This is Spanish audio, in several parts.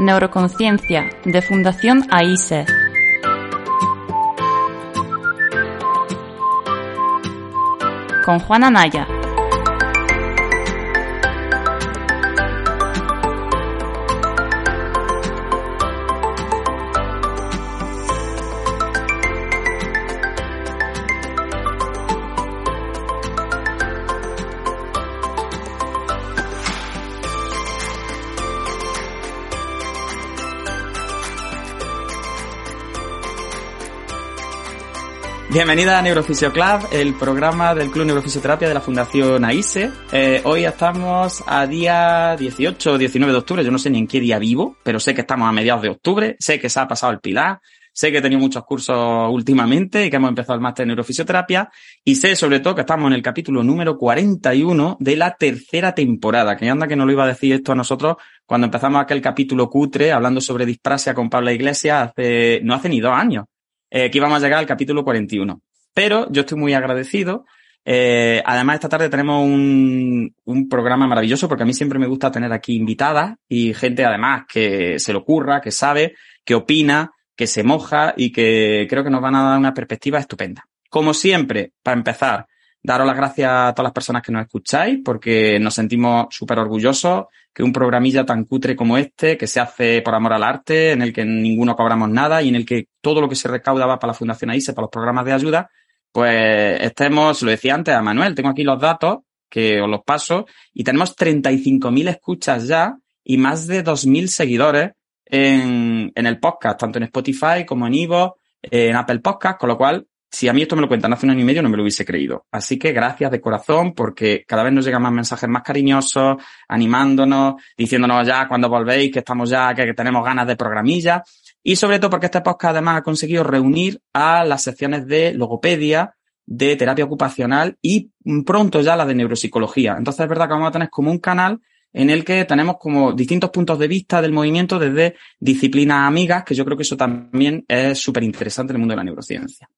Neuroconciencia de Fundación AISE. Con Juana Naya. Bienvenida a Neurofisio Club, el programa del Club Neurofisioterapia de la Fundación AISE. Eh, hoy estamos a día 18 o 19 de octubre, yo no sé ni en qué día vivo, pero sé que estamos a mediados de octubre, sé que se ha pasado el pilar, sé que he tenido muchos cursos últimamente y que hemos empezado el máster de neurofisioterapia. Y sé sobre todo que estamos en el capítulo número 41 de la tercera temporada, que anda que no lo iba a decir esto a nosotros cuando empezamos aquel capítulo cutre hablando sobre disprasia con Pablo Iglesias hace, no hace ni dos años eh, que íbamos a llegar al capítulo 41. Pero yo estoy muy agradecido. Eh, además, esta tarde tenemos un, programa maravilloso porque a mí siempre me gusta tener aquí invitadas y gente además que se lo ocurra, que sabe, que opina, que se moja y que creo que nos van a dar una perspectiva estupenda. Como siempre, para empezar, daros las gracias a todas las personas que nos escucháis porque nos sentimos súper orgullosos que un programilla tan cutre como este, que se hace por amor al arte, en el que ninguno cobramos nada y en el que todo lo que se recauda va para la Fundación AISE, para los programas de ayuda, pues estemos, lo decía antes a Manuel, tengo aquí los datos que os los paso y tenemos 35.000 escuchas ya y más de 2.000 seguidores en, en el podcast, tanto en Spotify como en Ivo, en Apple Podcast, con lo cual si a mí esto me lo cuentan hace un año y medio, no me lo hubiese creído. Así que gracias de corazón, porque cada vez nos llegan más mensajes más cariñosos, animándonos, diciéndonos ya cuando volvéis que estamos ya, que, tenemos ganas de programilla. Y sobre todo porque este podcast además ha conseguido reunir a las secciones de logopedia, de terapia ocupacional y pronto ya la de neuropsicología. Entonces es verdad que vamos a tener como un canal en el que tenemos como distintos puntos de vista del movimiento desde disciplinas amigas, que yo creo que eso también es súper interesante en el mundo de la neurociencia.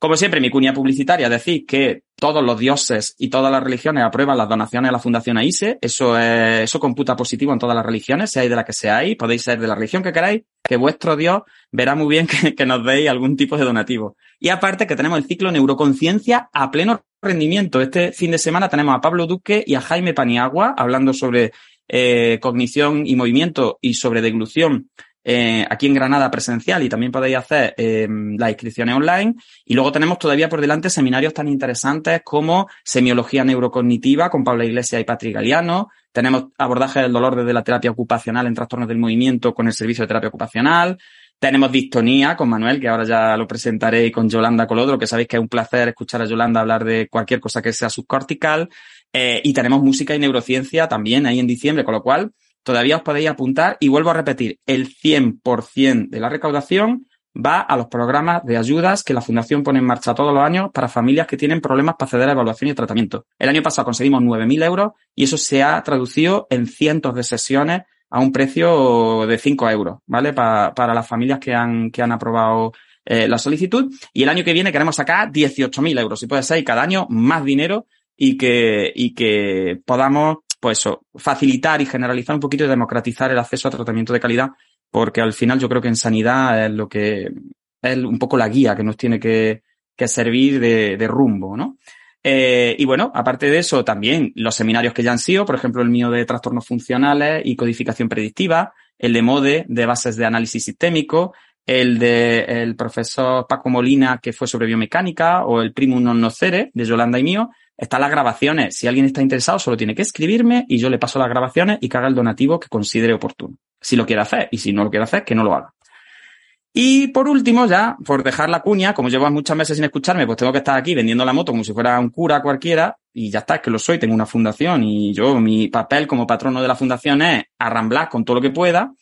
Como siempre, mi cuña publicitaria, decir que todos los dioses y todas las religiones aprueban las donaciones a la Fundación AISE. Eso es, eso computa positivo en todas las religiones, seáis de la que seáis, podéis ser de la religión que queráis, que vuestro Dios verá muy bien que, nos deis algún tipo de donativo. Y aparte que tenemos el ciclo Neuroconciencia a pleno rendimiento. Este fin de semana tenemos a Pablo Duque y a Jaime Paniagua hablando sobre eh, cognición y movimiento y sobre deglución eh, aquí en Granada presencial y también podéis hacer eh, las inscripciones online. Y luego tenemos todavía por delante seminarios tan interesantes como semiología neurocognitiva con Paula Iglesias y Patrick Galiano. Tenemos abordaje del dolor desde la terapia ocupacional en trastornos del movimiento con el servicio de terapia ocupacional. Tenemos distonía con Manuel, que ahora ya lo presentaré, y con Yolanda Colodro, que sabéis que es un placer escuchar a Yolanda hablar de cualquier cosa que sea subcortical. Eh, y tenemos música y neurociencia también ahí en diciembre, con lo cual todavía os podéis apuntar y vuelvo a repetir, el 100% de la recaudación va a los programas de ayudas que la Fundación pone en marcha todos los años para familias que tienen problemas para acceder a evaluación y tratamiento. El año pasado conseguimos 9.000 euros y eso se ha traducido en cientos de sesiones a un precio de 5 euros, ¿vale? para las familias que han, que han aprobado eh, la solicitud. Y el año que viene queremos sacar 18.000 euros, si puede ser, y cada año más dinero y que, y que podamos pues eso, facilitar y generalizar un poquito y democratizar el acceso a tratamiento de calidad, porque al final yo creo que en sanidad es lo que es un poco la guía que nos tiene que, que servir de, de rumbo, ¿no? Eh, y bueno, aparte de eso, también los seminarios que ya han sido, por ejemplo, el mío de trastornos funcionales y codificación predictiva, el de MODE de bases de análisis sistémico, el de el profesor Paco Molina, que fue sobre biomecánica, o el Primum non nocere de Yolanda y mío, están las grabaciones. Si alguien está interesado, solo tiene que escribirme y yo le paso las grabaciones y que haga el donativo que considere oportuno. Si lo quiere hacer y si no lo quiere hacer, que no lo haga. Y por último, ya, por dejar la cuña, como llevo muchos meses sin escucharme, pues tengo que estar aquí vendiendo la moto como si fuera un cura cualquiera, y ya está, es que lo soy, tengo una fundación, y yo, mi papel como patrono de la fundación es arramblar con todo lo que pueda,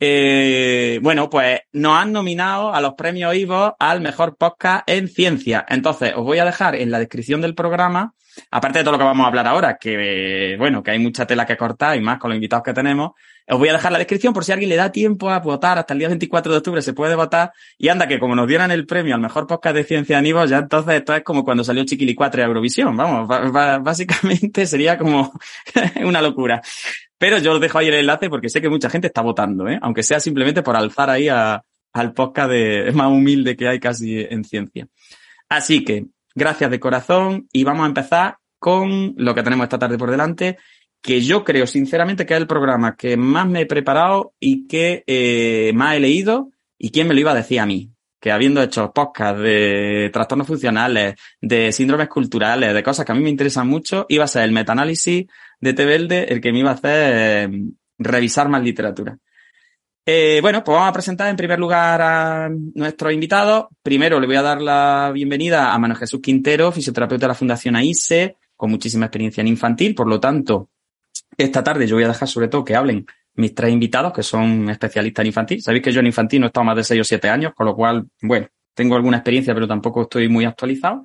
eh, bueno, pues nos han nominado a los premios Ivo al mejor podcast en ciencia. Entonces, os voy a dejar en la descripción del programa, aparte de todo lo que vamos a hablar ahora, que bueno, que hay mucha tela que cortar y más con los invitados que tenemos, Os voy a dejar la descripción por si alguien le da tiempo a votar hasta el día 24 de octubre, se puede votar. Y anda, que como nos dieran el premio al mejor podcast de ciencia de ya entonces esto es como cuando salió Chiquili 4 a Eurovisión. Vamos, básicamente sería como una locura. Pero yo os dejo ahí el enlace porque sé que mucha gente está votando, ¿eh? aunque sea simplemente por alzar ahí al podcast más humilde que hay casi en ciencia. Así que, gracias de corazón y vamos a empezar con lo que tenemos esta tarde por delante que yo creo sinceramente que es el programa que más me he preparado y que eh, más he leído y quién me lo iba a decir a mí. Que habiendo hecho podcasts de trastornos funcionales, de síndromes culturales, de cosas que a mí me interesan mucho, iba a ser el metaanálisis de Tebelde el que me iba a hacer eh, revisar más literatura. Eh, bueno, pues vamos a presentar en primer lugar a nuestro invitado. Primero le voy a dar la bienvenida a Manuel Jesús Quintero, fisioterapeuta de la Fundación AISE, con muchísima experiencia en infantil, por lo tanto, esta tarde yo voy a dejar sobre todo que hablen mis tres invitados, que son especialistas en infantil. Sabéis que yo en infantil no he estado más de seis o siete años, con lo cual, bueno, tengo alguna experiencia, pero tampoco estoy muy actualizado.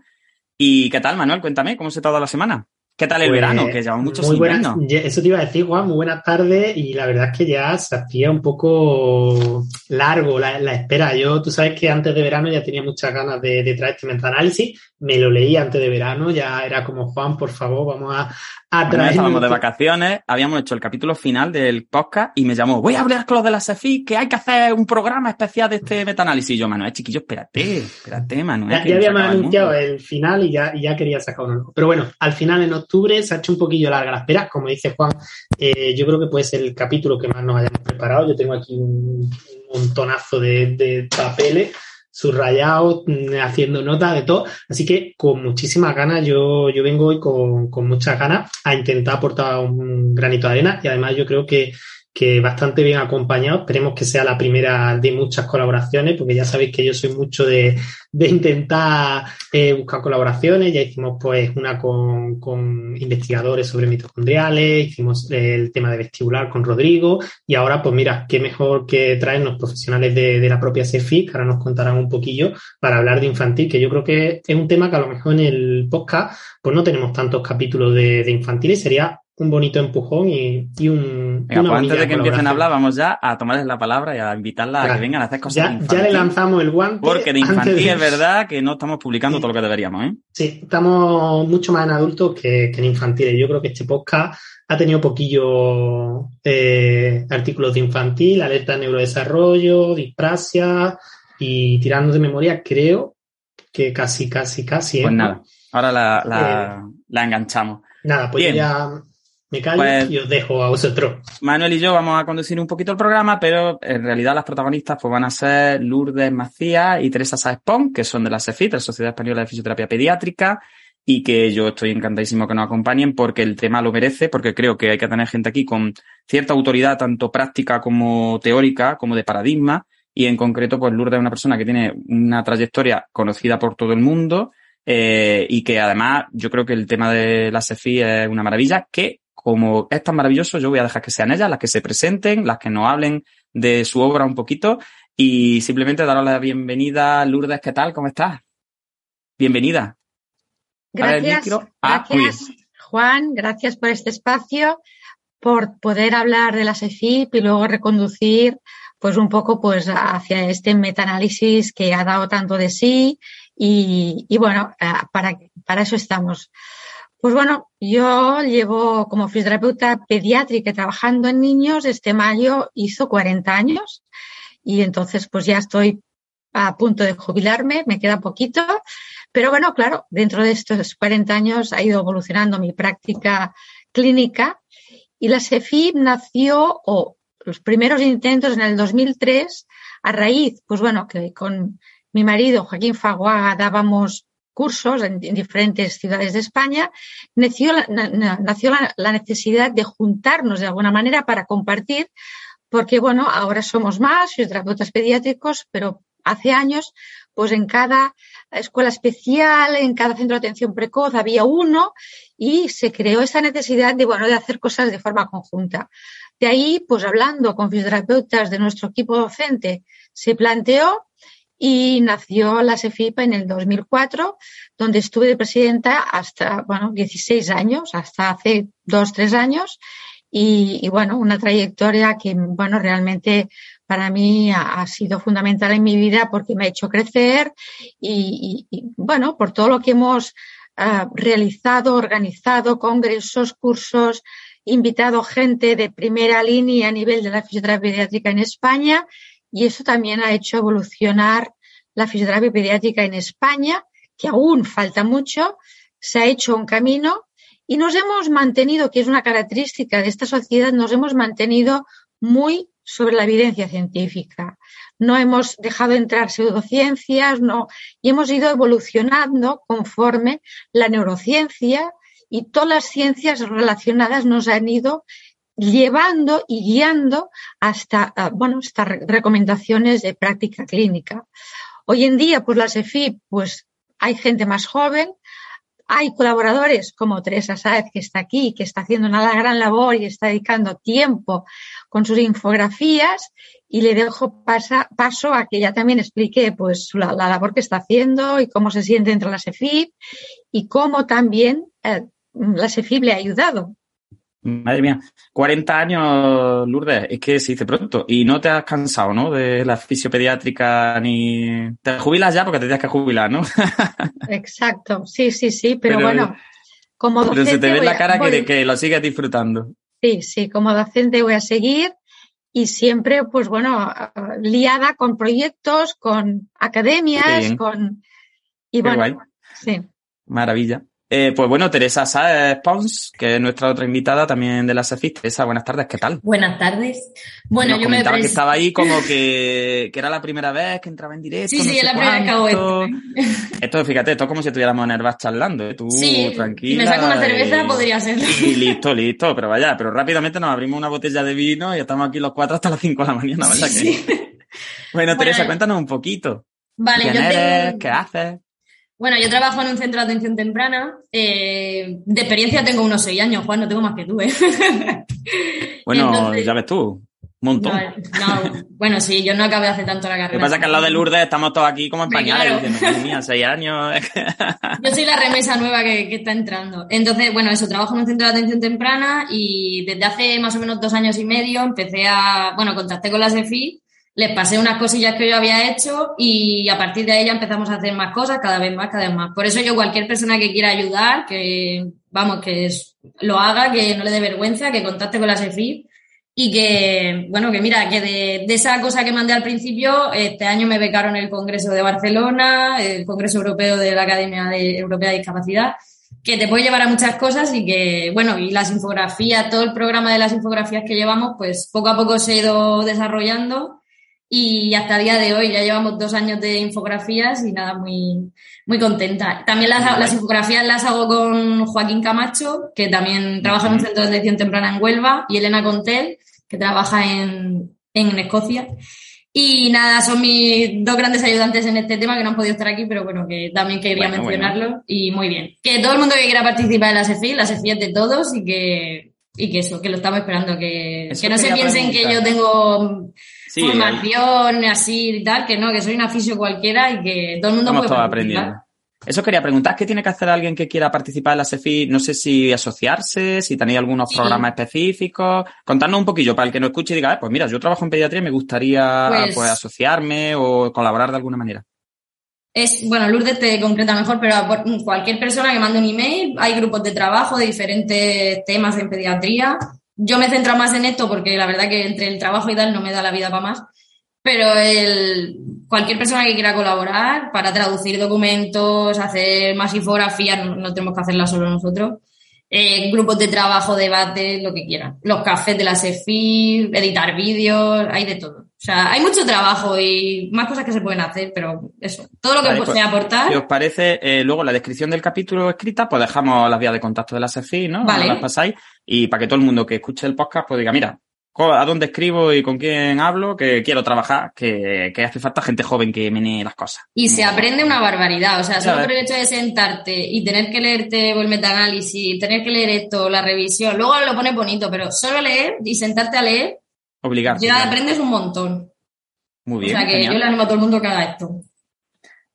¿Y qué tal, Manuel? Cuéntame, ¿cómo se ha dado la semana? ¿Qué tal el pues, verano? Que llevamos mucho muy buenas, Eso te iba a decir, Juan, muy buenas tardes y la verdad es que ya se hacía un poco largo la, espera. Yo, tú sabes que antes de verano ya tenía muchas ganas de, de traer este meta-análisis. Me lo leí antes de verano, ya era como, Juan, por favor, vamos a, estábamos de vacaciones, habíamos hecho el capítulo final del podcast y me llamó, voy a hablar con los de la SEFI, que hay que hacer un programa especial de este metaanálisis. Y yo, Manuel, chiquillo, espérate, espérate, Manuel. Ya, habíamos anunciado el, final y ya, ya quería sacar uno. Pero bueno, al final en octubre se ha hecho un poquillo larga la espera. Como dice Juan, eh, yo creo que puede ser el capítulo que más nos hayamos preparado. Yo tengo aquí un, montonazo de, de papeles subrayado, mm, haciendo nota de todo. Así que con muchísimas ganas, yo, yo vengo hoy con, con muchas ganas a intentar aportar un granito de arena y además yo creo que que bastante bien acompañado. Esperemos que sea la primera de muchas colaboraciones, porque ya sabéis que yo soy mucho de, de intentar eh, buscar colaboraciones. Ya hicimos pues una con, con, investigadores sobre mitocondriales, hicimos el tema de vestibular con Rodrigo y ahora pues mira, qué mejor que traernos profesionales de, de la propia CEFI, que ahora nos contarán un poquillo para hablar de infantil, que yo creo que es un tema que a lo mejor en el podcast pues no tenemos tantos capítulos de, de infantil y sería un bonito empujón y, y un. Venga, pues antes de que empiecen a hablar, vamos ya a tomarles la palabra y a invitarla a que vengan a hacer cosas. Ya, ya le lanzamos el guante. Porque de infantil es verdad que no estamos publicando todo lo que deberíamos, ¿eh? Sí, estamos mucho más en adultos que, en infantiles. Yo creo que este podcast ha tenido poquillo eh, artículos de infantil, alerta de neurodesarrollo, disprasia y tirando de memoria, creo que casi, casi, casi. ¿eh? Pues nada, ahora la, la, eh, la enganchamos. Nada, pues ya me callo pues, y os dejo a vosotros. Manuel y yo vamos a conducir un poquito el programa, pero en realidad las protagonistas pues van a ser Lourdes Macías y Teresa Saespón, que son de la SEFIT, la Sociedad Española de Fisioterapia Pediátrica, y que yo estoy encantadísimo que nos acompañen porque el tema lo merece, porque creo que hay que tener gente aquí con cierta autoridad, tanto práctica como teórica, como de paradigma, y en concreto, pues Lourdes es una persona que tiene una trayectoria conocida por todo el mundo, eh, y que además yo creo que el tema de la SEFI es una maravilla, que como es tan maravilloso, yo voy a dejar que sean ellas las que se presenten, las que nos hablen de su obra un poquito y simplemente daros la bienvenida. Lourdes, ¿qué tal? ¿Cómo estás? Bienvenida. Gracias, ah, gracias Juan, gracias por este espacio, por poder hablar de la SEFIP y luego reconducir pues un poco pues hacia este metaanálisis que ha dado tanto de sí y, y bueno, eh, para, para eso estamos. Pues bueno, yo llevo como fisioterapeuta pediátrica trabajando en niños. Este mayo hizo 40 años y entonces pues ya estoy a punto de jubilarme, me queda poquito. Pero bueno, claro, dentro de estos 40 años ha ido evolucionando mi práctica clínica y la SEFIP nació, o los primeros intentos en el 2003, a raíz, pues bueno, que con mi marido Joaquín Faguaga dábamos cursos en, diferentes ciudades de España, nació, nació la, necesidad de juntarnos de alguna manera para compartir, porque bueno, ahora somos más fisioterapeutas pediátricos, pero hace años, pues en cada escuela especial, en cada centro de atención precoz había uno y se creó esa necesidad de, bueno, de hacer cosas de forma conjunta. De ahí, pues hablando con fisioterapeutas de nuestro equipo docente, se planteó y nació la SEFIPA en el 2004, donde estuve de presidenta hasta, bueno, 16 años, hasta hace dos, tres años. y, bueno, una trayectoria que, bueno, realmente para mí ha, sido fundamental en mi vida porque me ha hecho crecer y, bueno, por todo lo que hemos ah, realizado, organizado, congresos, cursos, invitado gente de primera línea a nivel de la fisioterapia pediátrica en España y eso también ha hecho evolucionar la fisioterapia pediátrica en España, que aún falta mucho, se ha hecho un camino y nos hemos mantenido, que es una característica de esta sociedad, nos hemos mantenido muy sobre la evidencia científica. No hemos dejado entrar pseudociencias, no, y hemos ido evolucionando conforme la neurociencia y todas las ciencias relacionadas nos han ido llevando y guiando hasta, ah, bueno, estas recomendaciones de práctica clínica. Hoy en día, pues las EFI, pues hay gente más joven, hay colaboradores como Teresa Sáez, que está aquí, que está haciendo una gran labor y está dedicando tiempo con sus infografías y le dejo paso a que ella también explique pues la, labor que está haciendo y cómo se siente entre las EFIP y cómo también eh, la SEFIB le ha ayudado. Madre mía, 40 años, Lourdes, es que se dice pronto. Y no te has cansado, ¿no? De la fisiopediátrica ni... Te jubilas ya porque te tienes que jubilar, ¿no? Exacto, sí, sí, sí, pero, bueno, como docente... Pero se te ve la cara que, que lo sigues disfrutando. Sí, sí, como docente voy a seguir y siempre, pues bueno, liada con proyectos, con academias, con... Y bueno, sí. Maravilla. Eh, pues bueno, Teresa Saez Pons, que es nuestra otra invitada también de la SEFIS. Teresa, buenas tardes, ¿qué tal? Buenas tardes. Bueno, yo comentaba me que estaba ahí como que, que, era la primera vez que entraba en directo. Sí, sí, es la primera vez que hago esto. Esto, fíjate, esto es como si estuviéramos en Herbas charlando, ¿eh? Tú, sí, tranquila. Si me saco una cerveza, podría ser. Y listo, listo, pero vaya, pero rápidamente nos abrimos una botella de vino y estamos aquí los cuatro hasta las cinco de la mañana, ¿verdad? Sí, que... bueno, Teresa, cuéntanos un poquito. Vale, ¿Quién yo eres? ¿Qué haces? Bueno, yo trabajo en un centro de atención temprana. Eh, de experiencia tengo unos seis años, Juan, no tengo más que tú, ¿eh? Bueno, ya ves tú, un montón. No, bueno, sí, yo no acabé hace tanto la carrera. Lo que pasa es que al lado de Lourdes estamos todos aquí como en pañales, diciendo, mía, seis años. yo soy la remesa nueva que, que, está entrando. Entonces, bueno, eso, trabajo en un centro de atención temprana y desde hace más o menos dos años y medio empecé a, bueno, contacté con la SEFI les pasé unas cosillas que yo había hecho y a partir de ahí ya empezamos a hacer más cosas, cada vez más, cada vez más. Por eso yo cualquier persona que quiera ayudar, que vamos, que lo haga, que no le dé vergüenza, que contacte con la SEFI y que, bueno, que mira, que de, esa cosa que mandé al principio, este año me becaron el Congreso de Barcelona, el Congreso Europeo de la Academia de, Europea de Discapacidad, que te puede llevar a muchas cosas y que, bueno, y las infografías, todo el programa de las infografías que llevamos, pues poco a poco se ha ido desarrollando y hasta el día de hoy ya llevamos dos años de infografías y nada, muy, muy contenta. También las, las infografías las hago con Joaquín Camacho, que también trabaja en un centro de atención temprana en Huelva, y Elena Contel, que trabaja en, en Escocia. Y nada, son mis dos grandes ayudantes en este tema que no han podido estar aquí, pero bueno, que también quería mencionarlo. Y muy bien. Que todo el mundo que quiera participar en la SEFI, la SEFI es de todos y que, y que eso, que lo estamos esperando. Que, que no se piensen que yo tengo formación así y tal, que no, que soy un aficio cualquiera y que todo el mundo puede aprendiendo. Eso quería preguntar, ¿qué tiene que hacer alguien que quiera participar en la SEFI? No sé si asociarse, si tenéis algunos programas específicos. Contadnos un poquillo para el que no escuche y diga, pues mira, yo trabajo en pediatría y me gustaría pues, pues, asociarme o colaborar de alguna manera. Es, bueno, Lourdes te concreta mejor, pero cualquier persona que mande un email, hay grupos de trabajo de diferentes temas en pediatría yo me centro más en esto porque la verdad que entre el trabajo y tal no me da la vida para más. Pero el, cualquier persona que quiera colaborar para traducir documentos, hacer más infografías, no, tenemos que hacerla solo nosotros. Eh, grupos de trabajo, debates, lo que quieran. Los cafés de la SEFI, editar vídeos, hay de todo. O sea, hay mucho trabajo y más cosas que se pueden hacer, pero eso, todo lo que vale, pues, aportar. Si os parece, eh, luego la descripción del capítulo escrita, pues dejamos las vías de contacto de la SEFI, ¿no? Vale. Las pasáis y para que todo el mundo que escuche el podcast pues diga, mira, a dónde escribo y con quién hablo, que quiero trabajar, que, que hace falta gente joven que menee las cosas. Y se aprende una barbaridad, o sea, solo por el hecho de sentarte y tener que leerte el metaanálisis, tener que leer esto, la revisión, luego lo pones bonito, pero solo leer y sentarte a leer Obligarte. Ya aprendes un montón. Muy bien. O sea que yo le animo a todo el mundo que haga esto.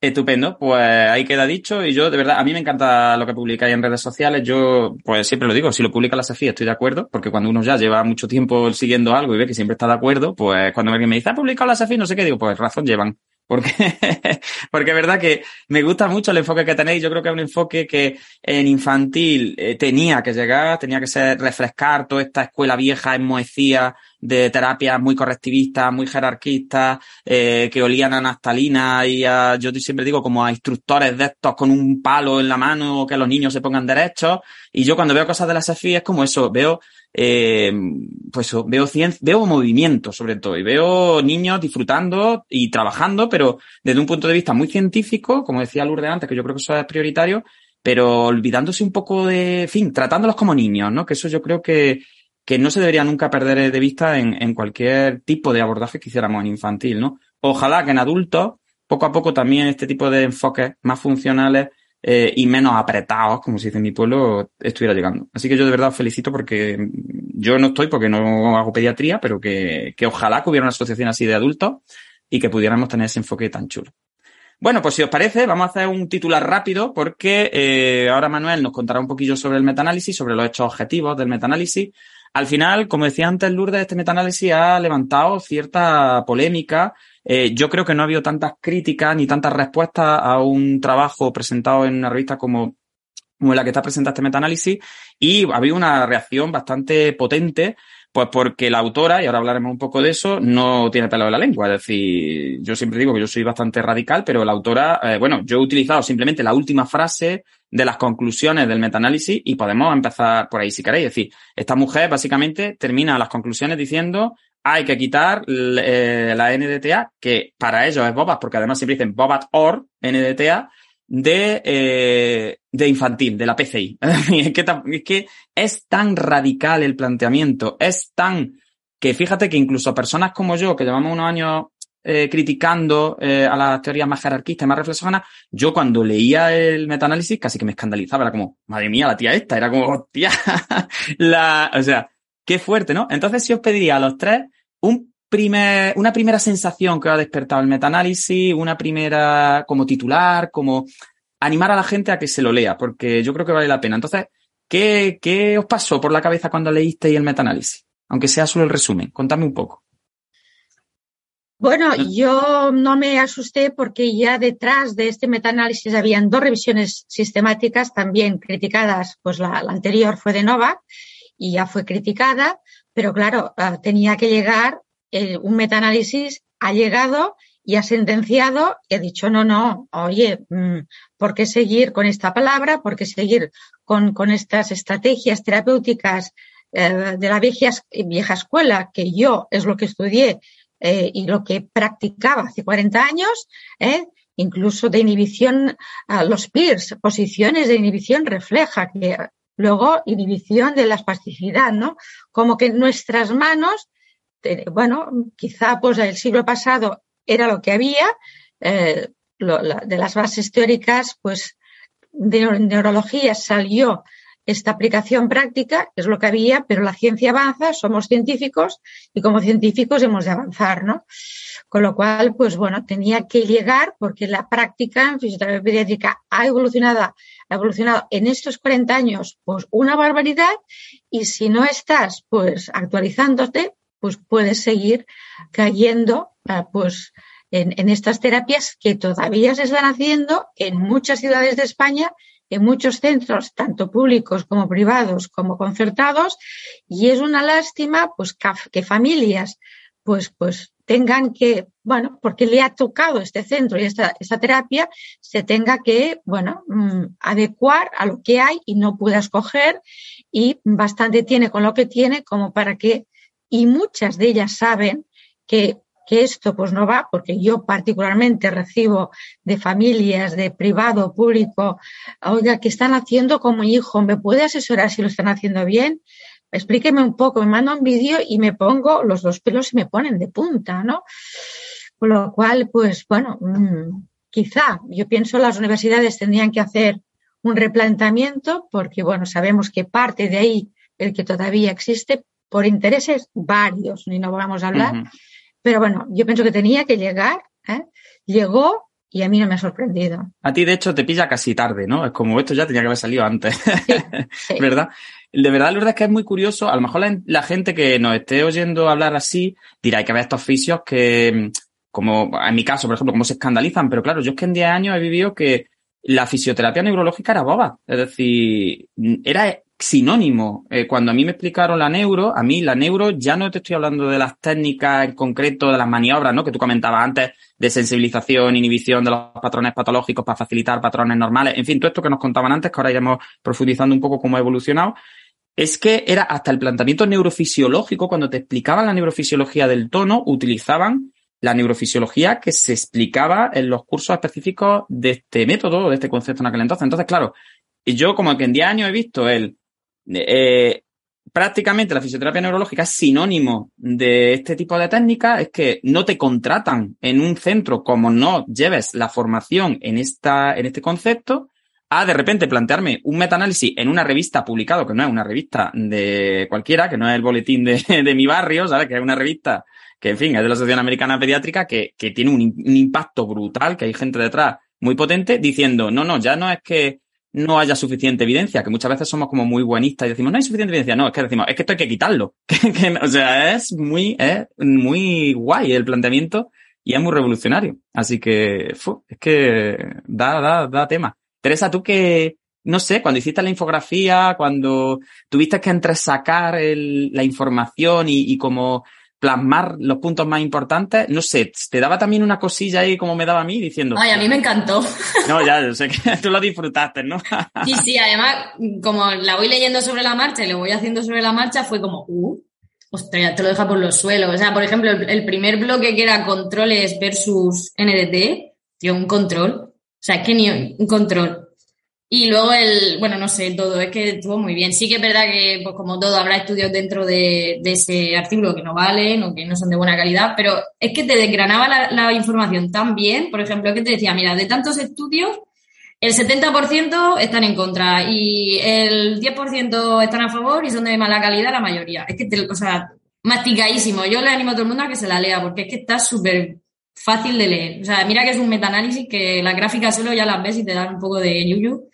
Estupendo, pues ahí queda dicho y yo de verdad, a mí me encanta lo que publicáis en redes sociales, yo pues siempre lo digo, si lo publica la SEFI estoy de acuerdo, porque cuando uno ya lleva mucho tiempo siguiendo algo y ve que siempre está de acuerdo, pues cuando alguien me dice, ha publicado la SEFI, no sé qué, digo, pues razón llevan, porque, porque es verdad que me gusta mucho el enfoque que tenéis. Yo creo que es un enfoque que en infantil eh, tenía que llegar, tenía que ser refrescar toda esta escuela vieja, enmohecía de terapias muy correctivistas, muy jerarquistas, eh, que olían a naftalina y a, yo siempre digo, como a instructores de estos con un palo en la mano, que los niños se pongan derechos. Y yo cuando veo cosas de la SEFI es como eso, veo eh, pues veo ciencia, veo movimiento sobre todo y veo niños disfrutando y trabajando, pero desde un punto de vista muy científico, como decía Lourdes antes, que yo creo que eso es prioritario, pero olvidándose un poco de, en fin, tratándolos como niños, ¿no? Que eso yo creo que, que no se debería nunca perder de vista en, en cualquier tipo de abordaje que hiciéramos en infantil, ¿no? Ojalá que en adultos, poco a poco también este tipo de enfoques más funcionales eh, y menos apretados, como se dice en mi pueblo, estuviera llegando. Así que yo de verdad os felicito porque yo no estoy porque no hago pediatría, pero que, que ojalá que hubiera una asociación así de adultos y que pudiéramos tener ese enfoque tan chulo. Bueno, pues si os parece, vamos a hacer un titular rápido porque eh, ahora Manuel nos contará un poquillo sobre el metaanálisis, sobre los hechos objetivos del metaanálisis. Al final, como decía antes Lourdes, este metaanálisis ha levantado cierta polémica. Eh, yo creo que no ha habido tantas críticas ni tantas respuestas a un trabajo presentado en una revista como, la que está presentada este metaanálisis y ha habido una reacción bastante potente pues porque la autora, y ahora hablaremos un poco de eso, no tiene pelo en la lengua. Es decir, yo siempre digo que yo soy bastante radical, pero la autora, eh, bueno, yo he utilizado simplemente la última frase de las conclusiones del metaanálisis y podemos empezar por ahí si queréis. Es decir, esta mujer básicamente termina las conclusiones diciendo hay que quitar eh, la NDTA, que para ellos es bobas, porque además siempre dicen bobat or NDTA, de, eh, de infantil, de la PCI. es, que, es tan radical el planteamiento, es tan que fíjate que incluso personas como yo, que llevamos unos años eh, criticando eh, a las teorías más jerarquistas y más reflexionas, yo cuando leía el metaanálisis casi que me escandalizaba, era como, madre mía, la tía esta, era como, hostia, la, o sea, qué fuerte, ¿no? Entonces, si os pediría a los tres un primer, una primera sensación que ha despertado el metaanálisis, una primera como titular, como animar a la gente a que se lo lea, porque yo creo que vale la pena. Entonces, ¿qué, qué os pasó por la cabeza cuando leísteis el metaanálisis? Aunque sea solo el resumen, contadme un poco. Bueno, yo no me asusté porque ya detrás de este metaanálisis habían dos revisiones sistemáticas también criticadas, pues la, la anterior fue de Nova y ya fue criticada, pero claro, ah, tenía que llegar, eh, un metaanálisis ha llegado y ha sentenciado y ha dicho, no, no, oye, mm, ¿por qué seguir con esta palabra? ¿Por qué seguir con, con estas estrategias terapéuticas eh, de la vieja, vieja escuela, que yo es lo que estudié eh, y lo que practicaba hace 40 años, eh, incluso de inhibición, los PIRS, posiciones de inhibición refleja que Luego, inhibición de la espasticidad, ¿no? Como que nuestras manos, bueno, quizá pues el siglo pasado era lo que había, eh, de las bases teóricas, pues de neurología salió esta aplicación práctica, es lo que había, pero la ciencia avanza, somos científicos y como científicos hemos de avanzar, ¿no? Con lo cual, pues bueno, tenía que llegar porque la práctica en fisioterapia pediátrica ha evolucionado, ha evolucionado en estos 40 años, pues una barbaridad y si no estás, pues actualizándote, pues puedes seguir cayendo, eh, pues en, en estas terapias que todavía se están haciendo en muchas ciudades de España en muchos centros, tanto públicos como privados como concertados, y es una lástima pues que familias pues pues tengan que, bueno, porque le ha tocado este centro y esta, esta terapia, se tenga que, bueno, mm, adecuar a lo que hay y no pueda escoger y bastante tiene con lo que tiene como para que, y muchas de ellas saben que que esto pues no va, porque yo particularmente recibo de familias, de privado, público, oiga, ¿qué están haciendo como hijo? ¿Me puede asesorar si lo están haciendo bien? Explíqueme un poco, me manda un vídeo y me pongo, los dos pelos y me ponen de punta, ¿no? Con lo cual, pues bueno, mm, quizá yo pienso las universidades tendrían que hacer un replanteamiento porque, bueno, sabemos que parte de ahí, el que todavía existe, por intereses varios, y no vamos a hablar, pero bueno, yo pienso que tenía que llegar, ¿eh? llegó y a mí no me ha sorprendido. A ti, de hecho, te pilla casi tarde, ¿no? Es como esto ya tenía que haber salido antes, ¿verdad? De verdad, la verdad es que es muy curioso. A lo mejor la, gente que nos esté oyendo hablar así dirá, hay que ver estos oficios que, como en mi caso, por ejemplo, cómo se escandalizan. Pero claro, yo es que en 10 años he vivido que la fisioterapia neurológica era boba. Es decir, era sinónimo. Eh, cuando a mí me explicaron la neuro, a mí la neuro ya no te estoy hablando de las técnicas en concreto, de las maniobras, ¿no? Que tú comentabas antes, de sensibilización, inhibición de los patrones patológicos para facilitar patrones normales. En fin, todo esto que nos contaban antes, que ahora iremos profundizando un poco cómo ha evolucionado. Es que era hasta el planteamiento neurofisiológico, cuando te explicaban la neurofisiología del tono, utilizaban la neurofisiología que se explicaba en los cursos específicos de este método, de este concepto en aquel entonces. Entonces, claro, yo como que en 10 años he visto el, eh, prácticamente la fisioterapia neurológica es sinónimo de este tipo de técnicas, es que no te contratan en un centro como no lleves la formación en esta, en este concepto, a de repente plantearme un metaanálisis en una revista publicado, que no es una revista de cualquiera, que no es el boletín de, mi barrio, ¿sabes? Que es una revista que en fin es de la Asociación Americana Pediátrica, que, que tiene un, impacto brutal, que hay gente detrás muy potente, diciendo, no, no, ya no es que no haya suficiente evidencia, que muchas veces somos como muy buenistas y decimos, no hay suficiente evidencia, no, es que decimos, es que esto hay que quitarlo. o sea, es muy, es muy guay el planteamiento y es muy revolucionario. Así que, es que da, da, da tema. Teresa, tú que, no sé, cuando hiciste la infografía, cuando tuviste que entresacar la información y, y como plasmar los puntos más importantes, no sé, te daba también una cosilla ahí como me daba a mí diciendo... Ay, a mí me encantó. No, ya, sé que tú lo disfrutaste, ¿no? Sí, sí, además, como la voy leyendo sobre la marcha y lo voy haciendo sobre la marcha, fue como, uh, ostras, te lo deja por los suelos. O sea, por ejemplo, el, primer bloque que era controles versus NDT, tío, un control. O sea, que ni un control. Y luego el, bueno, no sé, todo, es que estuvo muy bien. Sí que es verdad que, pues como todo, habrá estudios dentro de, ese artículo que no valen o que no son de buena calidad, pero es que te desgranaba la, información tan bien, por ejemplo, que te decía, mira, de tantos estudios, el 70% están en contra y el 10% están a favor y son de mala calidad la mayoría. Es que, te, o sea, masticadísimo. Yo le animo a todo el mundo a que se la lea porque es que está súper fácil de leer. O sea, mira que es un metaanálisis que las gráficas solo ya las ves y te dan un poco de yuyu,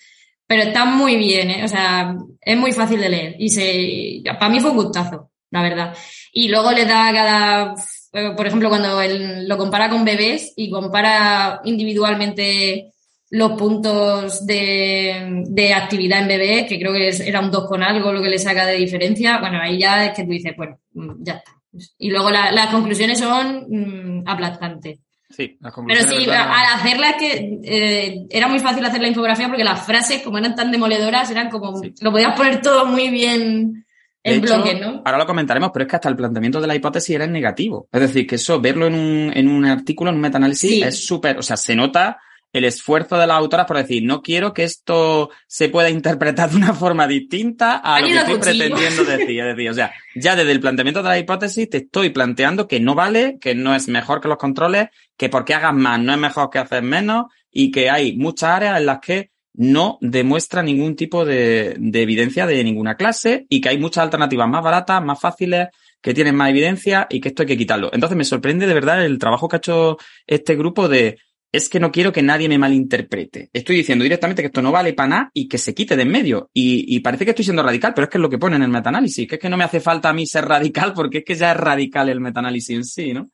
pero está muy bien, ¿eh? O sea, es muy fácil de leer y se, para mí fue un gustazo, la verdad. Y luego le da cada, eh, por ejemplo, cuando él lo compara con bebés y compara individualmente los puntos de, de actividad en bebés, que creo que era un 2 con algo lo que le saca de diferencia, bueno, ahí ya es que tú dices, bueno, ya está y luego las conclusiones son mm, aplastantes. Sí, las conclusiones. Pero sí, al hacerla es que eh, era muy fácil hacer la infografía porque las frases, como eran tan demoledoras, eran como. Lo podías poner todo muy bien en bloque, ¿no? Ahora lo comentaremos, pero es que hasta el planteamiento de la hipótesis era en negativo. Es decir, que eso, verlo en un, en un artículo, en un metaanálisis, es súper. O sea, se nota el esfuerzo de las autoras por decir, no quiero que esto se pueda interpretar de una forma distinta a lo que estoy pretendiendo decir. Es decir, o sea, ya desde el planteamiento de la hipótesis te estoy planteando que no vale, que no es mejor que los controles, que porque hagas más no es mejor que hacer menos y que hay muchas áreas en las que no demuestra ningún tipo de, de evidencia de ninguna clase y que hay muchas alternativas más baratas, más fáciles, que tienen más evidencia y que esto hay que quitarlo. Entonces me sorprende de verdad el trabajo que ha hecho este grupo de es que no quiero que nadie me malinterprete. Estoy diciendo directamente que esto no vale para nada y que se quite de en medio. Y, parece que estoy siendo radical, pero es que es lo que pone en el metaanálisis, que es que no me hace falta a mí ser radical porque es que ya es radical el metaanálisis en sí, ¿no?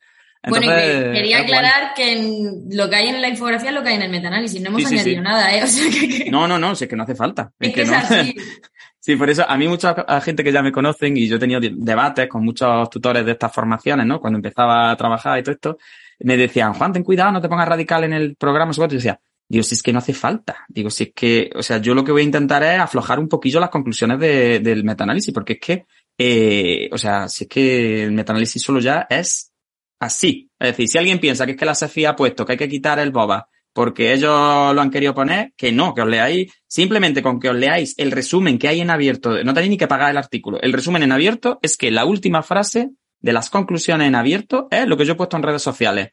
bueno, y quería aclarar que lo que hay en la infografía es lo que hay en el metaanálisis. No hemos añadido nada, ¿eh? No, no, no, es que no hace falta. Es, que, es así. sí, por eso a mí mucha gente que ya me conocen y yo he tenido debates con muchos tutores de estas formaciones, ¿no? Cuando empezaba a trabajar y todo esto, me decían, Juan, ten cuidado, no te pongas radical en el programa. Y yo decía, digo, si es que no hace falta. Digo, si es que, o sea, yo lo que voy a intentar es aflojar un poquillo las conclusiones de, del metaanálisis, porque es que, eh, o sea, si es que el metaanálisis solo ya es así. Es decir, si alguien piensa que es que la SEFI ha puesto que hay que quitar el boba porque ellos lo han querido poner, que no, que os leáis, simplemente con que os leáis el resumen que hay en abierto, no tenéis ni que pagar el artículo. El resumen en abierto es que la última frase de las conclusiones en abierto es lo que yo he puesto en redes sociales.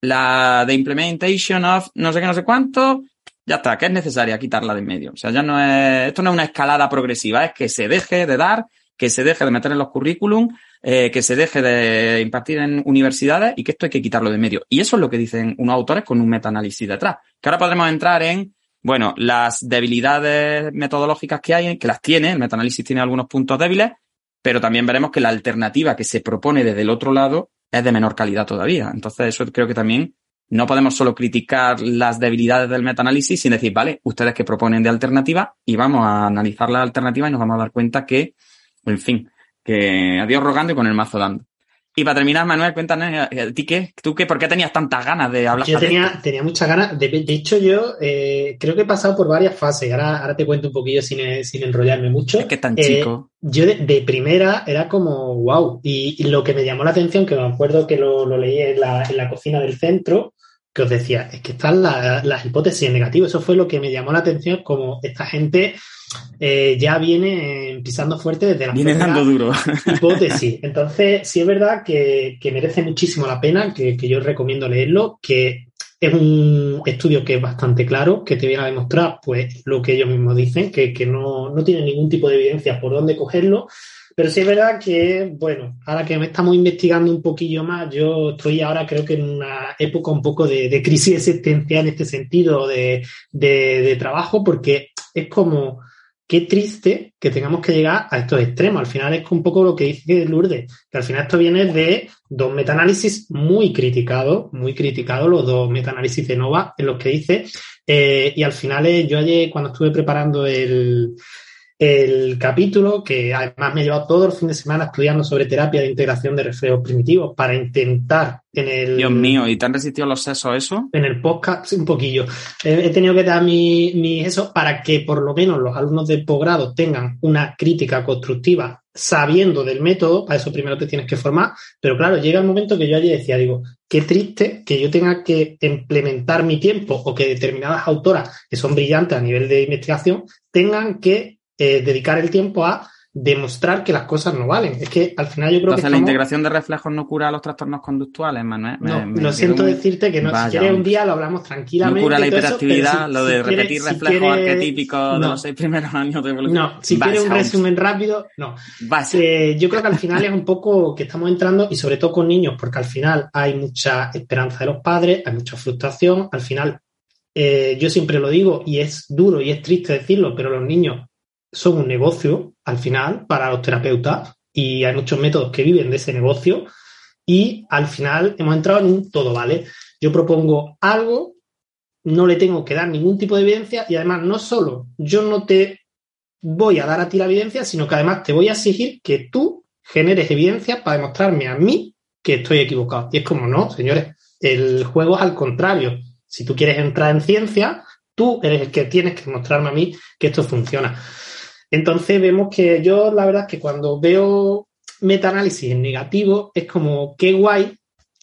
La de implementation of no sé qué, no sé cuánto, ya está, que es necesaria quitarla de en medio. O sea, ya no es, esto no es una escalada progresiva, es que se deje de dar, que se deje de meter en los currículum eh, que se deje de impartir en universidades y que esto hay que quitarlo de medio. Y eso es lo que dicen unos autores con un metaanálisis detrás. Que ahora podremos entrar en, bueno, las debilidades metodológicas que hay, que las tiene, el metaanálisis tiene algunos puntos débiles, pero también veremos que la alternativa que se propone desde el otro lado es de menor calidad todavía. Entonces, eso creo que también no podemos solo criticar las debilidades del metaanálisis sin decir, vale, ustedes que proponen de alternativa y vamos a analizar la alternativa y nos vamos a dar cuenta que, en fin, que adiós rogando y con el mazo dando. Y para terminar, Manuel, cuéntanos, eh, ¿ti qué? ¿Tú qué? ¿Por qué tenías tantas ganas de hablar? Yo tenía, tenía muchas ganas. De, hecho, yo eh, creo que he pasado por varias fases. Ahora, ahora te cuento un poquillo sin, sin enrollarme mucho. Es que tan chico. Eh, yo de, primera era como, wow. Y, lo que me llamó la atención, que me acuerdo que lo, lo leí en la, en la cocina del centro, que os decía, es que están las hipótesis negativas. Eso fue lo que me llamó la atención, como esta gente eh, ya viene pisando fuerte desde la Viene dando duro. hipótesis. Entonces, sí es verdad que, merece muchísimo la pena, que, yo recomiendo leerlo, que es un estudio que es bastante claro, que te viene a demostrar pues lo que ellos mismos dicen, que, que no, no tiene ningún tipo de evidencia por dónde cogerlo pero sí es verdad que, bueno, ahora que me estamos investigando un poquillo más, yo estoy ahora creo que en una época un poco de, crisis existencial en este sentido de, de, trabajo, porque es como, qué triste que tengamos que llegar a estos extremos. Al final es un poco lo que dice Lourdes, que al final esto viene de dos metaanálisis muy criticados, muy criticados, los dos metaanálisis de Nova, en los que dice, eh, y al final yo ayer cuando estuve preparando el, el capítulo, que además me he llevado todo el fin de semana estudiando sobre terapia de integración de reflejos primitivos para intentar en el... Dios mío, ¿y te han resistido los sesos eso? En el podcast, un poquillo. He, tenido que dar mi, mi, eso para que por lo menos los alumnos de posgrado tengan una crítica constructiva sabiendo del método, para eso primero te tienes que formar, pero claro, llega el momento que yo allí decía, digo, qué triste que yo tenga que implementar mi tiempo o que determinadas autoras que son brillantes a nivel de investigación tengan que eh, dedicar el tiempo a demostrar que las cosas no valen. Es que al final yo creo Entonces, que. la integración de reflejos no cura los trastornos conductuales, Manuel. no, lo siento decirte que no. si quieres un día lo hablamos tranquilamente. No cura la hiperactividad, lo de repetir reflejos arquetípicos de los seis primeros años de evolución. No, si quieres un resumen rápido, no. Eh, yo creo que al final es un poco que estamos entrando, y sobre todo con niños, porque al final hay mucha esperanza de los padres, hay mucha frustración. Al final, eh, yo siempre lo digo, y es duro y es triste decirlo, pero los niños son un negocio al final para los terapeutas y hay muchos métodos que viven de ese negocio y al final hemos entrado en un todo vale. Yo propongo algo, no le tengo que dar ningún tipo de evidencia y además no solo yo no te voy a dar a ti la evidencia, sino que además te voy a exigir que tú generes evidencia para demostrarme a mí que estoy equivocado. Y es como, no, señores, el juego es al contrario. Si tú quieres entrar en ciencia, tú eres el que tienes que demostrarme a mí que esto funciona. Entonces vemos que yo la verdad es que cuando veo metaanálisis en negativo es como qué guay,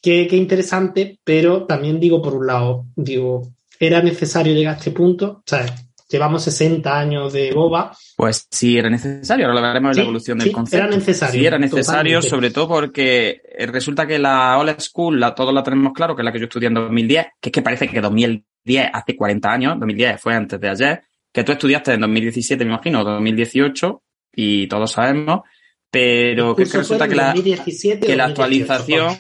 qué, interesante, pero también digo por un lado, digo, ¿era necesario llegar a este punto? O sea, llevamos 60 años de boba. Pues sí, era necesario. Ahora lo veremos en la evolución del concepto. Era necesario. Sí, era necesario, sobre todo porque eh, resulta que la Old School, la, todos la tenemos claro, que es la que yo estudié en 2010, que es que parece que 2010 hace 40 años, 2010 fue antes de ayer, que tú estudiaste en 2017, me imagino, 2018, y todos sabemos, pero que, resulta que la, que la actualización,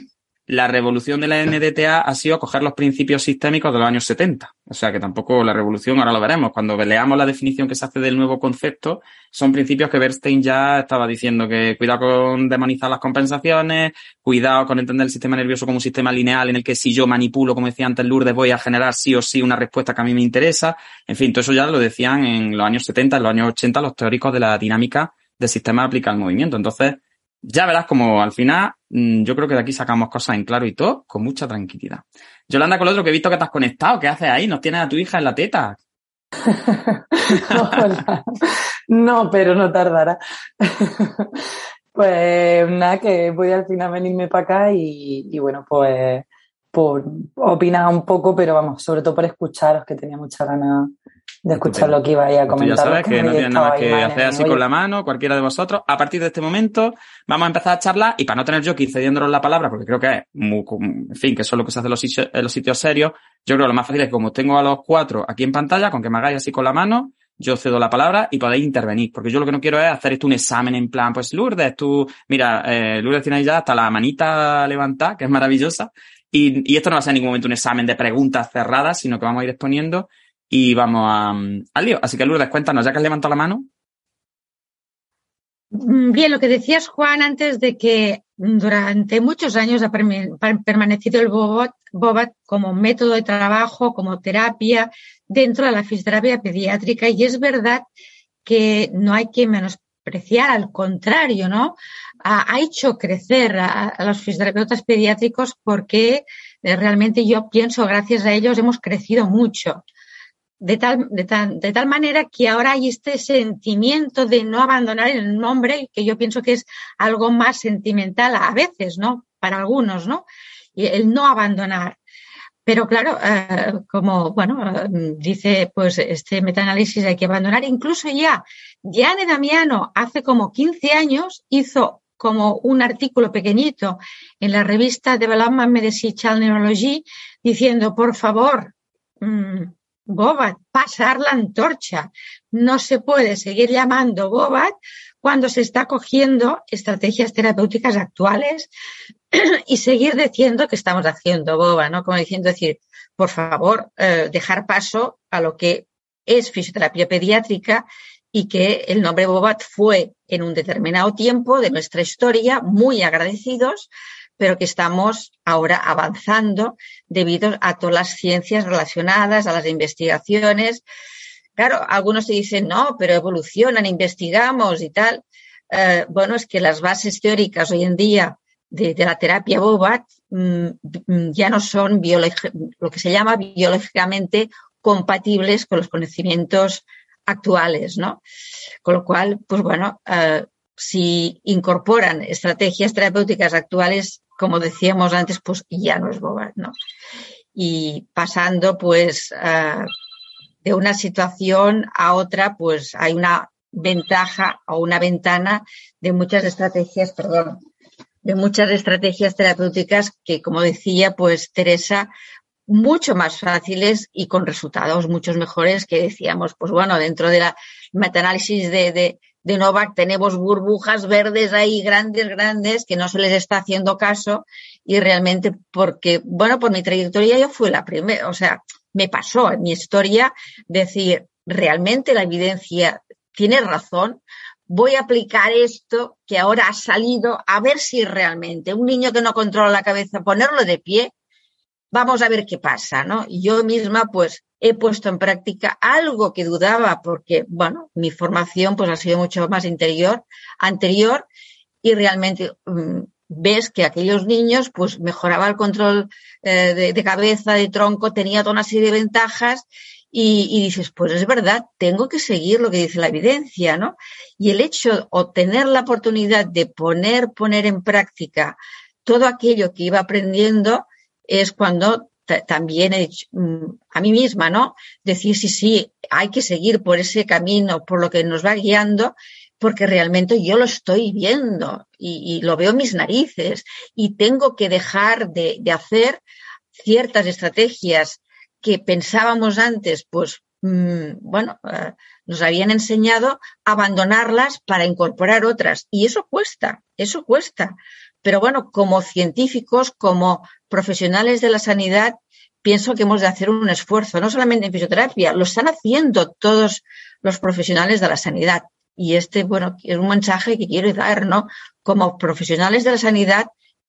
la revolución de la NDTA ha sido coger los principios sistémicos de los años 70. O sea que tampoco la revolución, ahora lo veremos, cuando leamos la definición que se hace del nuevo concepto, son principios que Bernstein ya estaba diciendo que cuidado con demonizar las compensaciones, cuidado con entender el sistema nervioso como un sistema lineal en el que si yo manipulo, como decía antes Lourdes, voy a generar sí o sí una respuesta que a mí me interesa. En fin, todo eso ya lo decían en los años 70, en los años 80 los teóricos de la dinámica del sistema aplica al movimiento. Entonces, ya verás como al final, mm, yo creo que de aquí sacamos cosas en claro y todo con mucha tranquilidad. Yolanda, con lo otro que he visto que te has conectado, ¿qué haces ahí? ¿Nos tienes a tu hija en la teta? no, pero no tardará. pues nada, que voy al final a venirme para acá y, y, bueno, pues por opinar un poco, pero vamos, sobre todo por escucharos, que tenía mucha ganas de escuchar lo que iba a comentar. ya sabes que no tienes nada más que hacer así con la mano, cualquiera de vosotros. A partir de este momento vamos a empezar a charlar y para no tener yo que ir cediéndonos la palabra, porque creo que es muy, en fin, que eso es lo que se hace en los, sitios, en los sitios serios, yo creo que lo más fácil es que como tengo a los cuatro aquí en pantalla, con que me hagáis así con la mano, yo cedo la palabra y podéis intervenir, porque yo lo que no quiero es hacer esto un examen en plan, pues Lourdes, tú, mira, eh, Lourdes tiene ahí ya hasta la manita levantada, que es maravillosa, y, y, esto no va a ser en ningún momento un examen de preguntas cerradas, sino que vamos a ir exponiendo y vamos a, al lío. Así que Lourdes, cuéntanos, ya que has levantado la mano. Mm, bien, lo que decías, Juan, antes de que durante muchos años ha permanecido el BOBAT, como método de trabajo, como terapia dentro de la fisioterapia pediátrica y es verdad que no hay que menospreciar, al contrario, ¿no? Ha, hecho crecer a, los fisioterapeutas pediátricos porque eh, realmente yo pienso, gracias a ellos, hemos crecido mucho de tal, de, tal, de tal manera que ahora hay este sentimiento de no abandonar el nombre, que yo pienso que es algo más sentimental a veces, ¿no? Para algunos, ¿no? Y el no abandonar. Pero claro, eh, como, bueno, dice, pues este metaanálisis hay que abandonar. Incluso ya, Diane Damiano hace como 15 años hizo como un artículo pequeñito en la revista Development Medicine Child Neurology diciendo, por favor, mmm, Bobat, pasar la antorcha. No se puede seguir llamando Bobat cuando se está cogiendo estrategias terapéuticas actuales y seguir diciendo que estamos haciendo boba, ¿no? Como diciendo decir, por favor, eh, dejar paso a lo que es fisioterapia pediátrica y que el nombre Bobat fue en un determinado tiempo de nuestra historia muy agradecidos, pero que estamos ahora avanzando debido a todas las ciencias relacionadas, a las investigaciones. Claro, algunos se dicen, no, pero evolucionan, investigamos y tal. Eh, bueno, es que las bases teóricas hoy en día de, la terapia Bobat mm, ya no son lo que se llama biológicamente compatibles con los conocimientos actuales, ¿no? Con lo cual, pues bueno, eh, si incorporan estrategias terapéuticas actuales, como decíamos antes, pues ya no es boba, ¿no? Y pasando, pues, uh, de una situación a otra, pues hay una ventaja o una ventana de muchas estrategias, perdón, de muchas estrategias terapéuticas que, como decía, pues Teresa, mucho más fáciles y con resultados muchos mejores que decíamos, pues bueno, dentro de la metaanálisis de, de, de Novak tenemos burbujas verdes ahí grandes, grandes, que no se les está haciendo caso y realmente porque, bueno, por mi trayectoria yo fui la primera, o sea, me pasó en mi historia decir, realmente la evidencia tiene razón, voy a aplicar esto que ahora ha salido, a ver si realmente un niño que no controla la cabeza, ponerlo de pie, vamos a ver qué pasa, ¿no? Yo misma, pues, he puesto en práctica algo que dudaba porque, bueno, mi formación pues ha sido mucho más interior, anterior y realmente mm, ves que aquellos niños pues mejoraba el control eh, de, cabeza, de tronco, tenía toda una serie de ventajas y, y, dices, pues es verdad, tengo que seguir lo que dice la evidencia, ¿no? Y el hecho o tener la oportunidad de poner, poner en práctica todo aquello que iba aprendiendo es cuando también he mm, a mí misma, ¿no? Decir, sí, sí, hay que seguir por ese camino, por lo que nos va guiando, porque realmente yo lo estoy viendo y, lo veo en mis narices y tengo que dejar de, hacer ciertas estrategias que pensábamos antes, pues, mm, bueno, eh, nos habían enseñado a abandonarlas para incorporar otras. Y eso cuesta, eso cuesta. Pero bueno, como científicos, como profesionales de la sanidad, pienso que hemos de hacer un esfuerzo, no solamente en fisioterapia, lo están haciendo todos los profesionales de la sanidad. Y este, bueno, es un mensaje que quiero dar, ¿no? Como profesionales de la sanidad,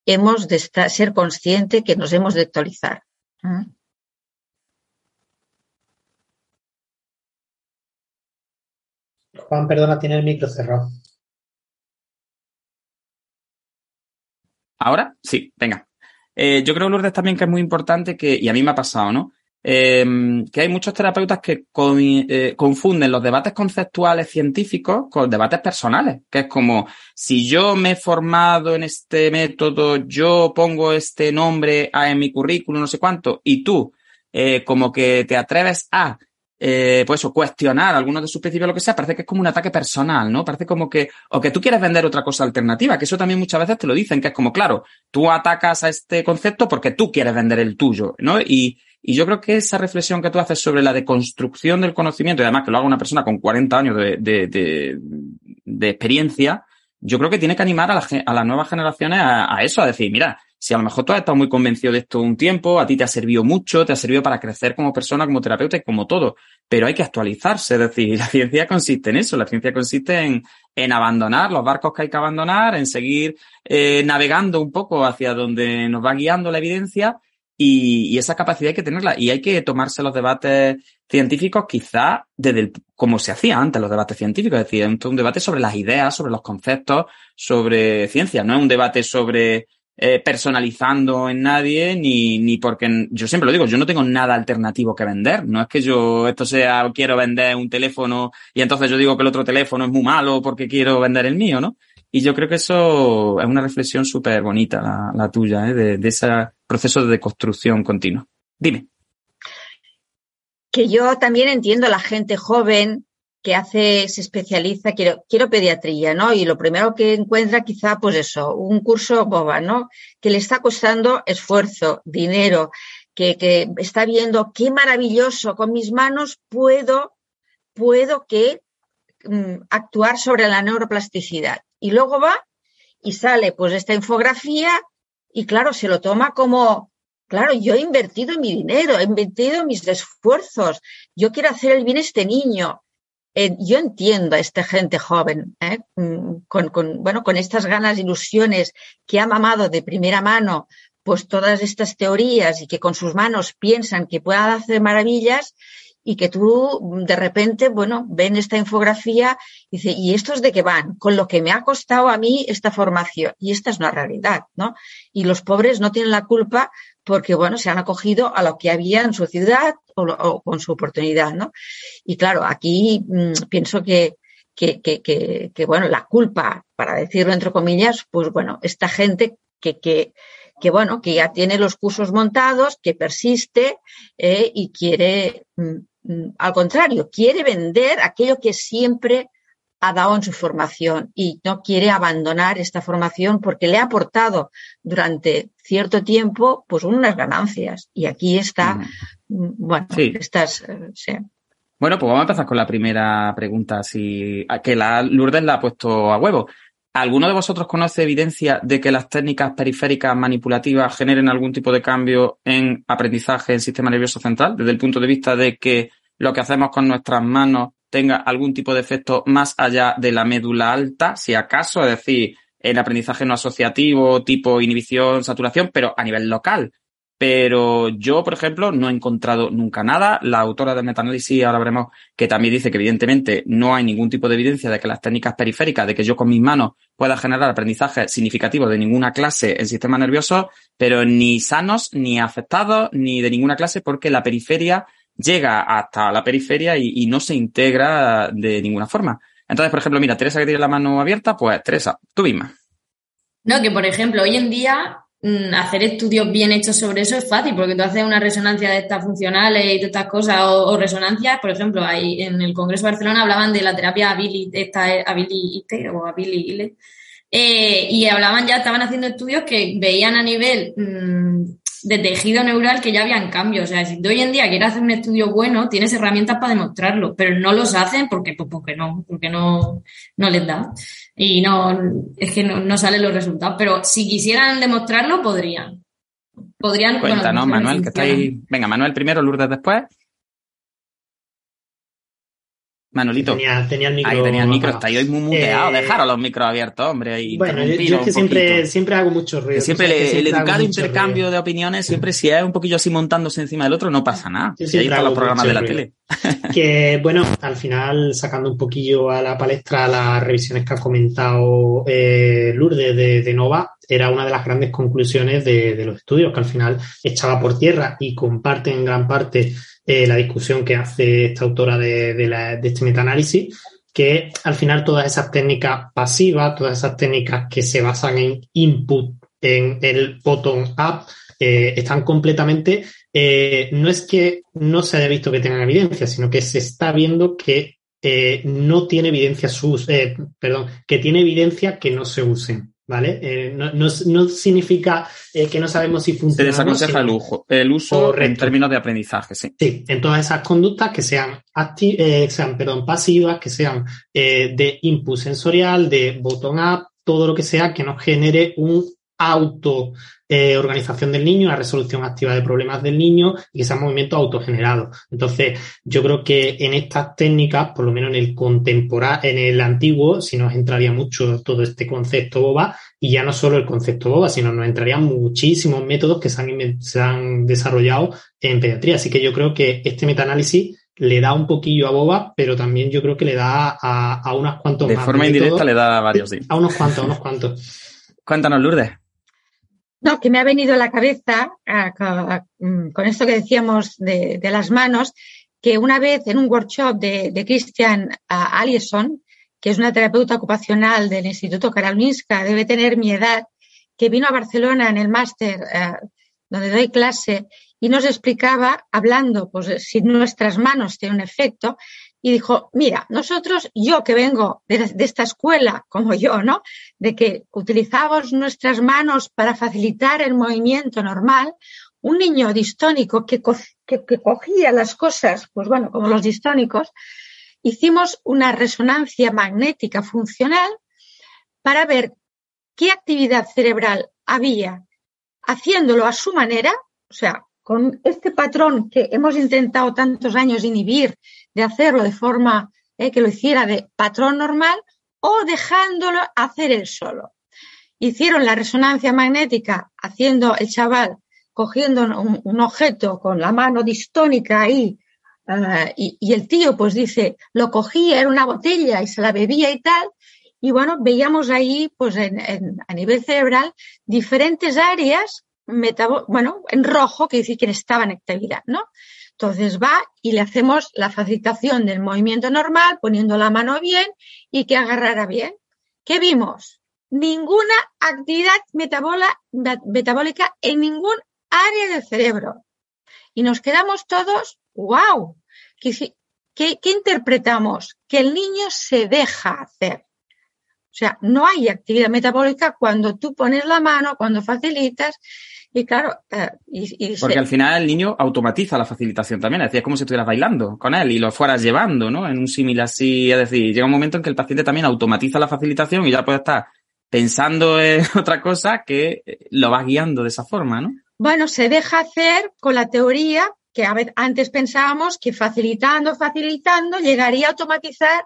hemos de ser conscientes que nos hemos de actualizar. ¿Mm? Juan, perdona, tiene el micro cerrado. ¿Ahora? Sí, venga. Eh, yo creo, Lourdes, también que es muy importante que, y a mí me ha pasado, ¿no? Em, que hay muchos terapeutas que eh, confunden los debates conceptuales científicos con debates personales, que es como, si yo me he formado en este método, yo pongo este nombre en mi currículum, no sé cuánto, y tú, eh, como que te atreves a eh, pues o cuestionar algunos de sus principios, lo que sea, parece que es como un ataque personal, ¿no? Parece como que, o que tú quieres vender otra cosa alternativa, que eso también muchas veces te lo dicen, que es como, claro, tú atacas a este concepto porque tú quieres vender el tuyo, ¿no? Y, Y yo creo que esa reflexión que tú haces sobre la deconstrucción del conocimiento, y además que lo haga una persona con 40 años de, de, de, experiencia, yo creo que tiene que animar a, a las nuevas generaciones a, a, eso, a decir, mira, si a lo mejor tú has estado muy convencido de esto un tiempo, a ti te ha servido mucho, te ha servido para crecer como persona, como terapeuta y como todo, pero hay que actualizarse, es decir, la ciencia consiste en eso, la ciencia consiste en, en abandonar los barcos que hay que abandonar, en seguir eh, navegando un poco hacia donde nos va guiando la evidencia y, esa capacidad hay que tenerla. Y hay que tomarse los debates científicos quizá desde el, como se hacía antes los debates científicos, es decir, un debate sobre las ideas, sobre los conceptos, sobre ciencia, no es un debate sobre eh, personalizando en nadie, ni, ni porque yo siempre lo digo, yo no tengo nada alternativo que vender. No es que yo esto sea, quiero vender un teléfono y entonces yo digo que el otro teléfono es muy malo porque quiero vender el mío, ¿no? Y yo creo que eso es una reflexión súper bonita, la, la, tuya, ¿eh? de, de ese proceso de construcción continua. Dime. Que yo también entiendo a la gente joven que hace, se especializa, quiero, quiero pediatría, ¿no? Y lo primero que encuentra quizá, pues eso, un curso boba, ¿no? Que le está costando esfuerzo, dinero, que, que está viendo qué maravilloso, con mis manos puedo, puedo que mm, actuar sobre la neuroplasticidad. Y luego va y sale pues esta infografía y claro, se lo toma como, claro, yo he invertido mi dinero, he invertido mis esfuerzos, yo quiero hacer el bien a este niño, eh, yo entiendo a esta gente joven, ¿eh? Mm, con, bueno, con estas ganas, ilusiones, que ha mamado de primera mano, pues todas estas teorías y que con sus manos piensan que puedan hacer maravillas y que tú de repente, bueno, ven esta infografía y dice, ¿y estos de qué van? Con lo que me ha costado a mí esta formación. Y esta es una realidad, ¿no? Y los pobres no tienen la culpa porque, bueno, se han acogido a lo que había en su ciudad o, con su oportunidad, ¿no? Y claro, aquí mmm, pienso que, que, que, bueno, la culpa, para decirlo entre comillas, pues bueno, esta gente que, que, que bueno, que ya tiene los cursos montados, que persiste eh, y quiere, mm, al contrario, quiere vender aquello que siempre ha dado en su formación y no quiere abandonar esta formación porque le ha aportado durante cierto tiempo pues unas ganancias y aquí está mm. bueno sí. estas eh, sí. bueno pues vamos a empezar con la primera pregunta si que la Lourdes la ha puesto a huevo ¿Alguno de vosotros conoce evidencia de que las técnicas periféricas manipulativas generen algún tipo de cambio en aprendizaje en sistema nervioso central? Desde el punto de vista de que lo que hacemos con nuestras manos tenga algún tipo de efecto más allá de la médula alta, si acaso, es decir, en aprendizaje no asociativo, tipo inhibición, saturación, pero a nivel local. Pero yo, por ejemplo, no he encontrado nunca nada. La autora del metaanálisis, ahora veremos, que también dice que evidentemente no hay ningún tipo de evidencia de que las técnicas periféricas, de que yo con mis manos pueda generar aprendizaje significativo de ninguna clase en sistema nervioso, pero ni sanos, ni afectados, ni de ninguna clase, porque la periferia llega hasta la periferia y, no se integra de ninguna forma. Entonces, por ejemplo, mira, Teresa que tiene la mano abierta, pues Teresa, tú misma. No, que por ejemplo, hoy en día mmm, hacer estudios bien hechos sobre eso es fácil, porque tú haces una resonancia de estas funcionales y de estas cosas, o, o resonancias, por ejemplo, en el Congreso de Barcelona hablaban de la terapia Abili, esta Abilite o Abilile, eh, y hablaban ya, estaban haciendo estudios que veían a nivel mmm, de tejido neural que ya habían cambios. O sea, si hoy en día quieres hacer un estudio bueno, tienes herramientas para demostrarlo, pero no los hacen porque, pues, porque no, porque no, no les da. Y no, es que no, no salen los resultados. Pero si quisieran demostrarlo, podrían. Podrían. Cuéntanos, bueno, Manuel, que está ahí. Venga, Manuel primero, Lourdes después. Manolito. Tenía, tenía, el micro. Ahí tenía el micro, está ahí hoy muy muteado. Eh, Dejaros los micros abiertos, hombre. Ahí bueno, yo, yo es que siempre, siempre hago mucho ruido. Siempre, o sea, siempre el educado intercambio ruido. de opiniones, siempre si es un poquillo así montándose encima del otro, no pasa nada. Si ahí están los programas de la ruido. tele. que, bueno, al final, sacando un poquillo a la palestra las revisiones que ha comentado eh, Lourdes de, de, Nova, era una de las grandes conclusiones de, los estudios, que al final echaba por tierra y comparte en gran parte eh, la discusión que hace esta autora de, de, la, de este metaanálisis, que al final todas esas técnicas pasivas, todas esas técnicas que se basan en input, en el bottom-up, eh, están completamente, eh, no es que no se haya visto que tengan evidencia, sino que se está viendo que no tiene evidencia sus, perdón, que tiene evidencia que no se usen. ¿Vale? Eh, no, no, significa eh, que no sabemos si funciona. Se desaconseja el, uso, el uso en términos de aprendizaje, sí. Sí, en todas esas conductas que sean, eh, sean perdón, pasivas, que sean de input sensorial, de bottom-up, todo lo que sea que nos genere un auto eh, organización del niño, la resolución activa de problemas del niño y que sea movimiento autogenerado. Entonces, yo creo que en estas técnicas, por lo menos en el contemporáneo, en el antiguo, si nos entraría mucho todo este concepto BOBA, y ya no solo el concepto BOBA, sino nos entrarían muchísimos métodos que se han, se han desarrollado en pediatría. Así que yo creo que este metaanálisis le da un poquillo a Boba, pero también yo creo que le da a, a unos cuantos de forma indirecta le da a varios, sí. A unos cuantos, a unos cuantos. Cuéntanos, Lourdes. No, que me ha venido a la cabeza mm, con esto que decíamos de, las manos, que una vez en un workshop de, Christian ah, Allison, que es una terapeuta ocupacional del Instituto Karolinska, debe tener mi edad, que vino a Barcelona en el máster ah, donde doy clase y nos explicaba, hablando, pues si nuestras manos tienen un efecto, y dijo, mira, nosotros, yo que vengo de, esta escuela, como yo, ¿no? De que utilizamos nuestras manos para facilitar el movimiento normal, un niño distónico que, que, cogía las cosas, pues bueno, como los distónicos, hicimos una resonancia magnética funcional para ver qué actividad cerebral había haciéndolo a su manera, o sea, con este patrón que hemos intentado tantos años inhibir, de hacerlo de forma eh, que lo hiciera de patrón normal o dejándolo hacer él solo. Hicieron la resonancia magnética haciendo el chaval cogiendo un, objeto con la mano distónica ahí eh, y, el tío pues dice, lo cogía, era una botella y se la bebía y tal. Y bueno, veíamos ahí pues a nivel cerebral diferentes áreas bueno, en rojo, que decir que estaba en actividad, ¿no? Entonces va y le hacemos la facilitación del movimiento normal, poniendo la mano bien y que agarrara bien. ¿Qué vimos? Ninguna actividad metabólica en ningún área del cerebro. Y nos quedamos todos, wow, ¿qué, qué interpretamos? Que el niño se deja hacer. O sea, no hay actividad metabólica cuando tú pones la mano, cuando facilitas. Y claro, eh, porque al final el niño automatiza la facilitación también, es como si estuvieras bailando con él y lo fueras llevando, ¿no? En un símil así, es decir, llega un momento en que el paciente también automatiza la facilitación y ya puede estar pensando en otra cosa que lo va guiando de esa forma, ¿no? Bueno, se deja hacer con la teoría que a ver, antes pensábamos que facilitando, facilitando, llegaría a automatizar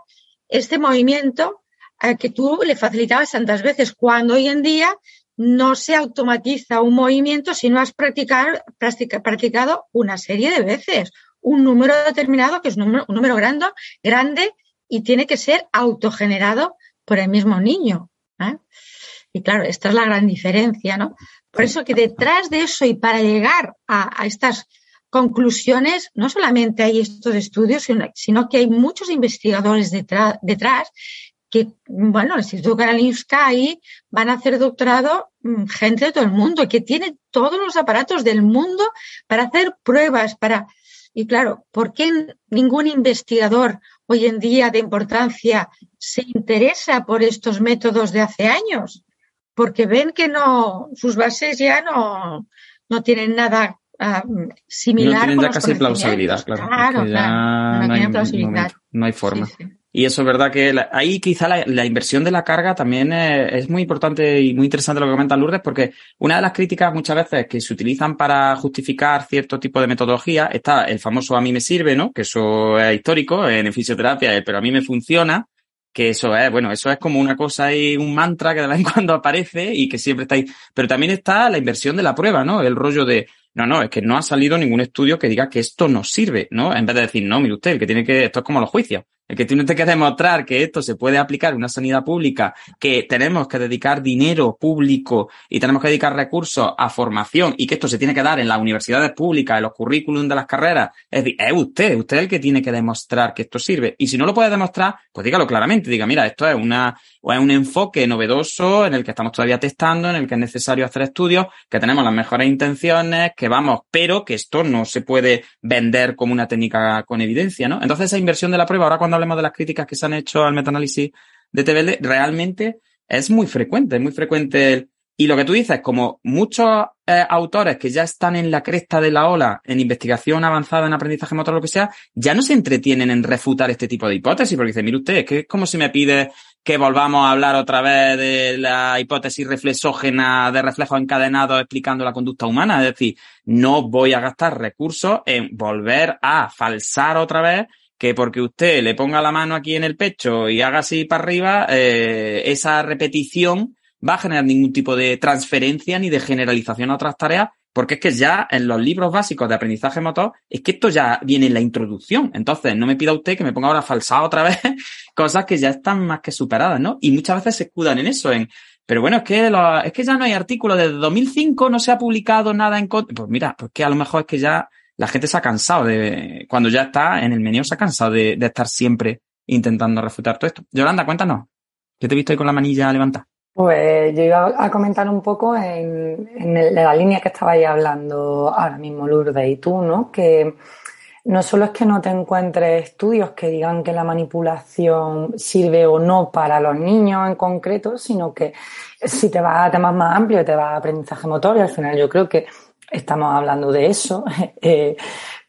este movimiento eh, que tú le facilitabas tantas veces, cuando hoy en día no se automatiza un movimiento si no has practicado, una serie de veces, un número determinado que es un número, grande, grande y tiene que ser autogenerado por el mismo niño. ¿eh? Y claro, esta es la gran diferencia, ¿no? Por eso que detrás de eso y para llegar a, estas conclusiones, no solamente hay estos estudios, sino, que hay muchos investigadores detrás que, bueno, el Instituto Karolinska ahí van a hacer doctorado mm, gente de todo el mundo, que tiene todos los aparatos del mundo para hacer pruebas, para... Y claro, ¿por qué ningún investigador hoy en día de importancia se interesa por estos métodos de hace años? Porque ven que no, sus bases ya no, no tienen nada uh, similar. No tienen ya casi plausibilidad, claro. Claro, claro. No, hay, plausibilidad. no hay forma. Y eso es verdad que ahí quizá la, inversión de la carga también es, muy importante y muy interesante lo que comenta Lourdes, porque una de las críticas muchas veces que se utilizan para justificar cierto tipo de metodología está el famoso a mí me sirve, ¿no? Que eso es histórico en fisioterapia, pero a mí me funciona que eso es, bueno, eso es como una cosa y un mantra que de vez en cuando aparece y que siempre está ahí. Pero también está la inversión de la prueba, ¿no? El rollo de, no, no, es que no ha salido ningún estudio que diga que esto nos sirve, ¿no? En vez de decir, no, mire usted, el que tiene que, esto es como los juicios. El que tiene que demostrar que esto se puede aplicar en una sanidad pública, que tenemos que dedicar dinero público y tenemos que dedicar recursos a formación y que esto se tiene que dar en las universidades públicas, en los currículums de las carreras. Es decir, es usted, usted el que tiene que demostrar que esto sirve. Y si no lo puede demostrar, pues dígalo claramente. Diga, mira, esto es una, es un enfoque novedoso en el que estamos todavía testando, en el que es necesario hacer estudios, que tenemos las mejores intenciones, que vamos, pero que esto no se puede vender como una técnica con evidencia, ¿no? Entonces esa inversión de la prueba, ahora cuando hablemos de las críticas que se han hecho al metaanálisis de TBL, realmente es muy frecuente, es muy frecuente el, y lo que tú dices, como muchos eh, autores que ya están en la cresta de la ola en investigación avanzada en aprendizaje motor o lo que sea, ya no se entretienen en refutar este tipo de hipótesis, porque dice, mire usted, es que es como si me pide que volvamos a hablar otra vez de la hipótesis reflexógena de reflejos encadenados explicando la conducta humana. Es decir, no voy a gastar recursos en volver a falsar otra vez que porque usted le ponga la mano aquí en el pecho y haga así para arriba, eh, esa repetición va a generar ningún tipo de transferencia ni de generalización a otras tareas, porque es que ya en los libros básicos de aprendizaje motor, es que esto ya viene en la introducción. Entonces, no me pida usted que me ponga ahora falsado otra vez cosas que ya están más que superadas, ¿no? Y muchas veces se escudan en eso, en, pero bueno, es que, es que ya no hay artículos. Desde 2005 no se ha publicado nada en Pues mira, pues que a lo mejor es que ya la gente se ha cansado de, cuando ya está en el menú, se ha cansado de, estar siempre intentando refutar todo esto. Yolanda, cuéntanos. Yo te he visto ahí con la manilla levantada. Pues yo iba a comentar un poco en, la línea que estabais hablando ahora mismo, Lourdes, y tú, ¿no? Que no solo es que no te encuentres estudios que digan que la manipulación sirve o no para los niños en concreto, sino que si te vas a temas más amplios, te vas a aprendizaje motor, y al final yo creo que estamos hablando de eso, eh,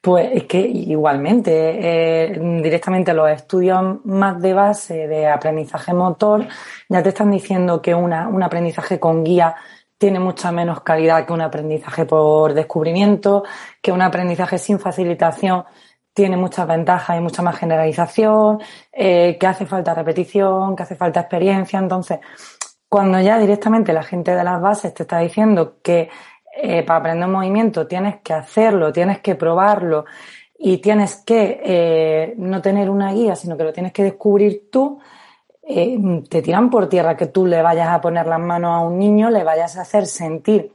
pues es que igualmente, eh, directamente los estudios más de base de aprendizaje motor ya te están diciendo que un aprendizaje con guía tiene mucha menos calidad que un aprendizaje por descubrimiento, que un aprendizaje sin facilitación tiene muchas ventajas y mucha más generalización, eh, que hace falta repetición, que hace falta experiencia. Entonces, cuando ya directamente la gente de las bases te está diciendo que eh, para aprender un movimiento tienes que hacerlo, tienes que probarlo y tienes que eh, no tener una guía, sino que lo tienes que descubrir tú, eh, te tiran por tierra que tú le vayas a poner las manos a un niño, le vayas a hacer sentir,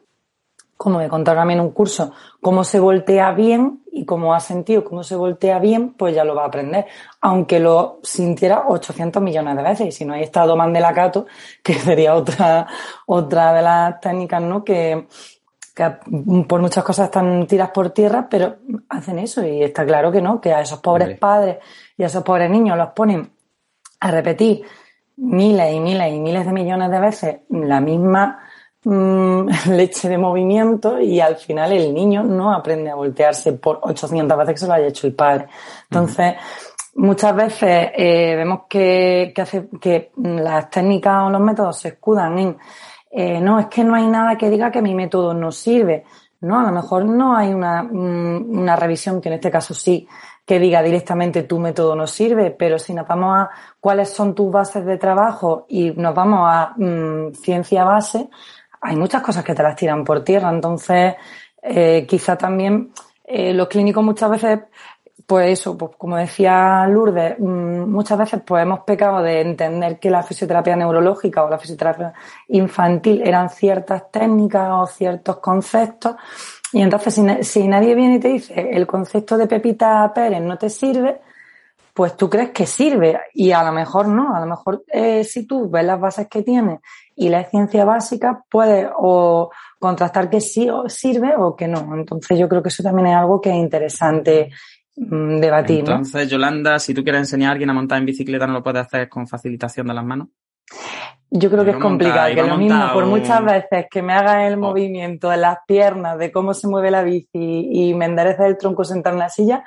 como me contaron a en un curso, cómo se voltea bien y cómo ha sentido cómo se voltea bien, pues ya lo va a aprender. Aunque lo sintiera 800 millones de veces. Y si no hay estado Mandela-Cato, que sería otra, otra de las técnicas, ¿no? Que, que por muchas cosas están tiras por tierra, pero hacen eso y está claro que no, que a esos pobres padres y a esos pobres niños los ponen a repetir miles y miles y miles de millones de veces la misma mm, leche de movimiento y al final el niño no aprende a voltearse por 800 veces que se lo haya hecho el padre. Entonces, muchas veces eh, vemos que, que, hace, que las técnicas o los métodos se escudan en eh, no, es que no hay nada que diga que mi método no sirve. No, a lo mejor no hay una, mm, una revisión que en este caso sí que diga directamente tu método no sirve, pero si nos vamos a cuáles son tus bases de trabajo y nos vamos a mm, ciencia base, hay muchas cosas que te las tiran por tierra. Entonces, eh, quizá también eh, los clínicos muchas veces pues eso, pues como decía Lourdes, mm, muchas veces pues hemos pecado de entender que la fisioterapia neurológica o la fisioterapia infantil eran ciertas técnicas o ciertos conceptos. Y entonces si, nadie viene y te dice el concepto de Pepita Pérez no te sirve, pues tú crees que sirve. Y a lo mejor no, a lo mejor eh, si tú ves las bases que tiene y la ciencia básica, puedes o contrastar que sí o sirve o que no. Entonces yo creo que eso también es algo que es interesante debatir. Entonces, Yolanda, si tú quieres enseñar a alguien a montar en bicicleta, ¿no lo puedes hacer con facilitación de las manos? Yo creo que es complicado, que lo mismo, por muchas veces que me haga el oh. movimiento de las piernas, de cómo se mueve la bici y me enderece el tronco sentar en la silla.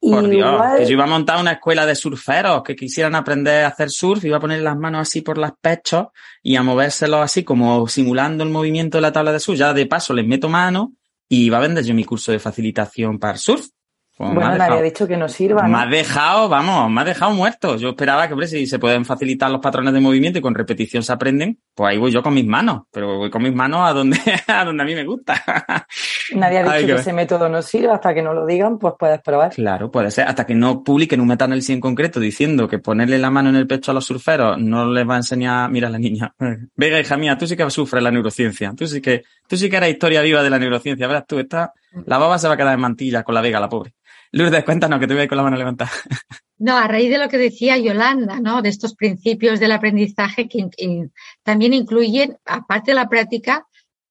Por Dios, que yo iba a montar una escuela de surferos que quisieran aprender a hacer surf, iba a poner las manos así por los pechos y a movérselos así como simulando el movimiento de la tabla de surf. Ya de paso les meto mano y iba a vender yo mi curso de facilitación para surf. Pues bueno, nadie ha dicho que no sirva. Me ha dejado, vamos, me ha dejado muerto. Yo esperaba que, hombre, si se pueden facilitar los patrones de movimiento y con repetición se aprenden, pues ahí voy yo con mis manos. Pero voy con mis manos a donde, a donde a mí me gusta. Nadie ha dicho que, ese método no sirva. Hasta que no lo digan, pues puedes probar. Claro, puede ser. Hasta que no publiquen un metanálisis en concreto diciendo que ponerle la mano en el pecho a los surferos no les va a enseñar, mira la niña. Venga, hija mía, tú sí que sufres la neurociencia. Tú sí que, tú sí que eres historia viva de la neurociencia. Verás tú, esta, la baba se va a quedar en mantilla con la vega, la pobre. Lourdes, cuéntanos que te voy a ir con la mano levantada. No, a raíz de lo que decía Yolanda, ¿no? De estos principios del aprendizaje que, también incluyen, aparte de la práctica,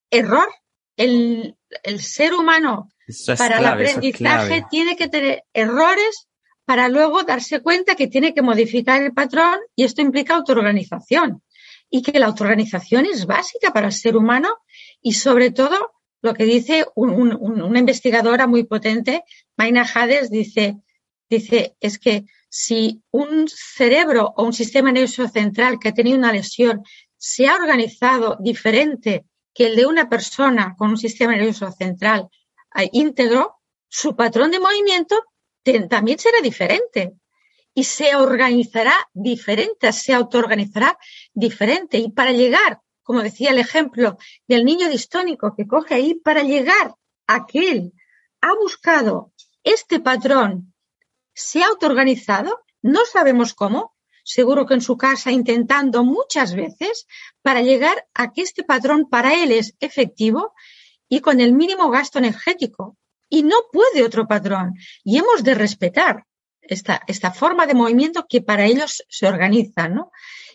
error. El, ser humano para el aprendizaje tiene que tener errores para luego darse cuenta que tiene que modificar el patrón y esto implica autoorganización. y que la autoorganización es básica para el ser humano y sobre todo lo que dice una investigadora muy potente, Maina Hades, dice, dice, es que si un cerebro o un sistema nervioso central que ha tenido una lesión se ha organizado diferente que el de una persona con un sistema nervioso central eh, íntegro, su patrón de movimiento también será diferente y se organizará diferente, se autoorganizará diferente. Y para llegar, como decía el ejemplo del niño distónico que coge ahí, para llegar a que él ha buscado este patrón, se ha autoorganizado, no sabemos cómo, seguro que en su casa intentando muchas veces para llegar a que este patrón para él es efectivo y con el mínimo gasto energético. Y no puede otro patrón. Y hemos de respetar esta, esta forma de movimiento que para ellos se organiza, ¿no?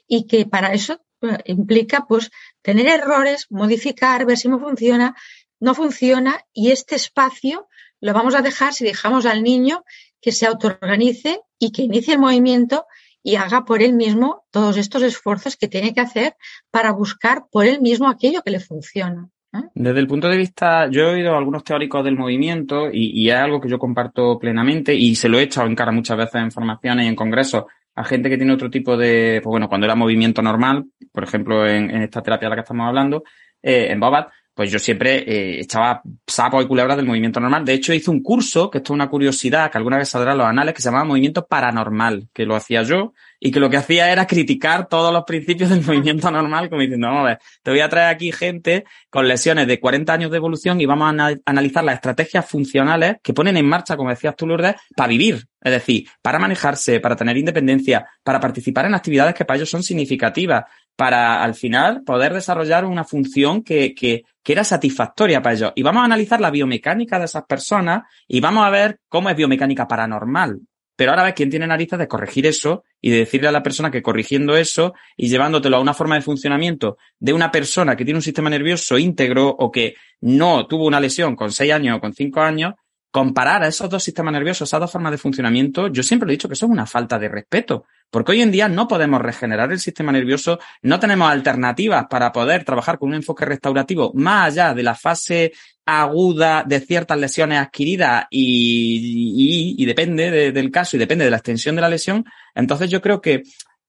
Y que para eso implica, pues, tener errores, modificar, ver si no funciona, no funciona, y este espacio lo vamos a dejar si dejamos al niño que se autoorganice y que inicie el movimiento y haga por él mismo todos estos esfuerzos que tiene que hacer para buscar por él mismo aquello que le funciona. Desde el punto de vista, yo he oído a algunos teóricos del movimiento y, es algo que yo comparto plenamente y se lo he echado en cara muchas veces en formaciones y en congresos a gente que tiene otro tipo de, pues bueno, cuando era movimiento normal, por ejemplo, en, esta terapia de la que estamos hablando, eh, en Bobat, pues yo siempre eh, echaba y culebras del movimiento normal. De hecho, hice un curso, que esto es una curiosidad, que alguna vez saldrá en los anales, que se llamaba Movimiento Paranormal, que lo hacía yo, y que lo que hacía era criticar todos los principios del movimiento normal, como diciendo, vamos a ver, te voy a traer aquí gente con lesiones de 40 años de evolución y vamos a analizar las estrategias funcionales que ponen en marcha, como decías tú, Lourdes, para vivir. Es decir, para manejarse, para tener independencia, para participar en actividades que para ellos son significativas, para al final poder desarrollar una función que, que, que era satisfactoria para ellos. Y vamos a analizar la biomecánica de esas personas y vamos a ver cómo es biomecánica paranormal. Pero ahora ves quién tiene narices de corregir eso y de decirle a la persona que corrigiendo eso y llevándotelo a una forma de funcionamiento de una persona que tiene un sistema nervioso íntegro o que no tuvo una lesión con seis años o con cinco años, comparar a esos dos sistemas nerviosos, esas dos formas de funcionamiento, yo siempre he dicho que eso es una falta de respeto, porque hoy en día no podemos regenerar el sistema nervioso, no tenemos alternativas para poder trabajar con un enfoque restaurativo más allá de la fase aguda de ciertas lesiones adquiridas y, y, depende del caso y depende de la extensión de la lesión. Entonces yo creo que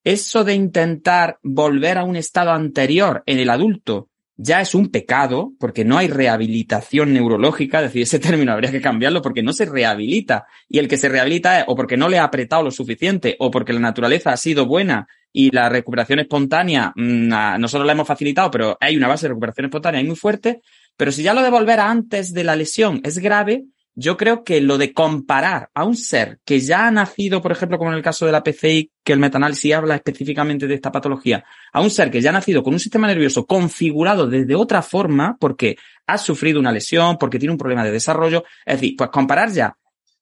eso de intentar volver a un estado anterior en el adulto ya es un pecado porque no hay rehabilitación neurológica, es decir, ese término habría que cambiarlo porque no se rehabilita. Y el que se rehabilita es o porque no le ha apretado lo suficiente o porque la naturaleza ha sido buena y la recuperación espontánea mm, nosotros la hemos facilitado, pero hay una base de recuperación espontánea muy fuerte, pero si ya lo de volver a antes de la lesión es grave, yo creo que lo de comparar a un ser que ya ha nacido, por ejemplo, como en el caso de la PCI, que el metanálisis habla específicamente de esta patología, a un ser que ya ha nacido con un sistema nervioso configurado desde otra forma, porque ha sufrido una lesión, porque tiene un problema de desarrollo, es decir, pues comparar ya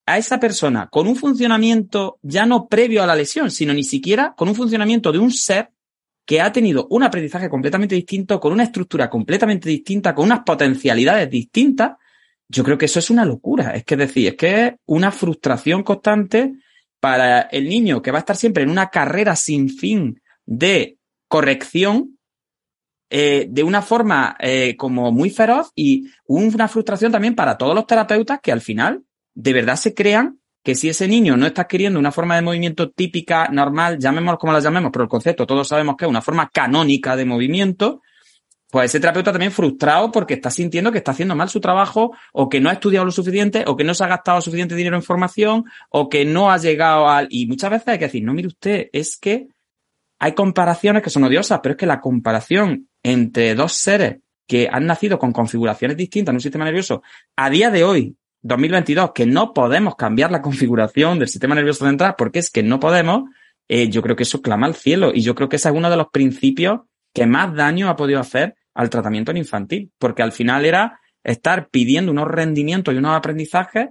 a esa persona con un funcionamiento ya no previo a la lesión, sino ni siquiera con un funcionamiento de un ser que ha tenido un aprendizaje completamente distinto, con una estructura completamente distinta, con unas potencialidades distintas, yo creo que eso es una locura. Es que decir, es que es una frustración constante para el niño que va a estar siempre en una carrera sin fin de corrección eh, de una forma eh, como muy feroz y una frustración también para todos los terapeutas que al final de verdad se crean que si ese niño no está adquiriendo una forma de movimiento típica, normal, llamémoslo como la llamemos, pero el concepto todos sabemos que es una forma canónica de movimiento, pues ese terapeuta también frustrado porque está sintiendo que está haciendo mal su trabajo o que no ha estudiado lo suficiente o que no se ha gastado suficiente dinero en formación o que no ha llegado al... Y muchas veces hay que decir, no, mire usted, es que hay comparaciones que son odiosas, pero es que la comparación entre dos seres que han nacido con configuraciones distintas en un sistema nervioso, a día de hoy, 2022, que no podemos cambiar la configuración del sistema nervioso central porque es que no podemos, eh, yo creo que eso clama al cielo y yo creo que ese es uno de los principios que más daño ha podido hacer al tratamiento en infantil, porque al final era estar pidiendo unos rendimientos y unos aprendizajes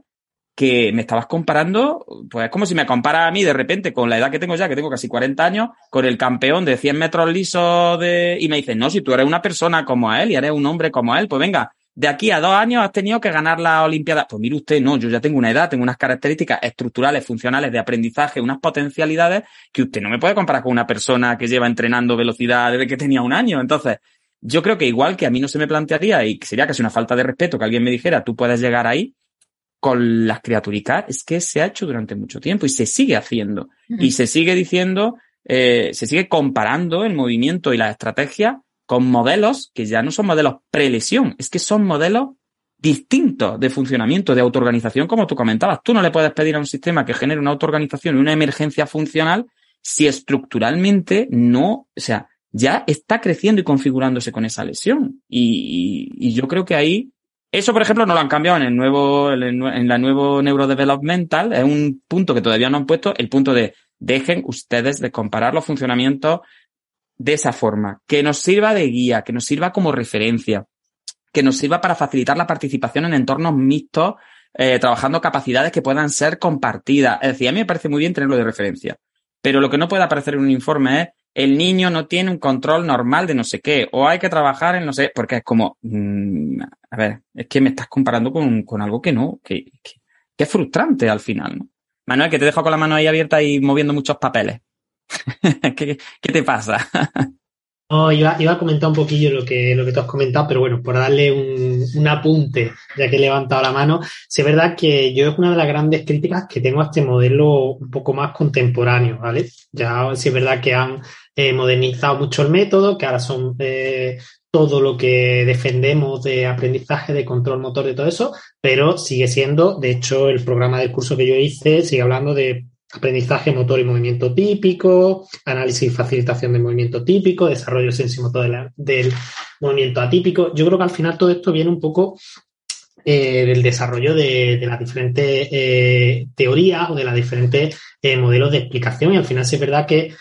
que me estabas comparando, pues es como si me compara a mí de repente con la edad que tengo ya, que tengo casi 40 años, con el campeón de 100 metros lisos de... y me dice, no, si tú eres una persona como él y eres un hombre como él, pues venga, de aquí a dos años has tenido que ganar la Olimpiada. Pues mire usted, no, yo ya tengo una edad, tengo unas características estructurales, funcionales de aprendizaje, unas potencialidades que usted no me puede comparar con una persona que lleva entrenando velocidad desde que tenía un año. Entonces, yo creo que igual que a mí no se me plantearía y sería casi una falta de respeto que alguien me dijera, tú puedes llegar ahí, con las criaturicas es que se ha hecho durante mucho tiempo y se sigue haciendo. Y se sigue diciendo, eh, se sigue comparando el movimiento y la estrategia con modelos que ya no son modelos prelesión, es que son modelos distintos de funcionamiento, de autoorganización, como tú comentabas. Tú no le puedes pedir a un sistema que genere una autoorganización y una emergencia funcional si estructuralmente no, o sea, ya está creciendo y configurándose con esa lesión. Y, yo creo que ahí, eso por ejemplo no lo han cambiado en el nuevo, en la nuevo neurodevelopmental, es un punto que todavía no han puesto, el punto de dejen ustedes de comparar los funcionamientos de esa forma, que nos sirva de guía, que nos sirva como referencia, que nos sirva para facilitar la participación en entornos mixtos, eh, trabajando capacidades que puedan ser compartidas. Es decir, a mí me parece muy bien tenerlo de referencia, pero lo que no puede aparecer en un informe es el niño no tiene un control normal de no sé qué, o hay que trabajar en no sé, porque es como, mm, a ver, es que me estás comparando con, con algo que no, que, que, es frustrante al final, ¿no? Manuel, que te dejo con la mano ahí abierta y moviendo muchos papeles. ¿Qué, ¿Qué, te pasa? Oh, iba, iba, a comentar un poquillo lo que, lo que tú has comentado, pero bueno, por darle un, un, apunte, ya que he levantado la mano, sí es verdad que yo es una de las grandes críticas que tengo a este modelo un poco más contemporáneo, ¿vale? Ya sí es verdad que han eh, modernizado mucho el método, que ahora son eh, todo lo que defendemos de aprendizaje, de control motor, de todo eso, pero sigue siendo, de hecho, el programa del curso que yo hice sigue hablando de aprendizaje motor y movimiento típico, análisis y facilitación del movimiento típico, desarrollo sensimotor del movimiento atípico. Yo creo que al final todo esto viene un poco eh, del desarrollo de, las diferentes eh, teorías o de las diferentes eh, modelos de explicación y al final sí es verdad que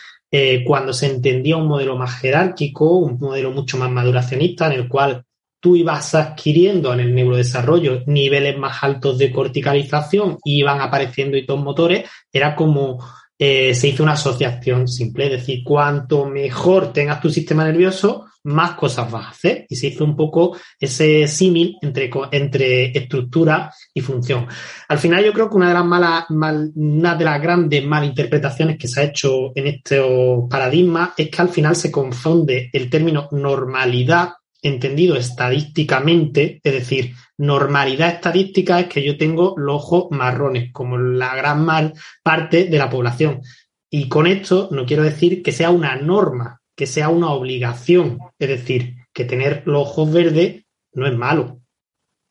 cuando se entendía un modelo más jerárquico, un modelo mucho más maduracionista en el cual tú ibas adquiriendo en el neurodesarrollo niveles más altos de corticalización y iban apareciendo hitos motores, era como eh, se hizo una asociación simple, es decir, cuanto mejor tengas tu sistema nervioso, más cosas vas a hacer. Y se hizo un poco ese símil entre, entre estructura y función. Al final yo creo que una de las malas, una de las grandes malinterpretaciones que se ha hecho en este paradigma es que al final se confunde el término normalidad entendido estadísticamente, es decir, normalidad estadística es que yo tengo los ojos marrones, como la gran parte de la población. Y con esto no quiero decir que sea una norma, que sea una obligación, es decir, que tener los ojos verdes no es malo.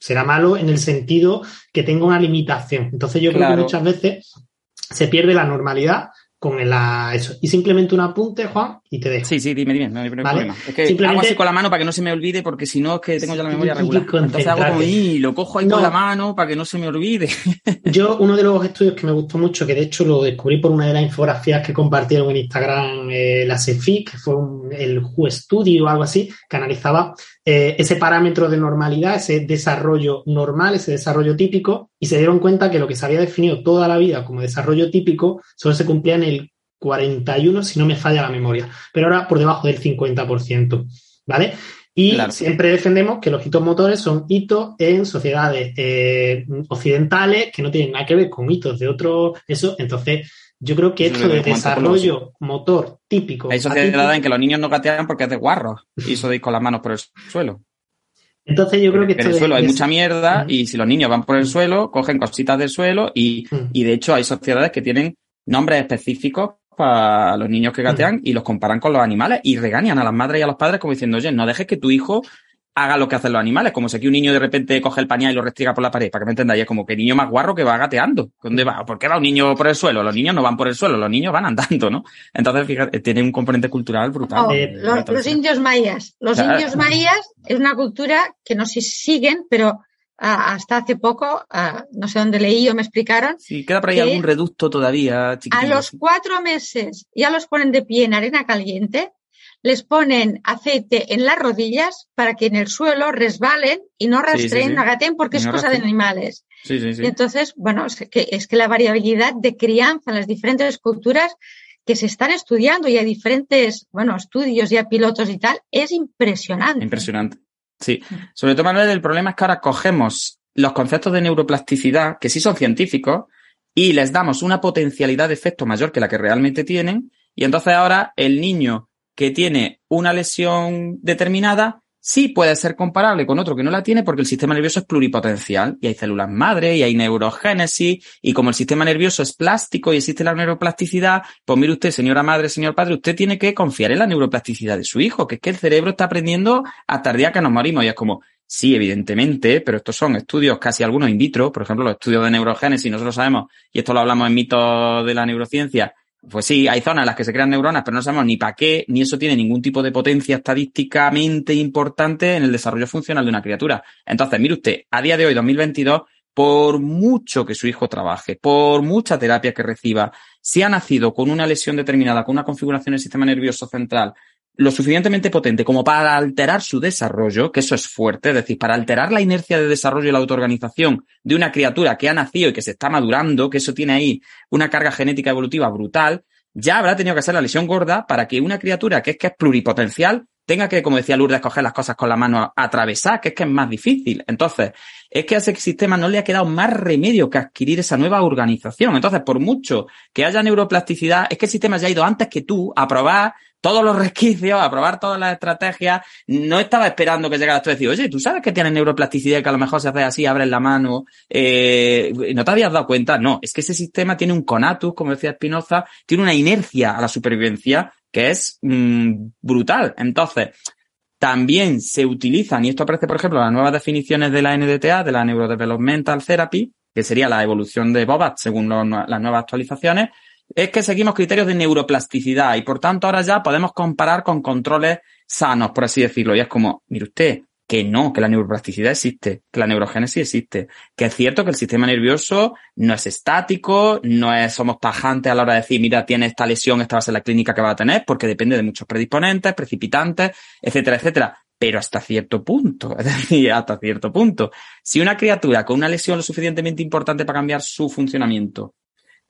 Será malo en el sentido que tenga una limitación. Entonces yo creo que muchas veces se pierde la normalidad con el, eso. Y simplemente un apunte, Juan, y te dejo. Sí, sí, dime, dime, no hay problema. Es que simplemente... hago así con la mano para que no se me olvide, porque si no es que tengo ya la memoria regular. Entonces hago como, y lo cojo ahí con la mano para que no se me olvide. Yo, uno de los estudios que me gustó mucho, que de hecho lo descubrí por una de las infografías que compartieron en Instagram eh, la CEFI, que fue el Who Study o algo así, que analizaba eh, ese parámetro de normalidad, ese desarrollo normal, ese desarrollo típico, y se dieron cuenta que lo que se había definido toda la vida como desarrollo típico solo se cumplía en el 41, si no me falla la memoria, pero ahora por debajo del 50%, ¿vale? Y siempre defendemos que los hitos motores son hitos en sociedades eh, occidentales que no tienen nada que ver con hitos de otros, eso, entonces yo creo que esto de desarrollo motor típico. Hay sociedades en que los niños no gatean porque es de guarro y eso de con las manos por el suelo. Entonces yo creo que en el suelo hay mucha mierda y si los niños van por el suelo, cogen cositas del suelo y, y de hecho hay sociedades que tienen nombres específicos para los niños que gatean y los comparan con los animales y regañan a las madres y a los padres como diciendo, oye, no dejes que tu hijo haga lo que hacen los animales, como si aquí un niño de repente coge el pañal y lo restriega por la pared, para que me entendáis, es como que niño más guarro que va gateando. ¿Dónde va? ¿Por qué va un niño por el suelo? Los niños no van por el suelo, los niños van andando, ¿no? Entonces, fíjate, tiene un componente cultural brutal. Oh, los, indios mayas. Los indios mayas es una cultura que no se siguen, pero ah, hasta hace poco, ah, no sé dónde leí o me explicaron. Sí, queda por ahí algún reducto todavía. A los cuatro meses ya los ponen de pie en arena caliente les ponen aceite en las rodillas para que en el suelo resbalen y no rastreen, no agaten porque es cosa de animales. Y entonces, bueno, es que, es que la variabilidad de crianza en las diferentes culturas que se están estudiando y hay diferentes, bueno, estudios ya pilotos y tal, es impresionante. Impresionante. Sí, sobre todo, Manuel, el problema es que ahora cogemos los conceptos de neuroplasticidad, que sí son científicos, y les damos una potencialidad de efecto mayor que la que realmente tienen, y entonces ahora el niño que tiene una lesión determinada sí puede ser comparable con otro que no la tiene porque el sistema nervioso es pluripotencial y hay células madre y hay neurogénesis y como el sistema nervioso es plástico y existe la neuroplasticidad, pues mire usted, señora madre, señor padre, usted tiene que confiar en la neuroplasticidad de su hijo, que es que el cerebro está aprendiendo hasta el que nos morimos y es como, Sí, evidentemente, pero estos son estudios casi algunos in vitro, por ejemplo, los estudios de neurogénesis, nosotros sabemos, y esto lo hablamos en mitos de la neurociencia, pues sí, hay zonas en las que se crean neuronas, pero no sabemos ni para qué, ni eso tiene ningún tipo de potencia estadísticamente importante en el desarrollo funcional de una criatura. Entonces, mire usted, a día de hoy, 2022, por mucho que su hijo trabaje, por mucha terapia que reciba, si ha nacido con una lesión determinada, con una configuración del sistema nervioso central lo suficientemente potente como para alterar su desarrollo, que eso es fuerte, es decir, para alterar la inercia de desarrollo y la autoorganización de una criatura que ha nacido y que se está madurando, que eso tiene ahí una carga genética evolutiva brutal, ya habrá tenido que ser la lesión gorda para que una criatura que es que es pluripotencial tenga que, como decía Lourdes, coger las cosas con la mano, atravesar, que es que es más difícil. Entonces, es que a ese sistema no le ha quedado más remedio que adquirir esa nueva organización. Entonces, por mucho que haya neuroplasticidad, es que el sistema ya ha ido antes que tú a probar todos los resquicios, a probar todas las estrategias. No estaba esperando que llegaras tú a decir, oye, tú sabes que tienes neuroplasticidad que a lo mejor se hace así, abres la mano, eh, no te habías dado cuenta. No, es que ese sistema tiene un conatus, como decía Spinoza, tiene una inercia a la supervivencia que es mm, brutal. Entonces, también se utilizan, y esto aparece, por ejemplo, en las nuevas definiciones de la NDTA, de la Neurodevelopmental Therapy, que sería la evolución de Bobat según las nuevas actualizaciones, es que seguimos criterios de neuroplasticidad y por tanto ahora ya podemos comparar con controles sanos, por así decirlo. Y es como, mire usted, que no, que la neuroplasticidad existe, que la neurogénesis existe, que es cierto que el sistema nervioso no es estático, no es, somos tajantes a la hora de decir, mira, tiene esta lesión, esta va a ser la clínica que va a tener, porque depende de muchos predisponentes, precipitantes, etcétera, etcétera. Pero hasta cierto punto, es decir, hasta cierto punto. Si una criatura con una lesión lo suficientemente importante para cambiar su funcionamiento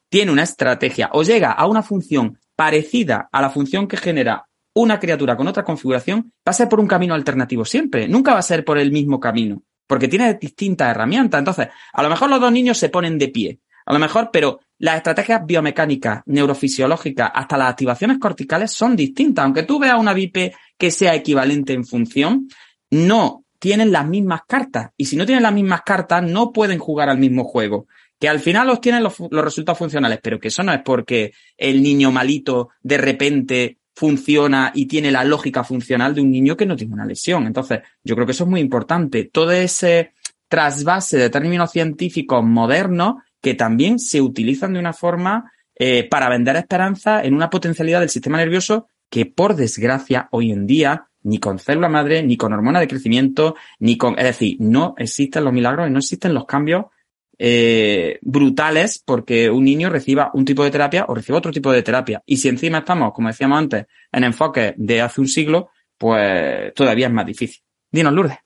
tiene una estrategia o llega a una función parecida a la función que genera una criatura con otra configuración, va a ser por un camino alternativo siempre. Nunca va a ser por el mismo camino, porque tiene distintas herramientas. Entonces, a lo mejor los dos niños se ponen de pie, a lo mejor, pero las estrategias biomecánicas, neurofisiológicas, hasta las activaciones corticales son distintas. Aunque tú veas una VIP que sea equivalente en función, no tienen las mismas cartas. Y si no tienen las mismas cartas, no pueden jugar al mismo juego que al final obtienen los, los resultados funcionales, pero que eso no es porque el niño malito de repente funciona y tiene la lógica funcional de un niño que no tiene una lesión. Entonces, yo creo que eso es muy importante. Todo ese trasvase de términos científicos modernos que también se utilizan de una forma eh, para vender esperanza en una potencialidad del sistema nervioso que, por desgracia, hoy en día, ni con célula madre, ni con hormona de crecimiento, ni con, es decir, no existen los milagros y no existen los cambios eh, brutales porque un niño reciba un tipo de terapia o reciba otro tipo de terapia. Y si encima estamos, como decíamos antes, en enfoque de hace un siglo, pues todavía es más difícil. Dinos, Lourdes.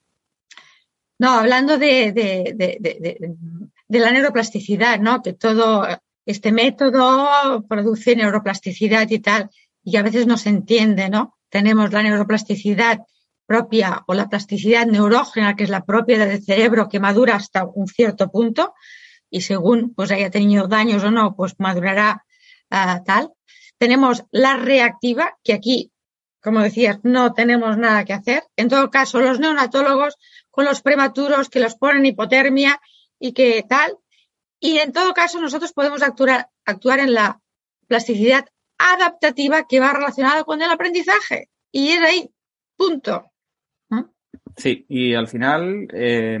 No, hablando de, de, de, la neuroplasticidad, ¿no? Que todo este método produce neuroplasticidad y tal, y a veces no se entiende, ¿no? Tenemos la neuroplasticidad propia o la plasticidad neurógena, que es la propia del cerebro que madura hasta un cierto punto y según pues haya tenido daños o no, pues madurará uh, tal. Tenemos la reactiva, que aquí, como decías, no tenemos nada que hacer. En todo caso, los neonatólogos con los prematuros que los ponen hipotermia y que tal. Y en todo caso, nosotros podemos actuar, actuar en la plasticidad adaptativa que va relacionada con el aprendizaje. Y es ahí, punto. Sí, y al final, eh,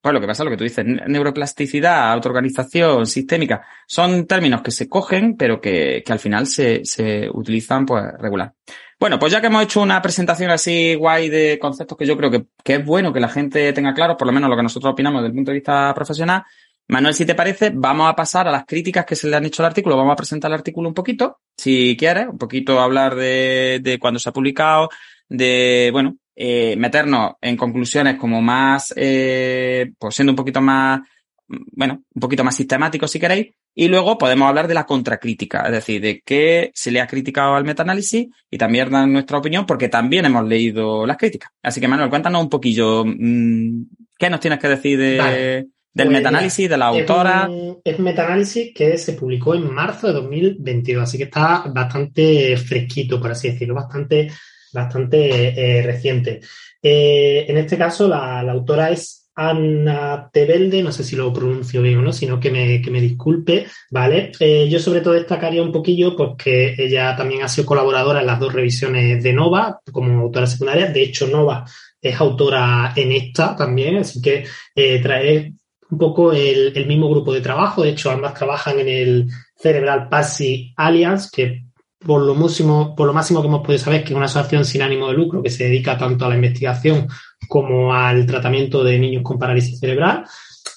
pues lo que pasa lo que tú dices, neuroplasticidad, autoorganización, sistémica, son términos que se cogen, pero que, que al final se, se utilizan pues regular. Bueno, pues ya que hemos hecho una presentación así guay de conceptos que yo creo que, que es bueno que la gente tenga claro, por lo menos lo que nosotros opinamos desde el punto de vista profesional, Manuel, si te parece, vamos a pasar a las críticas que se le han hecho al artículo. Vamos a presentar el artículo un poquito, si quieres, un poquito hablar de, de cuándo se ha publicado, de, bueno, eh, meternos en conclusiones como más, eh, pues siendo un poquito más, bueno, un poquito más sistemáticos si queréis, Y luego podemos hablar de la contracrítica, es decir, de qué se le ha criticado al metaanálisis y también dar nuestra opinión, porque también hemos leído las críticas. Así que, Manuel, cuéntanos un poquillo, mm, ¿qué nos tienes que decir de, del pues metaanálisis, de la autora? Es un, metaanálisis que se publicó en marzo de 2022, así que está bastante fresquito, por así decirlo, bastante, bastante eh, reciente. Eh, en este caso, la, autora es Ana Tebelde, no sé si lo pronuncio bien o no, sino que me, que me disculpe, ¿vale? Eh, yo sobre todo destacaría un poquillo porque ella también ha sido colaboradora en las dos revisiones de Nova como autora secundaria. De hecho, Nova es autora en esta también, así que eh, trae un poco el, el, mismo grupo de trabajo. De hecho, ambas trabajan en el Cerebral Palsy Alliance, que por lo máximo, por lo máximo que hemos podido saber, que es una asociación sin ánimo de lucro que se dedica tanto a la investigación como al tratamiento de niños con parálisis cerebral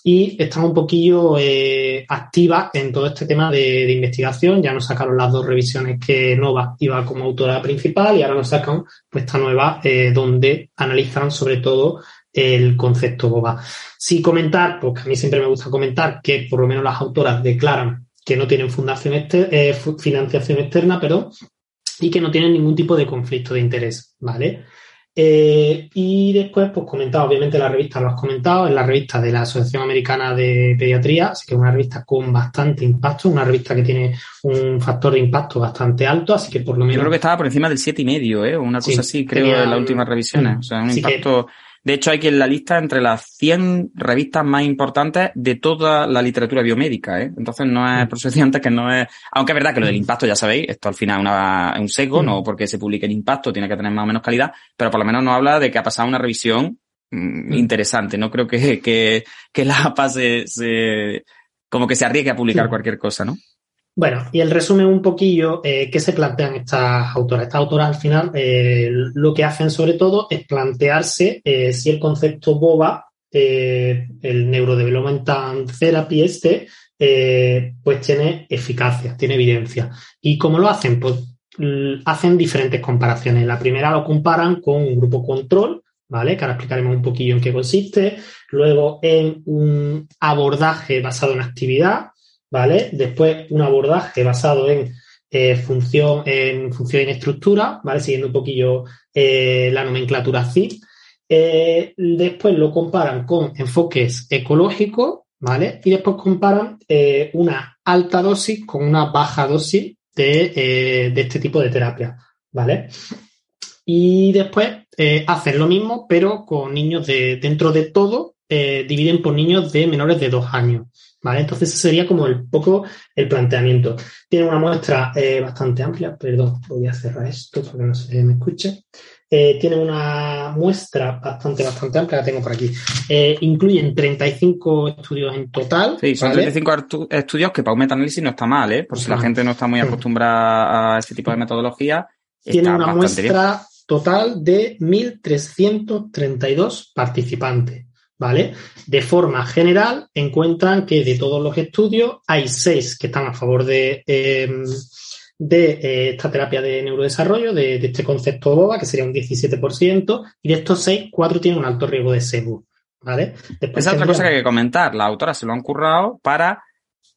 y están un poquillo eh, activas en todo este tema de, investigación. Ya nos sacaron las dos revisiones que Nova iba como autora principal y ahora nos sacan pues, esta nueva eh, donde analizan sobre todo el concepto BOBA. Sí comentar, porque a mí siempre me gusta comentar que por lo menos las autoras declaran que no tienen fundación eh, financiación externa, pero y que no tienen ningún tipo de conflicto de interés, ¿vale? Eh, y después, pues comentado, obviamente la revista lo has comentado, es la revista de la Asociación Americana de Pediatría, así que es una revista con bastante impacto, una revista que tiene un factor de impacto bastante alto, así que por lo menos... Yo creo que estaba por encima del siete y medio, ¿eh? Una cosa así, creo, en las últimas revisiones. O sea, un impacto... De hecho, hay que en la lista entre las 100 revistas más importantes de toda la literatura biomédica, ¿eh? Entonces no es, por eso antes que no es, aunque es verdad que lo del impacto ya sabéis, esto al final es un sesgo, no porque se publique en impacto, tiene que tener más o menos calidad, pero por lo menos nos habla de que ha pasado una revisión mm, interesante. No creo que, que, que la APA se, como que se arriesgue a publicar cualquier cosa, ¿no? Bueno, y el resumen un poquillo, eh, ¿qué se plantean estas autoras? Estas autoras al final eh, lo que hacen sobre todo es plantearse eh, si el concepto BOBA, eh, el Neurodevelopmental Therapy este, pues tiene eficacia, tiene evidencia. ¿Y cómo lo hacen? Pues hacen diferentes comparaciones. La primera lo comparan con un grupo control, ¿vale? Que ahora explicaremos un poquillo en qué consiste. Luego en un abordaje basado en actividad, ¿vale? Después un abordaje basado en eh, función, en función y en estructura, ¿vale? Siguiendo un poquillo eh, la nomenclatura CIP. Eh, después lo comparan con enfoques ecológicos, ¿vale? Y después comparan una alta dosis con una baja dosis de, de este tipo de terapia, ¿vale? Y después hacen lo mismo, pero con niños de, dentro de todo, dividen por niños de menores de dos años, ¿Vale? Entonces, ese sería como el poco el planteamiento. Tiene una muestra eh, bastante amplia, perdón, voy a cerrar esto para que no se me escuche. Eh, tiene una muestra bastante, bastante amplia, la tengo por aquí. Eh, incluyen 35 estudios en total. Sí, son 35 estudios que para un metaanálisis no está mal, ¿eh? Por si la gente no está muy acostumbrada a ese tipo de metodología. Tiene una muestra total de 1.332 participantes. ¿Vale? De forma general, encuentran que de todos los estudios hay seis que están a favor de, em, de eh, esta terapia de neurodesarrollo, de, este concepto BOBA, que sería un 17%, y de estos seis, cuatro tienen un alto riesgo de SEBU, ¿vale? Esa es otra cosa que hay que comentar. Las autoras se lo han currado para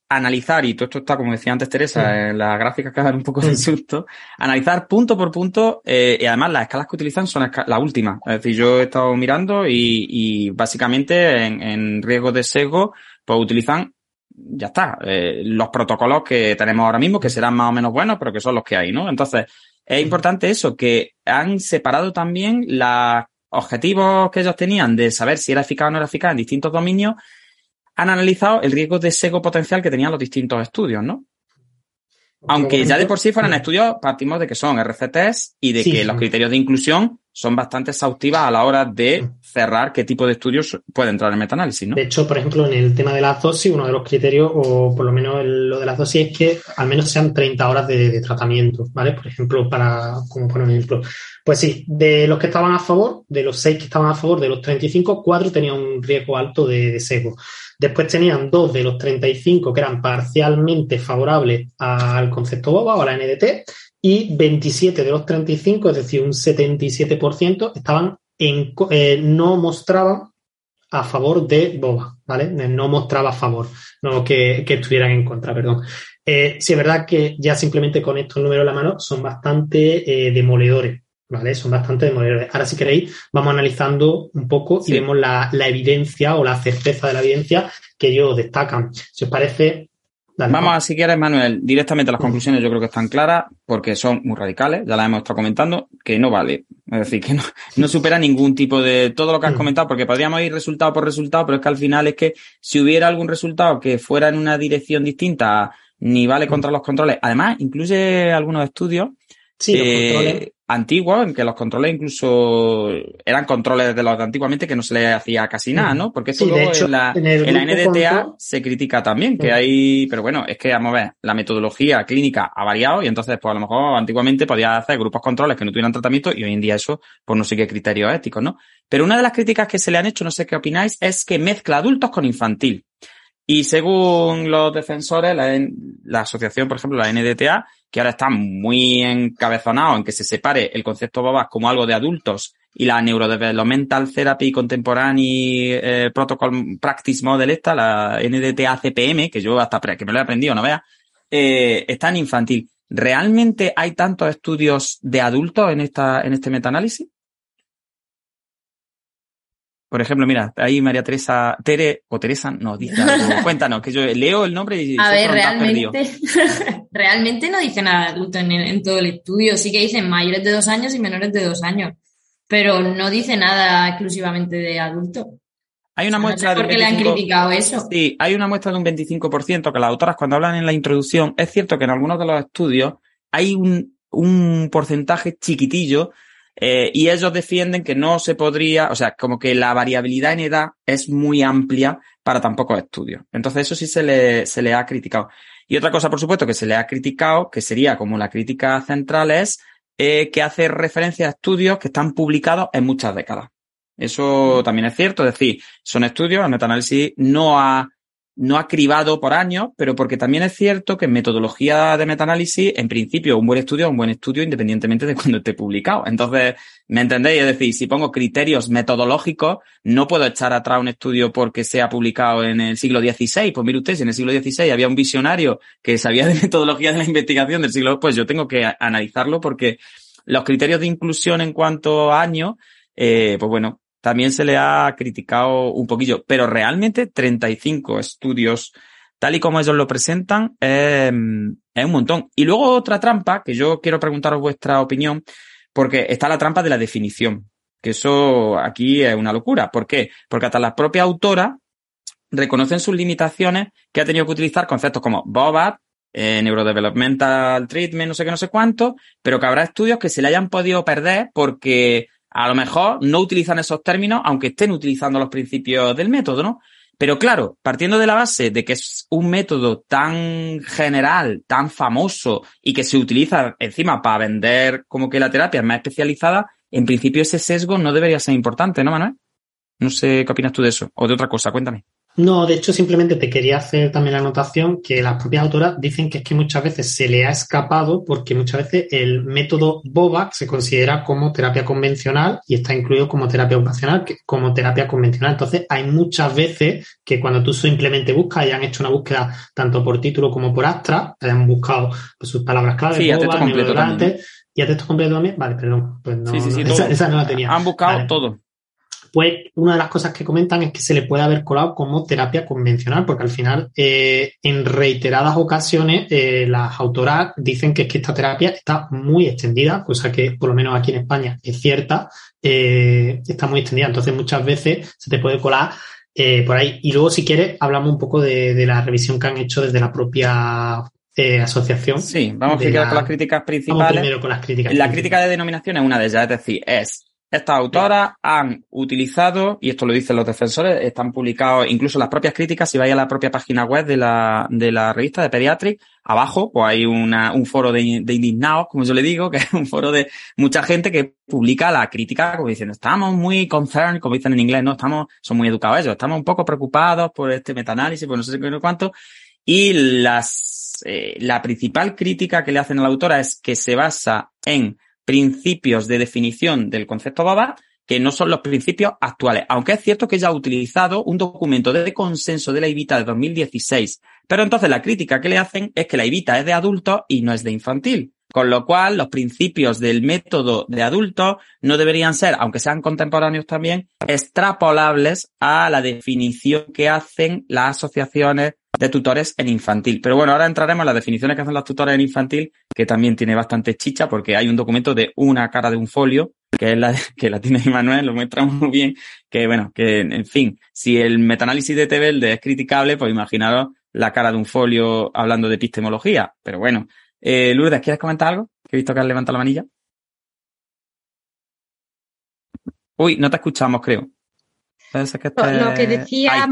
analizar, y todo esto está, como decía antes Teresa, en las gráficas que dan un poco de susto, analizar punto por punto, eh, y además las escalas que utilizan son las últimas. Es decir, yo he estado mirando y, y básicamente en, en riesgo de sesgo, pues utilizan, ya está, eh, los protocolos que tenemos ahora mismo, que serán más o menos buenos, pero que son los que hay, ¿no? Entonces, es importante eso, que han separado también los objetivos que ellos tenían de saber si era eficaz o no era eficaz en distintos dominios han analizado el riesgo de sesgo potencial que tenían los distintos estudios, ¿no? Aunque ya de por sí fueran estudios, partimos de que son RCTs y de que los criterios de inclusión son bastante exhaustivas a la hora de cerrar qué tipo de estudios puede entrar en metanálisis, ¿no? De hecho, por ejemplo, en el tema de las dosis, uno de los criterios, o por lo menos lo de las dosis, es que al menos sean 30 horas de, tratamiento, ¿vale? Por ejemplo, para, como por ejemplo. Pues sí, de los que estaban a favor, de los seis que estaban a favor, de los 35, cuatro tenían un riesgo alto de, de sesgo. Después tenían dos de los 35 que eran parcialmente favorables al concepto BOBA o a la NDT y 27 de los 35, es decir, un 77%, estaban en, eh, no mostraban a favor de Boba, ¿vale? No mostraba a favor, no que, estuvieran en contra, perdón. Eh, sí, es verdad que ya simplemente con estos números en la mano son bastante eh, demoledores, ¿vale? Son bastante demoledores. Ahora, si queréis, vamos analizando un poco y vemos la, la, evidencia o la certeza de la evidencia que ellos destacan. Si os parece, Vamos a, si quieres, Manuel, directamente las conclusiones yo creo que están claras porque son muy radicales, ya las hemos estado comentando, que no vale. Es decir, que no, no supera ningún tipo de todo lo que has mm. comentado, porque podríamos ir resultado por resultado, pero es que al final es que si hubiera algún resultado que fuera en una dirección distinta, ni vale contra los controles. Además, incluye algunos estudios Sí, los eh, controles. Antiguos, en que los controles incluso eran controles de los de antiguamente que no se le hacía casi nada, ¿no? Porque esto luego en, la, en, la, NDTA se critica también, que hay, pero bueno, es que vamos a ver, la metodología clínica ha variado y entonces, pues a lo mejor antiguamente podía hacer grupos controles que no tuvieran tratamiento y hoy en día eso, pues no sigue criterios éticos, ¿no? Pero una de las críticas que se le han hecho, no sé qué opináis, es que mezcla adultos con infantil. Y según los defensores, la, la asociación, por ejemplo, la NDTA, que ahora está muy encabezonado en que se separe el concepto BOBAS como algo de adultos y la Neurodevelopmental Therapy Contemporary eh, Protocol Practice Model esta, la NDTA-CPM, que yo hasta que me lo he aprendido, no vea, eh, está en infantil. ¿Realmente hay tantos estudios de adultos en esta, en este metaanálisis? Por ejemplo, mira, ahí María Teresa, Tere, o Teresa nos dice Cuéntanos, que yo leo el nombre y A ver, realmente, realmente no dice nada de adulto en, todo el estudio. Sí que dicen mayores de dos años y menores de dos años. Pero no dice nada exclusivamente de adulto. Hay una muestra de. ¿Por qué le han criticado eso? Sí, hay una muestra de un 25% que las autoras, cuando hablan en la introducción, es cierto que en algunos de los estudios hay un, un porcentaje chiquitillo eh, y ellos defienden que no se podría, o sea, como que la variabilidad en edad es muy amplia para tan pocos estudios. Entonces eso sí se le, se le ha criticado. Y otra cosa, por supuesto, que se le ha criticado, que sería como la crítica central, es eh, que hace referencia a estudios que están publicados en muchas décadas. Eso también es cierto, es decir, son estudios, el metaanálisis no ha no ha cribado por años, pero porque también es cierto que en metodología de metaanálisis, en principio, un buen estudio es un buen estudio independientemente de cuando esté publicado. Entonces, ¿me entendéis? Es decir, si pongo criterios metodológicos, no puedo echar atrás un estudio porque sea publicado en el siglo XVI. Pues mire usted, si en el siglo XVI había un visionario que sabía de metodología de la investigación del siglo, pues yo tengo que analizarlo porque los criterios de inclusión en cuanto a años, eh, pues bueno, también se le ha criticado un poquillo, pero realmente 35 estudios, tal y como ellos lo presentan, es un montón. Y luego otra trampa, que yo quiero preguntaros vuestra opinión, porque está la trampa de la definición, que eso aquí es una locura. ¿Por qué? Porque hasta las propias autoras reconocen sus limitaciones que ha tenido que utilizar conceptos como BOBAT, eh, Neurodevelopmental Treatment, no sé qué, no sé cuánto, pero que habrá estudios que se le hayan podido perder porque a lo mejor no utilizan esos términos, aunque estén utilizando los principios del método, ¿no? Pero claro, partiendo de la base de que es un método tan general, tan famoso y que se utiliza encima para vender como que la terapia es más especializada, en principio ese sesgo no debería ser importante, ¿no, Manuel? No sé qué opinas tú de eso o de otra cosa, cuéntame. No, de hecho simplemente te quería hacer también la anotación que las propias autoras dicen que es que muchas veces se le ha escapado porque muchas veces el método BOBAC se considera como terapia convencional y está incluido como terapia ocupacional, como terapia convencional. Entonces hay muchas veces que cuando tú simplemente buscas y han hecho una búsqueda tanto por título como por Astra, han buscado pues, sus palabras clave, sí, completo y a texto completo también, vale, perdón, pues no, esa, no la tenía. Han buscado todo pues una de las cosas que comentan es que se le puede haber colado como terapia convencional, porque al final, eh, en reiteradas ocasiones, eh, las autoras dicen que es que esta terapia está muy extendida, cosa que por lo menos aquí en España es cierta, eh, está muy extendida. Entonces, muchas veces se te puede colar por ahí. Y luego, si quieres, hablamos un poco de, la revisión que han hecho desde la propia asociación. Sí, vamos a con las críticas principales. primero con las críticas. La crítica de denominación es una de ellas, es decir, es estas autoras han utilizado, y esto lo dicen los defensores, están publicados incluso las propias críticas, si vais a la propia página web de la, de la revista de Pediatric, abajo pues hay una, un foro de, indignados, como yo le digo, que es un foro de mucha gente que publica la crítica como diciendo, estamos muy concerned, como dicen en inglés, no, estamos, son muy educados ellos, estamos un poco preocupados por este metaanálisis, por no sé qué, cuánto, y las, eh, la principal crítica que le hacen a la autora es que se basa en principios de definición del concepto BABA que no son los principios actuales, aunque es cierto que ella ha utilizado un documento de consenso de la IVITA de 2016. Pero entonces la crítica que le hacen es que la IVITA es de adultos y no es de infantil. Con lo cual, los principios del método de adultos no deberían ser, aunque sean contemporáneos también, extrapolables a la definición que hacen las asociaciones de tutores en infantil. Pero bueno, ahora entraremos en las definiciones que hacen los tutores en infantil, que también tiene bastante chicha porque hay un documento de una cara de un folio, que es la que la tiene Manuel, lo muestra muy bien, que bueno, que en fin, si el metaanálisis de Tebelde es criticable, pues imaginaros la cara de un folio hablando de epistemología. Pero bueno, eh, Lourdes, ¿quieres comentar algo? Que he visto que has levantado la manilla. Uy, no te escuchamos, creo. Lo que decía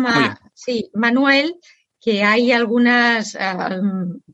sí, Manuel, que hay algunas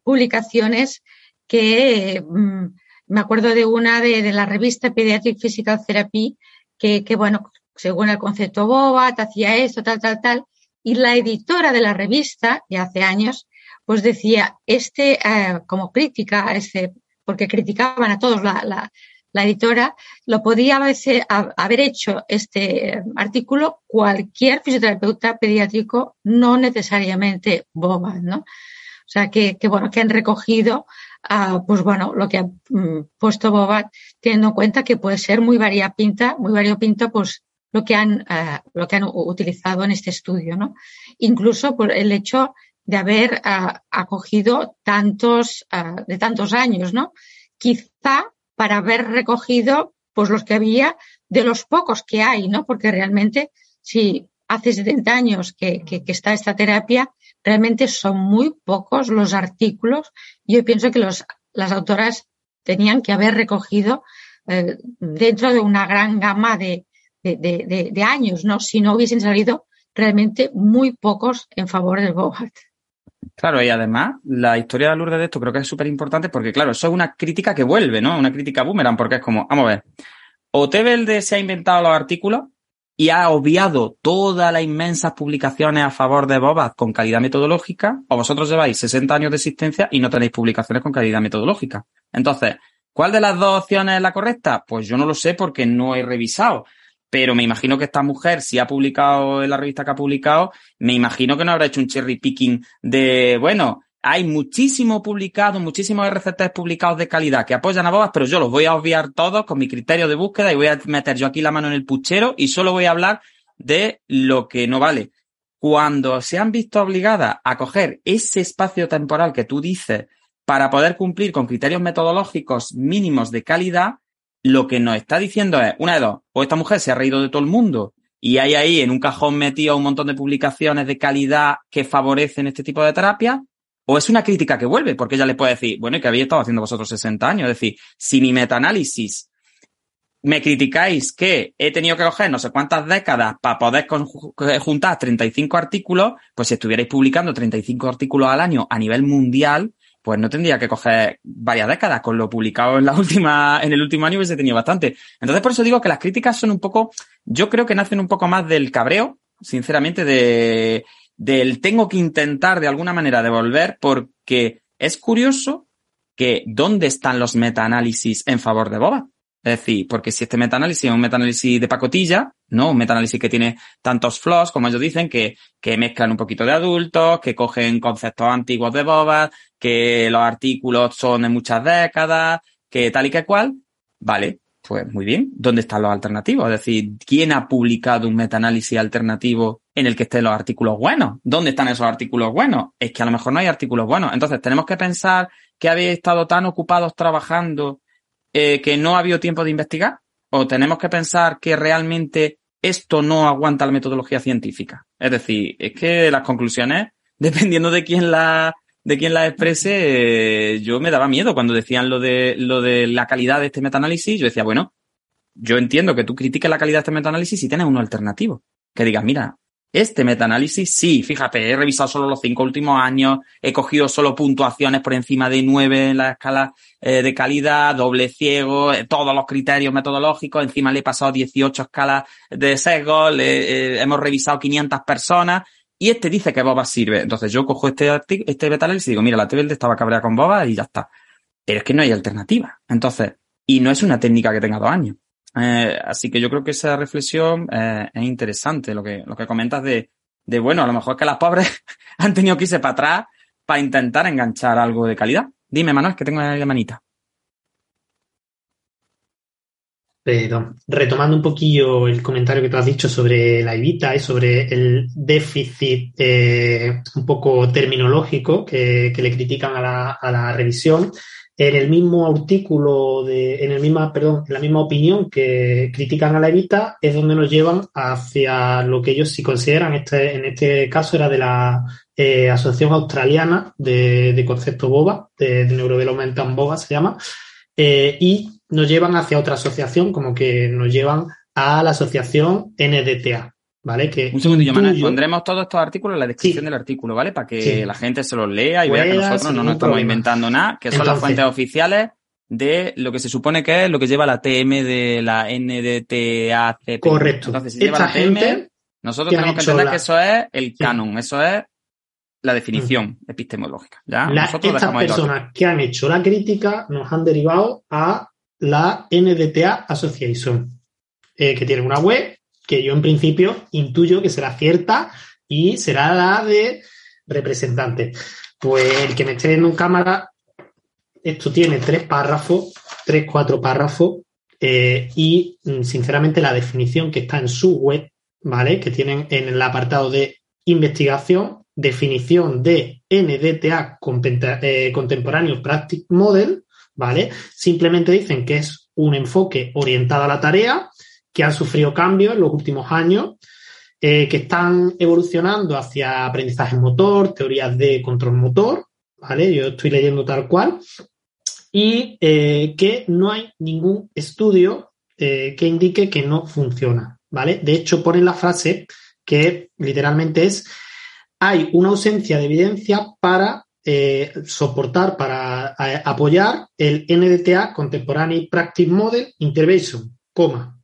publicaciones que mm, me acuerdo de una de, la revista Pediatric Physical Therapy, que, que, bueno, según el concepto Bobat, hacía esto, tal, tal, tal, y la editora de la revista, de hace años, pues decía, este, eh, como crítica, este, porque criticaban a todos la, la editora, lo podía haber hecho este artículo cualquier fisioterapeuta pediátrico, no necesariamente boba, ¿no? O sea, que, que bueno, que han recogido, uh, pues bueno, lo que ha um, puesto Bobat, teniendo en cuenta que puede ser muy variopinta, muy variopinto, pues lo que han, uh, lo que han utilizado en este estudio, ¿no? Incluso por el hecho de haber uh, acogido tantos, de tantos años, ¿no? Quizá para haber recogido pues los que había de los pocos que hay, ¿no? Porque realmente si hace 70 años que, que, que está esta terapia, realmente son muy pocos los artículos. Yo pienso que los, las autoras tenían que haber recogido eh, dentro de una gran gama de, de, de, de, años, ¿no? Si no hubiesen salido realmente muy pocos en favor del Bogart. Claro, y además, la historia de Lourdes de esto creo que es súper importante porque, claro, eso es una crítica que vuelve, ¿no? Una crítica boomerang, porque es como, vamos a ver, o Tebelde se ha inventado los artículos y ha obviado todas las inmensas publicaciones a favor de Bobat con calidad metodológica, o vosotros lleváis 60 años de existencia y no tenéis publicaciones con calidad metodológica. Entonces, ¿cuál de las dos opciones es la correcta? Pues yo no lo sé porque no he revisado pero me imagino que esta mujer, si ha publicado en la revista que ha publicado, me imagino que no habrá hecho un cherry picking de, bueno, hay muchísimo publicado, muchísimos RCTs publicados de calidad que apoyan a Bobas, pero yo los voy a obviar todos con mi criterio de búsqueda y voy a meter yo aquí la mano en el puchero y solo voy a hablar de lo que no vale. Cuando se han visto obligadas a coger ese espacio temporal que tú dices para poder cumplir con criterios metodológicos mínimos de calidad, lo que nos está diciendo es, una de dos, o esta mujer se ha reído de todo el mundo y hay ahí en un cajón metido un montón de publicaciones de calidad que favorecen este tipo de terapia, o es una crítica que vuelve, porque ella le puede decir, bueno, ¿y que habéis estado haciendo vosotros 60 años? Es decir, si mi metaanálisis me criticáis que he tenido que coger no sé cuántas décadas para poder juntar 35 artículos, pues si estuvierais publicando 35 artículos al año a nivel mundial, pues no tendría que coger varias décadas. Con lo publicado en la última, en el último año hubiese tenido bastante. Entonces, por eso digo que las críticas son un poco, yo creo que nacen un poco más del cabreo, sinceramente, de, del tengo que intentar de alguna manera devolver, porque es curioso que dónde están los metaanálisis en favor de Boba. Es decir, porque si este metaanálisis es un metaanálisis de pacotilla, ¿no? Un metaanálisis que tiene tantos flaws, como ellos dicen, que, que mezclan un poquito de adultos, que cogen conceptos antiguos de Boba, que los artículos son de muchas décadas, que tal y que cual. Vale, pues muy bien. ¿Dónde están los alternativos? Es decir, ¿quién ha publicado un metaanálisis alternativo en el que estén los artículos buenos? ¿Dónde están esos artículos buenos? Es que a lo mejor no hay artículos buenos. Entonces, tenemos que pensar que habéis estado tan ocupados trabajando eh, que no ha habido tiempo de investigar? ¿O tenemos que pensar que realmente esto no aguanta la metodología científica? Es decir, es que las conclusiones, dependiendo de quién la, de quién la exprese, eh, yo me daba miedo cuando decían lo de, lo de la calidad de este metaanálisis. Yo decía, bueno, yo entiendo que tú critiques la calidad de este metaanálisis y tienes uno alternativo. Que digas, mira, este metaanálisis, sí, fíjate, he revisado solo los cinco últimos años, he cogido solo puntuaciones por encima de nueve en la escala eh, de calidad, doble ciego, eh, todos los criterios metodológicos, encima le he pasado 18 escalas de sesgo, eh, hemos revisado 500 personas y este dice que Boba sirve. Entonces yo cojo este, este metaanálisis y digo, mira, la TVL estaba cabreada con Boba y ya está. Pero es que no hay alternativa. Entonces, y no es una técnica que tenga dos años. Eh, así que yo creo que esa reflexión eh, es interesante, lo que, lo que comentas de, de, bueno, a lo mejor que las pobres han tenido que irse para atrás para intentar enganchar algo de calidad. Dime, Manuel, que tengo la manita. Retomando un poquillo el comentario que tú has dicho sobre la Evita y sobre el déficit eh, un poco terminológico que, le critican a la, a la, revisión, en el mismo artículo, de, en, el misma, perdón, en la misma opinión que critican a la Evita, es donde nos llevan hacia lo que ellos sí consideran, este, en este caso era de la eh, Asociación Australiana de, de Concepto BOBA, de, de Neurodevelopmental BOBA se llama, eh, y nos llevan hacia otra asociación, como que nos llevan a la asociación NDTA. ¿Vale? Que un segundillo, Manuel. Pondremos todos estos artículos en la descripción del artículo, ¿vale? Para que la gente se los lea y vea que nosotros no nos estamos inventando nada, que son las fuentes oficiales de lo que se supone que es lo que lleva la TM de la NDTACP. Correcto. Entonces, si lleva la TM, nosotros tenemos que entender que eso es el canon, eso es la definición mm. epistemológica. ¿ya? estas personas que han hecho la crítica nos han derivado a la NDTA Association, eh, que tiene una web que yo en principio intuyo que será cierta y será la de representante. Pues el que me esté en cámara, esto tiene tres párrafos, tres, cuatro párrafos, eh, y mm, sinceramente la definición que está en su web, ¿vale? Que tienen en el apartado de investigación, definición de NDTA eh, Contemporáneo Practice Model, ¿vale? Simplemente dicen que es un enfoque orientado a la tarea, que han sufrido cambios en los últimos años, eh, que están evolucionando hacia aprendizaje motor, teorías de control motor, ¿vale? Yo estoy leyendo tal cual, y eh, que no hay ningún estudio eh, que indique que no funciona, ¿vale? De hecho, ponen la frase que literalmente es hay una ausencia de evidencia para eh, soportar, para eh, apoyar el NDTA, Contemporary Practice Model Intervention, coma.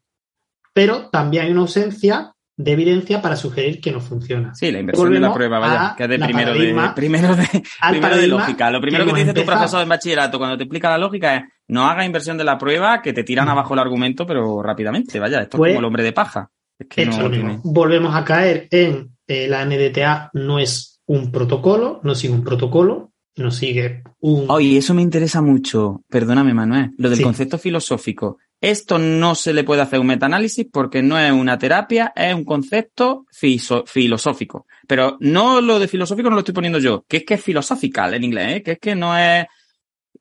Pero también hay una ausencia de evidencia para sugerir que no funciona. Sí, la inversión de la prueba, vaya, que es de primero de, primero de, primero de lógica. Lo primero que, te dice tu profesor de bachillerato cuando te explica la lógica es no haga inversión de la prueba que te tiran mm. abajo el argumento, pero rápidamente, vaya, esto es pues como el hombre de paja. Volvemos a caer en eh, la NDTA no es un protocolo, no sigue un protocolo, no sigue un... Oye, eso me interesa mucho. Perdóname, Manuel. Lo del concepto filosófico. Esto no se le puede hacer un metaanálisis porque no es una terapia, es un concepto filosófico. Pero no lo de filosófico no lo estoy poniendo yo, que es que es filosófica en inglés, ¿eh? que es que no es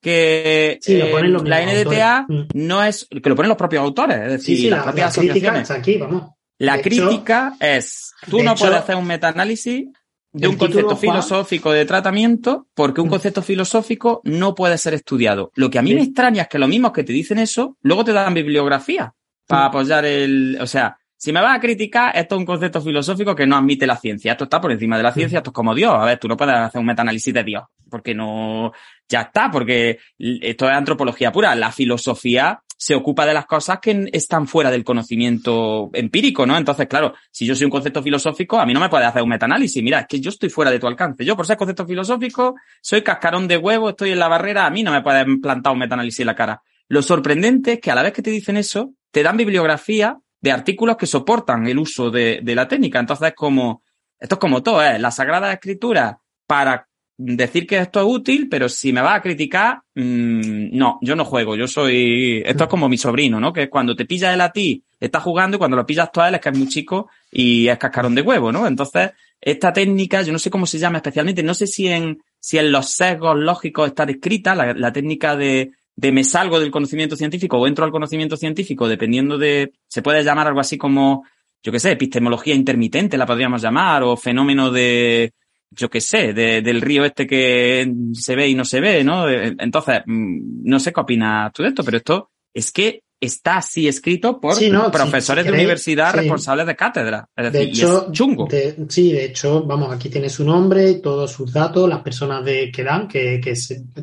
que eh, la NDTA mm. no es que lo ponen los propios autores, es decir, las propias asociaciones. Aquí, vamos. La crítica es, tú no puedes hacer un metaanálisis de un concepto filosófico de tratamiento porque un mm. concepto filosófico no puede ser estudiado. Lo que a mí me extraña es que los mismos que te dicen eso, luego te dan bibliografía para mm. apoyar el, o sea, si me vas a criticar, esto es un concepto filosófico que no admite la ciencia. Esto está por encima de la ciencia, mm. esto es como Dios. A ver, tú no puedes hacer un metaanálisis de Dios, porque no, ya está, porque esto es antropología pura. La filosofía se ocupa de las cosas que están fuera del conocimiento empírico, ¿no? Entonces, claro, si yo soy un concepto filosófico, a mí no me puede hacer un metaanálisis. Mira, es que yo estoy fuera de tu alcance. Yo, por ser concepto filosófico, soy cascarón de huevo, estoy en la barrera, a mí no me pueden plantar un metaanálisis en la cara. Lo sorprendente es que a la vez que te dicen eso, te dan bibliografía de artículos que soportan el uso de, de la técnica. Entonces, es como, esto es como todo, ¿eh? La Sagrada Escritura para decir que esto es útil, pero si me va a criticar, mmm, no, yo no juego, yo soy, esto es como mi sobrino, ¿no? Que cuando te pilla él a ti, está jugando y cuando lo pillas tú a él es que es muy chico y es cascarón de huevo, ¿no? Entonces, esta técnica, yo no sé cómo se llama especialmente, no sé si en, si en los sesgos lógicos está descrita la, la técnica de, de me salgo del conocimiento científico o entro al conocimiento científico, dependiendo de, se puede llamar algo así como, yo qué sé, epistemología intermitente la podríamos llamar, o fenómeno de, yo qué sé, del río este que se ve y no se ve, ¿no? Entonces, mm, no sé qué opinas tú de esto, pero esto es que está así escrito por profesores de universidad responsables de cátedra. Es decir, hecho, chungo. sí, de hecho, vamos, aquí tiene su nombre, todos sus datos, las personas de, que dan, que, que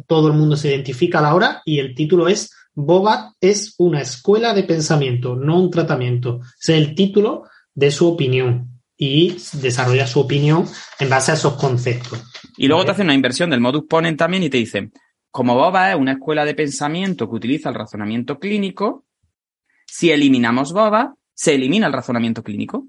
todo el mundo se identifica a la hora, y el título es Bobat es una escuela de pensamiento, no un tratamiento. Es el título de su opinión y desarrolla su opinión en base a esos conceptos. Y luego te hace una inversión del modus ponens también y te dicen, como Boba es una escuela de pensamiento que utiliza el razonamiento clínico, si eliminamos boba, se elimina el razonamiento clínico.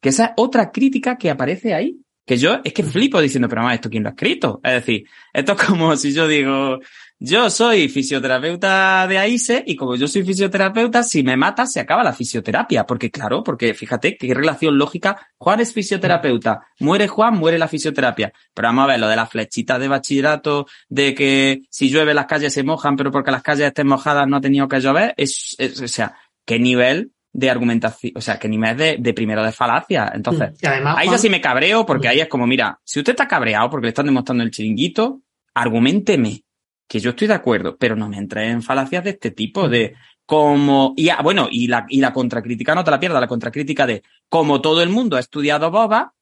Que esa es otra crítica que aparece ahí. Que yo es que flipo diciendo, pero mamá, ¿esto quién lo ha escrito? Es decir, esto es como si yo digo, yo soy fisioterapeuta de AISE y como yo soy fisioterapeuta, si me mata se acaba la fisioterapia. Porque claro, porque fíjate qué relación lógica. Juan es fisioterapeuta, muere Juan, muere la fisioterapia. Pero vamos a ver lo de las flechitas de bachillerato, de que si llueve las calles se mojan, pero porque las calles estén mojadas no ha tenido que llover. Es, o sea, qué nivel de argumentación, o sea, que ni me de, de primero de falacia. Entonces, mm. ahí ya sí me cabreo porque ahí es como, mira, si usted está cabreado porque le están demostrando el chiringuito, argumenteme que yo estoy de acuerdo, pero no me entre en falacias de este tipo, de como, y bueno, y la, y la contracrítica no te la pierdas, la contracrítica de como todo el mundo ha estudiado boba,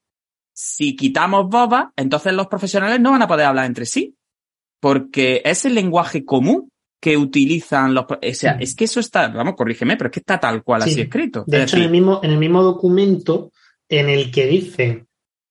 si quitamos boba, entonces los profesionales no van a poder hablar entre sí, porque es el lenguaje común que utilizan los... O sea, es que eso está, vamos, corrígeme, pero es que está tal cual así escrito. De hecho, en, el mismo, en el mismo documento en el que dice,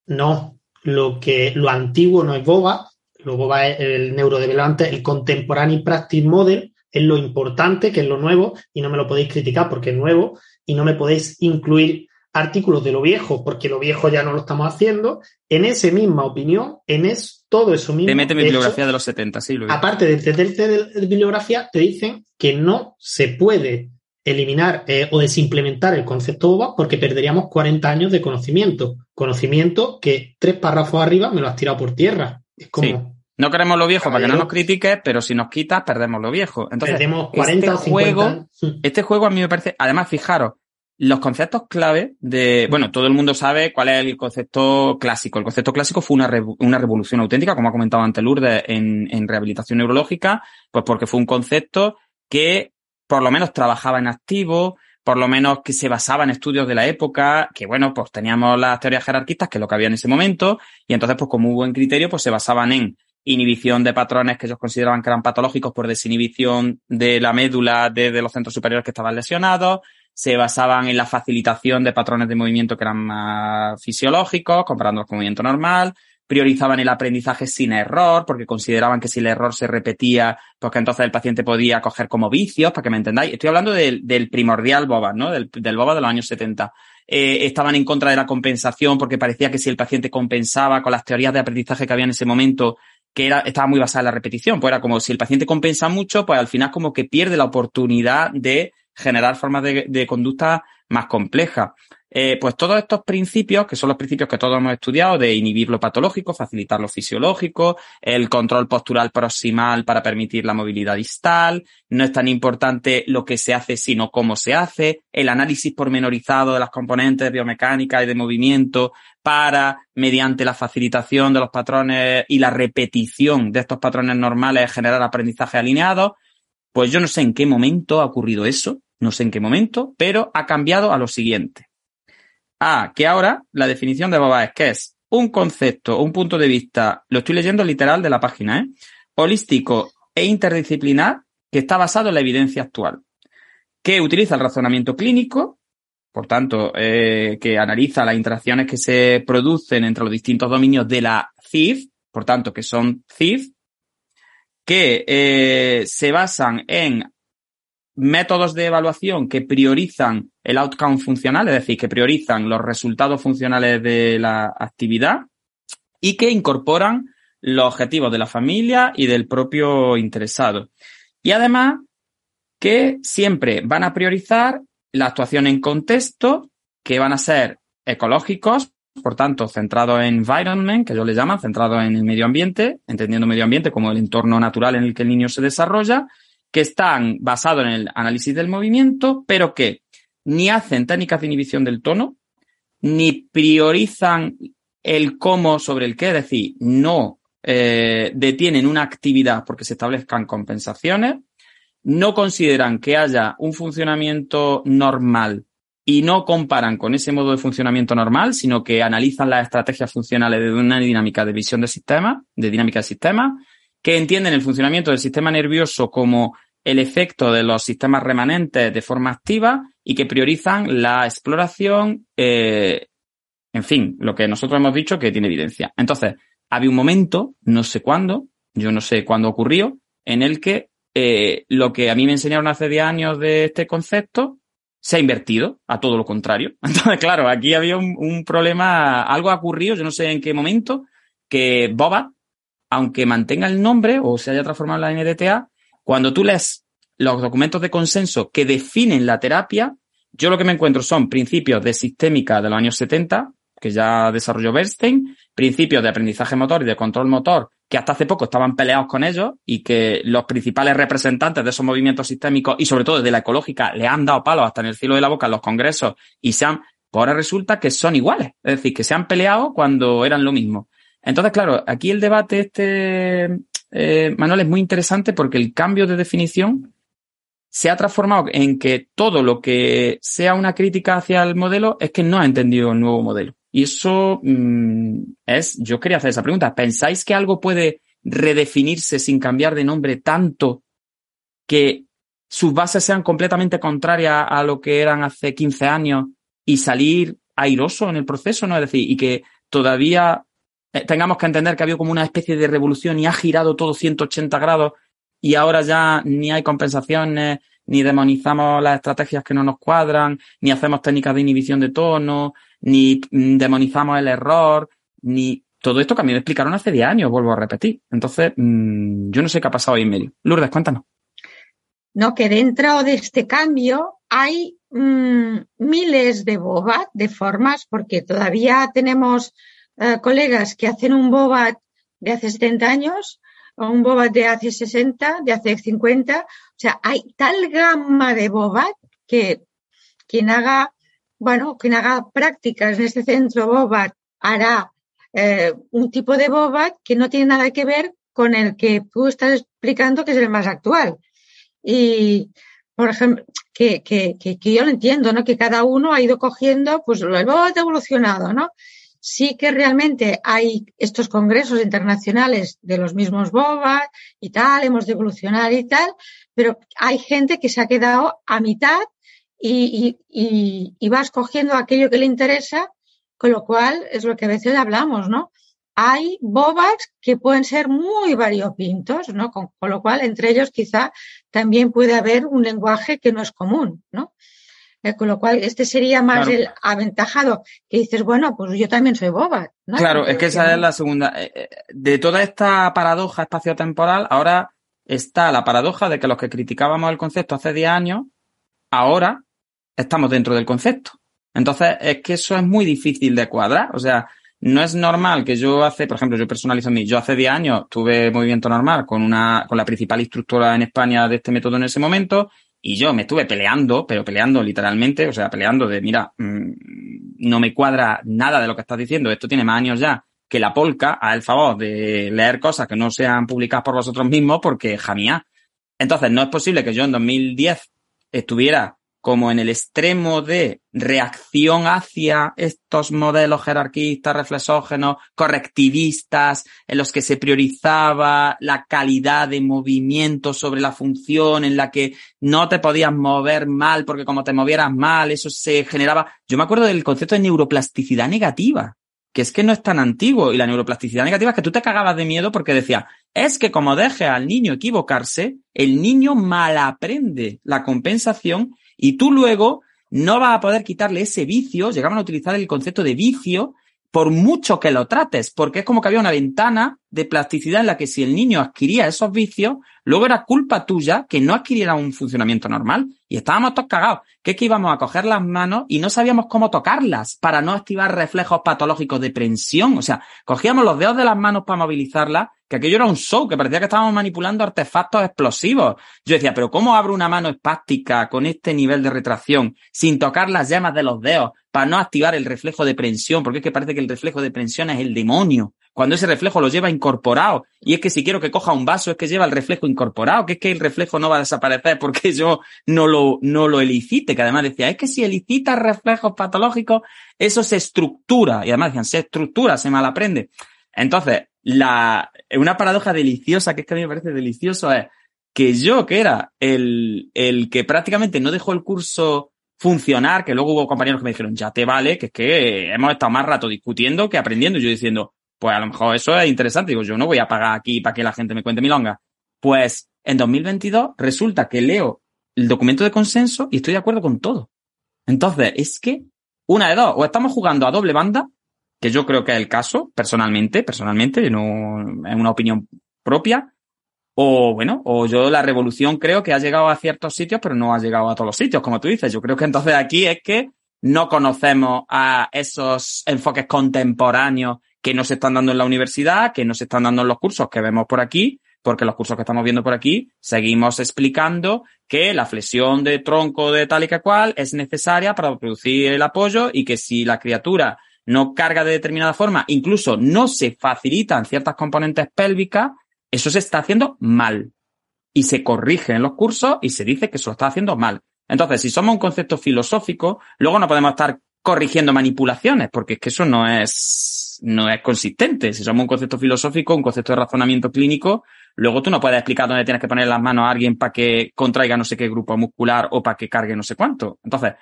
no, lo que lo antiguo no es boba, boba es el neurodevelopante, el contemporary practice model, es lo importante, que es lo nuevo, y no me lo podéis criticar porque es nuevo, y no me podéis incluir artículos de lo viejo, porque lo viejo ya no lo estamos haciendo, en esa misma opinión, en es, todo eso mismo. Te meten bibliografía de los 70, sí. Lo aparte de meterte de bibliografía, te dicen que no se puede eliminar eh, o desimplementar el concepto OVA porque perderíamos 40 años de conocimiento. Conocimiento que tres párrafos arriba me lo has tirado por tierra. Como... No queremos lo viejo para que no nos critiques, pero si nos quitas, perdemos lo viejo. Entonces, perdemos 40 este juego, este juego a mí me parece, además, fijaros, los conceptos clave de, bueno, todo el mundo sabe cuál es el concepto clásico. El concepto clásico fue una, una revolución auténtica, como ha comentado antes Lourdes, en, en rehabilitación neurológica, pues porque fue un concepto que por lo menos trabajaba en activo, por lo menos que se basaba en estudios de la época, que bueno, pues teníamos las teorías jerarquistas, que es lo que había en ese momento, y entonces, pues como hubo en criterio, pues se basaban en inhibición de patrones que ellos consideraban que eran patológicos por desinhibición de la médula de, de los centros superiores que estaban lesionados, se basaban en la facilitación de patrones de movimiento que eran más fisiológicos, comparándolos con movimiento normal, priorizaban el aprendizaje sin error, porque consideraban que si el error se repetía, pues que entonces el paciente podía coger como vicios, para que me entendáis. Estoy hablando del, primordial BOBA, ¿no? Del, BOBA de los años 70. Eh, estaban en contra de la compensación porque parecía que si el paciente compensaba con las teorías de aprendizaje que había en ese momento, que era, estaba muy basada en la repetición, pues era como si el paciente compensa mucho, pues al final como que pierde la oportunidad de generar formas de, conducta más complejas. Eh, pues todos estos principios, que son los principios que todos hemos estudiado, de inhibir lo patológico, facilitar lo fisiológico, el control postural proximal para permitir la movilidad distal, no es tan importante lo que se hace, sino cómo se hace, el análisis pormenorizado de las componentes de biomecánica y de movimiento para, mediante la facilitación de los patrones y la repetición de estos patrones normales, generar aprendizaje alineado. Pues yo no sé en qué momento ha ocurrido eso, no sé en qué momento, pero ha cambiado a lo siguiente. A, que ahora la definición de Boba es que es un concepto, un punto de vista, lo estoy leyendo literal de la página, ¿eh? holístico e interdisciplinar que está basado en la evidencia actual, que utiliza el razonamiento clínico, por tanto, eh, que analiza las interacciones que se producen entre los distintos dominios de la CIF, por tanto, que son CIF, que eh, se basan en métodos de evaluación que priorizan el outcome funcional, es decir, que priorizan los resultados funcionales de la actividad y que incorporan los objetivos de la familia y del propio interesado. Y además que siempre van a priorizar la actuación en contexto, que van a ser ecológicos, por tanto, centrados en environment, que yo le llaman, centrados en el medio ambiente, entendiendo medio ambiente como el entorno natural en el que el niño se desarrolla, que están basados en el análisis del movimiento, pero que ni hacen técnicas de inhibición del tono, ni priorizan el cómo sobre el qué, es decir, no eh, detienen una actividad porque se establezcan compensaciones, no consideran que haya un funcionamiento normal y no comparan con ese modo de funcionamiento normal, sino que analizan las estrategias funcionales de una dinámica de visión de sistema, de dinámica de sistema, que entienden el funcionamiento del sistema nervioso como el efecto de los sistemas remanentes de forma activa y que priorizan la exploración, eh, en fin, lo que nosotros hemos dicho que tiene evidencia. Entonces, había un momento, no sé cuándo, yo no sé cuándo ocurrió, en el que eh, lo que a mí me enseñaron hace 10 años de este concepto se ha invertido a todo lo contrario. Entonces, claro, aquí había un, problema, algo ha ocurrido, yo no sé en qué momento, que Boba, aunque mantenga el nombre o se haya transformado en la NDTA, cuando tú lees los documentos de consenso que definen la terapia, yo lo que me encuentro son principios de sistémica de los años 70, que ya desarrolló Bernstein, principios de aprendizaje motor y de control motor, que hasta hace poco estaban peleados con ellos y que los principales representantes de esos movimientos sistémicos y sobre todo de la ecológica le han dado palos hasta en el cielo de la boca en los congresos y se han, pues ahora resulta que son iguales, es decir, que se han peleado cuando eran lo mismo. Entonces, claro, aquí el debate este, eh, Manuel, es muy interesante porque el cambio de definición se ha transformado en que todo lo que sea una crítica hacia el modelo es que no ha entendido el nuevo modelo. Y eso mm, es, yo quería hacer esa pregunta. ¿Pensáis que algo puede redefinirse sin cambiar de nombre tanto que sus bases sean completamente contrarias a lo que eran hace 15 años y salir airoso en el proceso, ¿no? Es decir, y que todavía eh, tengamos que entender que ha habido como una especie de revolución y ha girado todo 180 grados y ahora ya ni hay compensaciones, ni demonizamos las estrategias que no nos cuadran, ni hacemos técnicas de inhibición de tono, ni mm, demonizamos el error, ni todo esto que a mí me explicaron hace 10 años, vuelvo a repetir. Entonces, mm, yo no sé qué ha pasado ahí en medio. Lourdes, cuéntanos. No, que dentro de este cambio hay mm, miles de bobat, de formas, porque todavía tenemos eh, colegas que hacen un bobat de hace 70 años, un bobat de hace 60, de hace 50. O sea, hay tal gama de bobat que quien haga, bueno, quien haga prácticas en este centro bobat hará eh, un tipo de bobat que no tiene nada que ver con el que tú estás explicando que es el más actual. Y, por ejemplo, que, que, que, yo lo entiendo, ¿no? Que cada uno ha ido cogiendo, pues el bobat evolucionado, ¿no? Sí que realmente hay estos congresos internacionales de los mismos bobas y tal, hemos de evolucionar y tal, pero hay gente que se ha quedado a mitad y, va escogiendo aquello que le interesa, con lo cual es lo que a veces hablamos, ¿no? Hay bobas que pueden ser muy variopintos, ¿no? Con, con lo cual, entre ellos quizá también puede haber un lenguaje que no es común, ¿no? Eh, con lo cual, este sería más el aventajado, que dices, bueno, pues yo también soy boba. Claro, es que esa es la segunda. Eh, eh, de toda esta paradoja espaciotemporal, ahora está la paradoja de que los que criticábamos el concepto hace 10 años, ahora estamos dentro del concepto. Entonces, es que eso es muy difícil de cuadrar. O sea, no es normal que yo hace, por ejemplo, yo personalizo a mí, yo hace 10 años tuve movimiento normal con una, con la principal instructora en España de este método en ese momento, y yo me estuve peleando, pero peleando literalmente, o sea, peleando de, mira, mm, no me cuadra nada de lo que estás diciendo, esto tiene más años ya que la polca, a el favor de leer cosas que no sean publicadas por vosotros mismos, porque jamía. Entonces, no es posible que yo en 2010 estuviera como en el extremo de reacción hacia estos modelos jerarquistas, reflexógenos, correctivistas, en los que se priorizaba la calidad de movimiento sobre la función, en la que no te podías mover mal, porque como te movieras mal, eso se generaba. Yo me acuerdo del concepto de neuroplasticidad negativa, que es que no es tan antiguo, y la neuroplasticidad negativa es que tú te cagabas de miedo porque decía, es que como deje al niño equivocarse, el niño malaprende la compensación y tú luego no vas a poder quitarle ese vicio, llegaban a utilizar el concepto de vicio, por mucho que lo trates, porque es como que había una ventana de plasticidad en la que si el niño adquiría esos vicios, luego era culpa tuya que no adquiriera un funcionamiento normal. Y estábamos todos cagados, que es que íbamos a coger las manos y no sabíamos cómo tocarlas para no activar reflejos patológicos de prensión. O sea, cogíamos los dedos de las manos para movilizarlas que aquello era un show, que parecía que estábamos manipulando artefactos explosivos. Yo decía, pero ¿cómo abro una mano espástica con este nivel de retracción sin tocar las llamas de los dedos para no activar el reflejo de prensión? Porque es que parece que el reflejo de prensión es el demonio. Cuando ese reflejo lo lleva incorporado. Y es que si quiero que coja un vaso es que lleva el reflejo incorporado, que es que el reflejo no va a desaparecer porque yo no lo, no lo elicite. Que además decía, es que si elicita reflejos patológicos, eso se estructura. Y además decían, se estructura, se malaprende. Entonces, la, una paradoja deliciosa, que es que a mí me parece delicioso, es que yo, que era el, el que prácticamente no dejó el curso funcionar, que luego hubo compañeros que me dijeron, ya te vale, que es que hemos estado más rato discutiendo que aprendiendo. Y yo diciendo, pues a lo mejor eso es interesante. Digo, yo no voy a pagar aquí para que la gente me cuente milonga. Pues en 2022 resulta que leo el documento de consenso y estoy de acuerdo con todo. Entonces, es que una de dos, o estamos jugando a doble banda, que yo creo que es el caso, personalmente, personalmente, no es una opinión propia, o bueno, o yo la revolución creo que ha llegado a ciertos sitios, pero no ha llegado a todos los sitios, como tú dices. Yo creo que entonces aquí es que no conocemos a esos enfoques contemporáneos que nos están dando en la universidad, que nos están dando en los cursos que vemos por aquí, porque los cursos que estamos viendo por aquí seguimos explicando que la flexión de tronco de tal y que cual es necesaria para producir el apoyo y que si la criatura no carga de determinada forma, incluso no se facilitan ciertas componentes pélvicas, eso se está haciendo mal. Y se corrige en los cursos y se dice que se lo está haciendo mal. Entonces, si somos un concepto filosófico, luego no podemos estar corrigiendo manipulaciones, porque es que eso no es, no es consistente. Si somos un concepto filosófico, un concepto de razonamiento clínico, luego tú no puedes explicar dónde tienes que poner las manos a alguien para que contraiga no sé qué grupo muscular o para que cargue no sé cuánto. Entonces,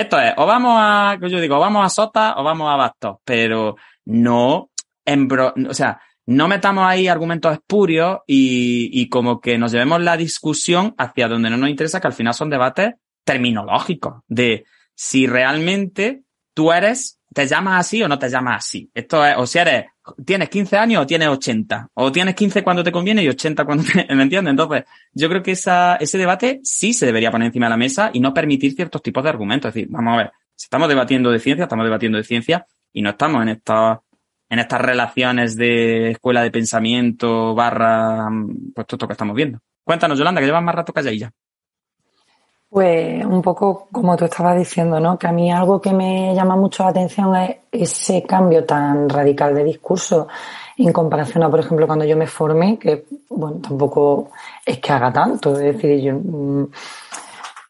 esto es, o vamos a, yo digo, vamos a sota o vamos a bastos, pero no, embro, o sea, no metamos ahí argumentos espurios y, y como que nos llevemos la discusión hacia donde no nos interesa, que al final son debates terminológicos de si realmente tú eres, te llamas así o no te llamas así. Esto es, o si eres, tienes 15 años o tienes 80, o tienes 15 cuando te conviene y 80 cuando te, ¿me entiendes? Entonces, yo creo que esa, ese debate sí se debería poner encima de la mesa y no permitir ciertos tipos de argumentos. Es decir, vamos a ver, si estamos debatiendo de ciencia, estamos debatiendo de ciencia y no estamos en estas, en estas relaciones de escuela de pensamiento barra, pues todo esto que estamos viendo. Cuéntanos, Yolanda, que llevas más rato calladilla. Pues un poco como tú estabas diciendo, ¿no? Que a mí algo que me llama mucho la atención es ese cambio tan radical de discurso en comparación a, por ejemplo, cuando yo me formé, que, bueno, tampoco es que haga tanto. Es decir, yo mm,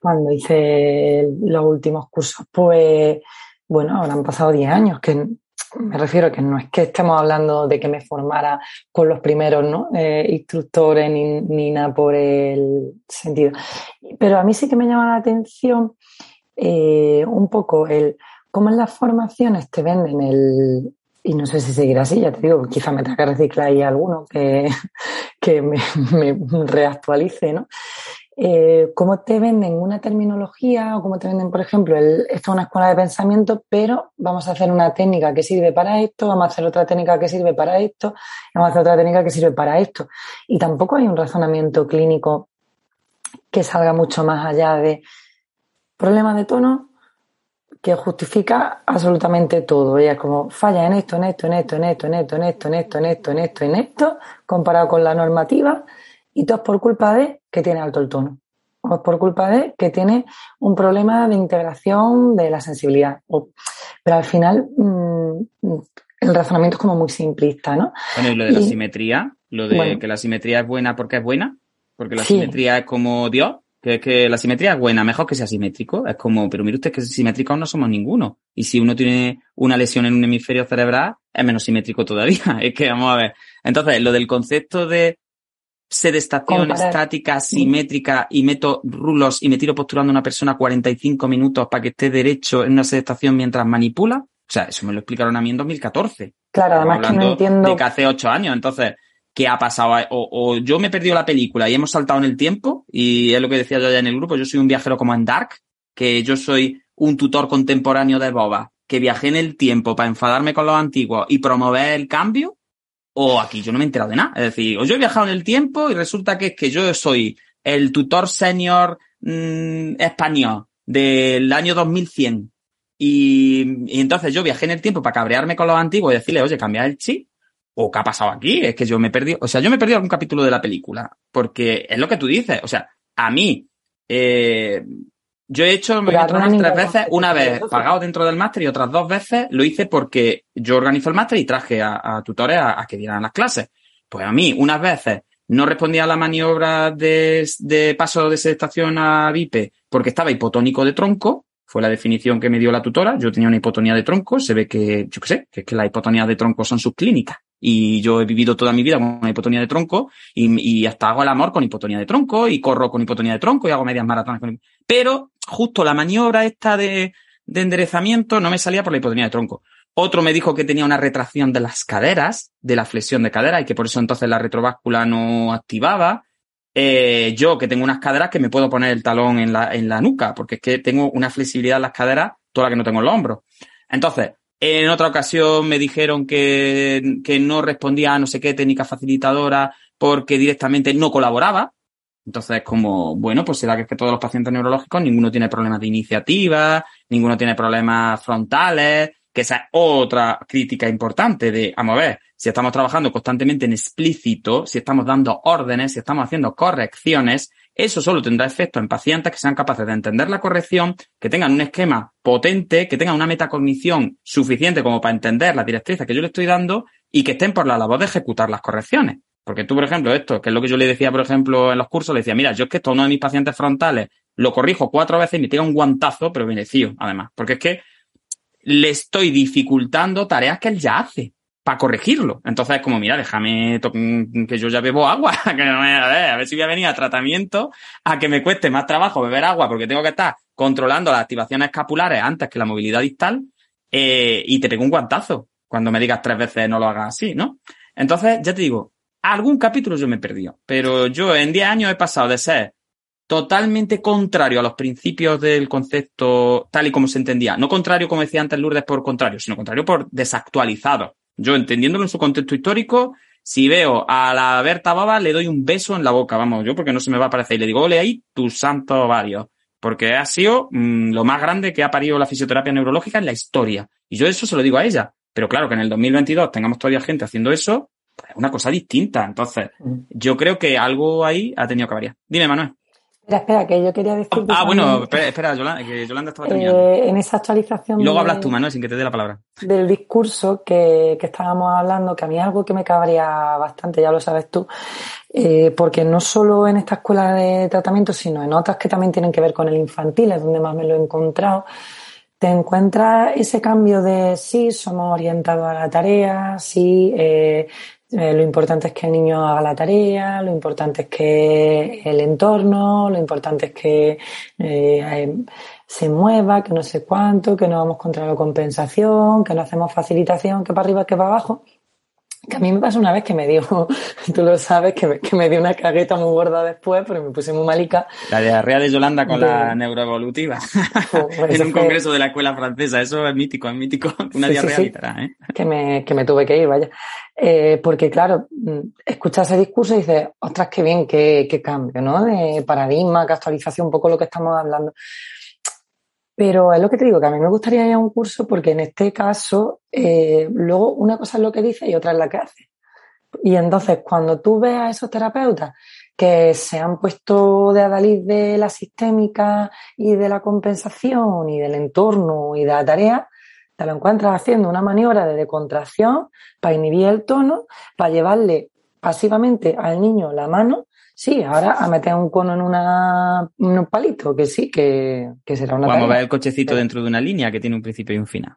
cuando hice los últimos cursos, pues, bueno, ahora han pasado 10 años, que me refiero a que no es que estemos hablando de que me formara con los primeros. Eh, instructores ni, nada por el sentido. Pero a mí sí que me llama la atención eh, un poco el cómo en las formaciones te venden el, y no sé si seguirá así, ya te digo, quizá me tenga que reciclar ahí alguno que, que me, reactualice, ¿no? Eh, cómo te venden una terminología o cómo te venden, por ejemplo, el, esto es una escuela de pensamiento, pero vamos a hacer una técnica que sirve para esto, vamos a hacer otra técnica que sirve para esto, vamos a hacer otra técnica que sirve para esto. Y tampoco hay un razonamiento clínico que salga mucho más allá de problemas de tono que justifica absolutamente todo. Ella es como falla en esto, en esto, en esto, en esto, en esto, en esto, en esto, en esto, en esto, en esto, comparado con la normativa y todo es por culpa de que tiene alto el tono. O es por culpa de que tiene un problema de integración de la sensibilidad. pero al final mm, el razonamiento es como muy simplista, ¿no? Bueno, y lo de la simetría, lo de que la simetría es buena porque es buena, porque la simetría es como Dios, que es que la simetría es buena, mejor que sea simétrico. Es como, pero mire usted que simétricos no somos ninguno. Y si uno tiene una lesión en un hemisferio cerebral, es menos simétrico todavía. Es que vamos a ver. Entonces, lo del concepto de sedestación estática, simétrica y meto rulos y me tiro posturando a una persona 45 minutos para que esté derecho en una sedestación mientras manipula. O sea, eso me lo explicaron a mí en 2014. Claro, además que no entiendo. De que hace ocho años. Entonces, ¿qué ha pasado? O, o, yo me he perdido la película y hemos saltado en el tiempo, y es lo que decía yo allá en el grupo, yo soy un viajero como en Dark, que yo soy un tutor contemporáneo de Boba, que viajé en el tiempo para enfadarme con los antiguos y promover el cambio, o aquí yo no me he enterado de nada. Es decir, o yo he viajado en el tiempo y resulta que es que yo soy el tutor senior mm, español del año 2100 y, y, entonces yo viajé en el tiempo para cabrearme con los antiguos y decirle, oye, cambia el chip. ¿O qué ha pasado aquí? Es que yo me perdido, o sea, yo me perdido algún capítulo de la película, porque es lo que tú dices, o sea, a mí, eh, yo he hecho el tres veces, una vez pagado dentro del máster y otras dos veces lo hice porque yo organizo el máster y traje a, tutores a, que dieran las clases. Pues a mí, unas veces no respondía a la maniobra de, de paso de estación a VIP porque estaba hipotónico de tronco, fue la definición que me dio la tutora. Yo tenía una hipotonía de tronco, se ve que, yo qué sé, que es que las hipotonías de tronco son subclínicas. Y yo he vivido toda mi vida con hipotonía de tronco y, hasta hago el amor con hipotonía de tronco y corro con hipotonía de tronco y hago medias maratones con Pero justo la maniobra esta de, de enderezamiento no me salía por la hipotonía de tronco. Otro me dijo que tenía una retracción de las caderas, de la flexión de cadera y que por eso entonces la retrováscula no activaba. eh, yo que tengo unas caderas que me puedo poner el talón en la, en la nuca, porque es que tengo una flexibilidad en las caderas, toda la que no tengo en los hombros. Entonces, en otra ocasión me dijeron que, que no respondía a no sé qué técnica facilitadora porque directamente no colaboraba. Entonces, como, bueno, pues será que, es que todos los pacientes neurológicos, ninguno tiene problemas de iniciativa, ninguno tiene problemas frontales, que esa es otra crítica importante de, vamos a ver, si estamos trabajando constantemente en explícito, si estamos dando órdenes, si estamos haciendo correcciones, eso solo tendrá efecto en pacientes que sean capaces de entender la corrección, que tengan un esquema potente, que tengan una metacognición suficiente como para entender las directrices que yo le estoy dando y que estén por la labor de ejecutar las correcciones. Porque tú, por ejemplo, esto, que es lo que yo le decía, por ejemplo, en los cursos, le decía, mira, yo es que esto uno de mis pacientes frontales lo corrijo cuatro veces y me tira un guantazo, pero merecido, además. Porque es que le estoy dificultando tareas que él ya hace para corregirlo. Entonces es como, mira, déjame que yo ya bebo agua, a, ver, a ver si voy a venir a tratamiento a que me cueste más trabajo beber agua porque tengo que estar controlando las activaciones escapulares antes que la movilidad distal eh, y te pego un guantazo cuando me digas tres veces no lo hagas así, ¿no? Entonces, ya te digo, algún capítulo yo me he perdido, pero yo en 10 años he pasado de ser totalmente contrario a los principios del concepto tal y como se entendía. No contrario, como decía antes Lourdes, por contrario, sino contrario por desactualizado. Yo, entendiéndolo en su contexto histórico, si veo a la Berta Baba, le doy un beso en la boca, vamos, yo porque no se me va a aparecer. Y le digo, ole ahí, tu santo varios. Porque ha sido mm, lo más grande que ha parido la fisioterapia neurológica en la historia. Y yo eso se lo digo a ella. Pero claro, que en el 2022 tengamos todavía gente haciendo eso, pues es una cosa distinta. Entonces, mm. yo creo que algo ahí ha tenido que variar. Dime, Manuel. Espera, espera, que yo quería decir. Ah, bueno, espera, Yolanda, que Yolanda estaba terminando. Eh, en esa actualización. Y luego hablas tú, Manuel, sin que te dé la palabra. Del discurso que, que, estábamos hablando, que a mí es algo que me cabría bastante, ya lo sabes tú, eh, porque no solo en esta escuela de tratamiento, sino en otras que también tienen que ver con el infantil, es donde más me lo he encontrado, te encuentras ese cambio de sí, somos orientados a la tarea, sí, eh, eh, lo importante es que el niño haga la tarea, lo importante es que el entorno, lo importante es que eh, se mueva, que no sé cuánto, que no vamos contra la compensación, que no hacemos facilitación, que para arriba, que para abajo. Que a mí me pasó una vez que me dio, tú lo sabes, que me, que me dio una cagueta muy gorda después, pero me puse muy malica. La diarrea de Yolanda con la neuroevolutiva. en un congreso de la escuela francesa, eso es mítico, es mítico. Una diarrea literal, ¿eh? Que me, que me tuve que ir, vaya. Eh, porque claro, mm, escuchas ese discurso y dices, ostras, qué bien, qué, qué cambio, ¿no? De paradigma, que actualización, un poco lo que estamos hablando. Pero es lo que te digo, que a mí me gustaría ir a un curso porque en este caso, eh, luego una cosa es lo que dice y otra es la que hace. Y entonces, cuando tú ves a esos terapeutas que se han puesto de adalid de la sistémica y de la compensación y del entorno y de la tarea, te lo encuentras haciendo una maniobra de decontracción para inhibir el tono, para llevarle pasivamente al niño la mano Sí, ahora a meter un cono en una, un palito, que sí, que, será una. Vamos a ver el cochecito dentro de una línea que tiene un principio y un final.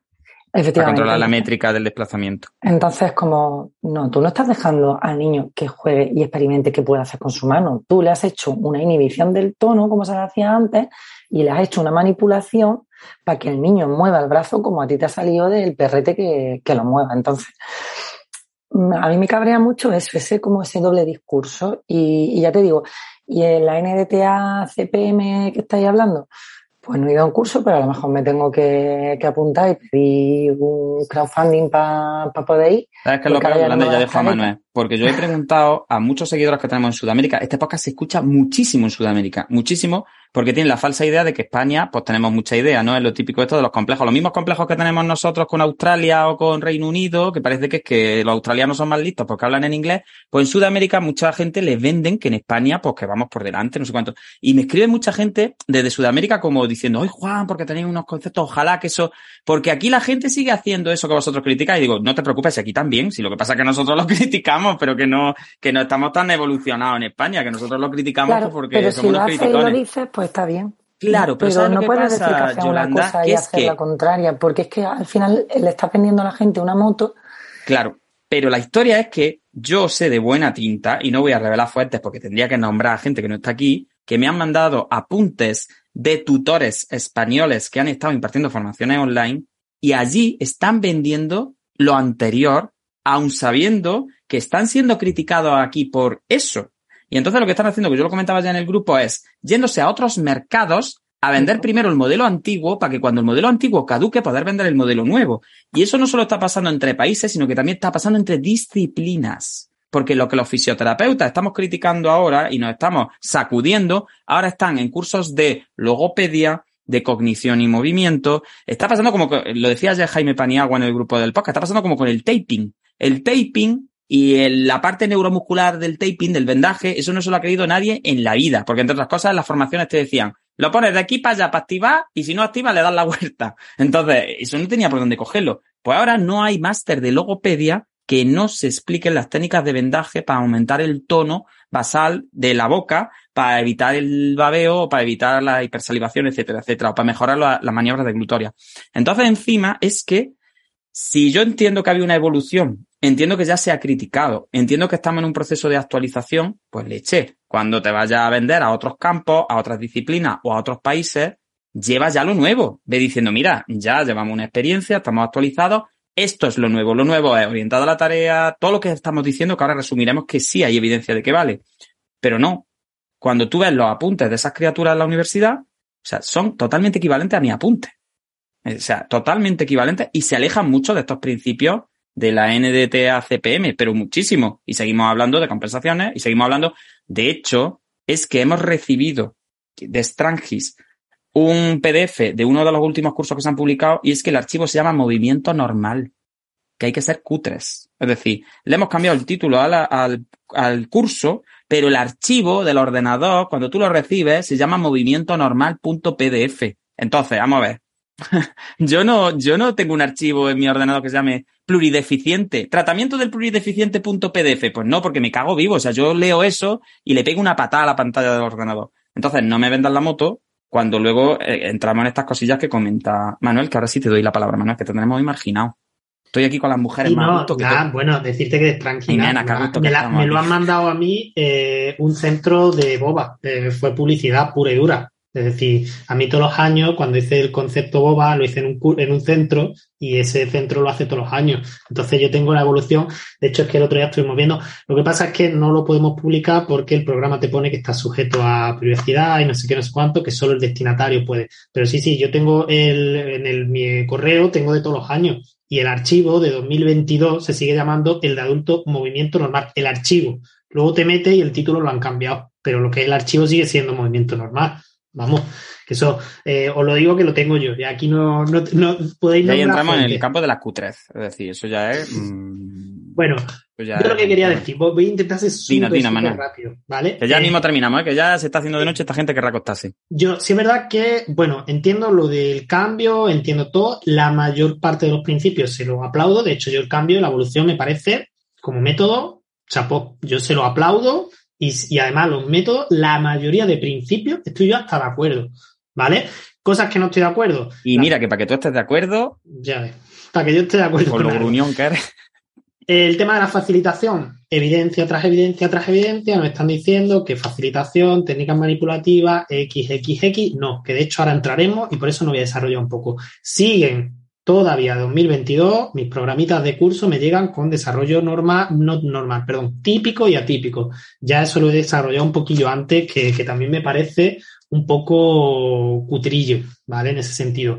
Efectivamente. Para controlar la métrica del desplazamiento. Entonces, como, no, tú no estás dejando al niño que juegue y experimente qué puede hacer con su mano. Tú le has hecho una inhibición del tono, como se hacía antes, y le has hecho una manipulación para que el niño mueva el brazo como a ti te ha salido del perrete que, que lo mueva. Entonces, a mí me cabrea mucho eso, ese como ese doble discurso. Y, y, ya te digo, y en la NDTA CPM que estáis hablando, pues no he ido a un curso, pero a lo mejor me tengo que, que apuntar y pedir un crowdfunding para poder ir. ¿Sabes qué es lo que hablando ya dejo a Manuel? Porque yo he preguntado a muchos seguidores que tenemos en Sudamérica, este podcast se escucha muchísimo en Sudamérica, muchísimo, porque tienen la falsa idea de que España, pues tenemos mucha idea, ¿no? Es lo típico esto de los complejos. Los mismos complejos que tenemos nosotros con Australia o con Reino Unido, que parece que es que los australianos son más listos porque hablan en inglés, pues en Sudamérica mucha gente les venden que en España, pues que vamos por delante, no sé cuánto. Y me escribe mucha gente desde Sudamérica como diciendo, ¡ay, Juan, porque tenéis unos conceptos, ojalá que eso, porque aquí la gente sigue haciendo eso que vosotros criticáis. Y digo, no te preocupes, aquí también, si lo que pasa es que nosotros lo criticamos, pero que no, que no estamos tan evolucionados en España, que nosotros lo criticamos porque pero somos si lo y lo dices, pues está bien. Claro, pero, no puedes decir que hacer una cosa y hacer la contraria, porque es que al final le estás vendiendo a la gente una moto. Claro, pero la historia es que yo sé de buena tinta, y no voy a revelar fuentes porque tendría que nombrar a gente que no está aquí, que me han mandado apuntes de tutores españoles que han estado impartiendo formaciones online y allí están vendiendo lo anterior, aun sabiendo que están siendo criticados aquí por eso. Y entonces lo que están haciendo, que yo lo comentaba ya en el grupo, es yéndose a otros mercados a vender primero el modelo antiguo para que cuando el modelo antiguo caduque poder vender el modelo nuevo. Y eso no solo está pasando entre países, sino que también está pasando entre disciplinas. Porque lo que los fisioterapeutas estamos criticando ahora y nos estamos sacudiendo, ahora están en cursos de logopedia, de cognición y movimiento. Está pasando como, lo decía ya Jaime Paniagua en el grupo del podcast, está pasando como con el taping. El taping y la parte neuromuscular del taping, del vendaje, eso no se lo ha creído nadie en la vida, porque entre otras cosas las formaciones te decían, lo pones de aquí para allá para activar y si no activa le das la vuelta. Entonces, eso no tenía por dónde cogerlo. Pues ahora no hay máster de logopedia que no se expliquen las técnicas de vendaje para aumentar el tono basal de la boca, para evitar el babeo, para evitar la hipersalivación, etcétera, etcétera, o para mejorar las maniobras de glutoria. Entonces, encima, es que si yo entiendo que había una evolución, entiendo que ya se ha criticado, entiendo que estamos en un proceso de actualización, pues le eché. Cuando te vayas a vender a otros campos, a otras disciplinas o a otros países, lleva ya lo nuevo. Ve diciendo, mira, ya llevamos una experiencia, estamos actualizados, esto es lo nuevo. Lo nuevo es orientado a la tarea, todo lo que estamos diciendo, que ahora resumiremos que sí hay evidencia de que vale. Pero no. Cuando tú ves los apuntes de esas criaturas en la universidad, o sea, son totalmente equivalentes a mi apunte. O sea, totalmente equivalentes y se alejan mucho de estos principios de la NDTA CPM, pero muchísimo. Y seguimos hablando de compensaciones y seguimos hablando. De hecho, es que hemos recibido de Strangis un PDF de uno de los últimos cursos que se han publicado y es que el archivo se llama Movimiento Normal, que hay que ser cutres. Es decir, le hemos cambiado el título al, al curso, pero el archivo del ordenador, cuando tú lo recibes, se llama movimiento normal.pdf. Entonces, vamos a ver. yo no, yo no tengo un archivo en mi ordenador que se llame plurideficiente. Tratamiento del plurideficiente.pdf. Pues no, porque me cago vivo. O sea, yo leo eso y le pego una patada a la pantalla del ordenador. Entonces, no me vendan la moto cuando luego eh, entramos en estas cosillas que comenta Manuel, que ahora sí te doy la palabra, Manuel, que te tenemos muy marginado. Estoy aquí con las mujeres más no, que Bueno, decirte que tranquila. me, lo han mandado a mí eh, un centro de boba. Eh, fue publicidad pura y dura. Es decir, a mí todos los años, cuando hice el concepto boba, lo hice en un, en un centro y ese centro lo hace todos los años. Entonces yo tengo la evolución. De hecho, es que el otro día estuvimos viendo. Lo que pasa es que no lo podemos publicar porque el programa te pone que está sujeto a privacidad y no sé qué, no sé cuánto, que solo el destinatario puede. Pero sí, sí, yo tengo el, en el, mi correo, tengo de todos los años. Y el archivo de 2022 se sigue llamando el de adulto movimiento normal. El archivo. Luego te mete y el título lo han cambiado. Pero lo que es el archivo sigue siendo movimiento normal. Vamos, que eso os lo digo que lo tengo yo. Y aquí no, no, no podéis. Y ahí entramos en el campo de la cutrez. Es decir, eso ya es. Mm, bueno, yo lo que quería decir, voy a intentar ser súper rápido, ¿vale? Que ya mismo terminamos, ¿eh? que ya se está haciendo de noche, esta gente querrá acostarse. Yo, sí es verdad que, bueno, entiendo lo del cambio, entiendo todo, la mayor parte de los principios se lo aplaudo, de hecho yo el cambio, la evolución me parece como método, chapó, yo se lo aplaudo, y, además los métodos, la mayoría de principios, estoy yo hasta de acuerdo, ¿vale? Cosas que no estoy de acuerdo. Y mira, que para que tú estés de acuerdo... Ya ves, para que yo esté de acuerdo. Con, lo gruñón que eres. El tema de la facilitación, evidencia tras evidencia tras evidencia, nos están diciendo que facilitación, técnicas manipulativas, XXX, no, que de hecho ahora entraremos y por eso no voy a desarrollar un poco. Siguen todavía 2022 mis programitas de curso me llegan con desarrollo normal, no normal, perdón, típico y atípico. Ya eso lo he desarrollado un poquillo antes, que, también me parece un poco cutrillo, ¿vale? En ese sentido.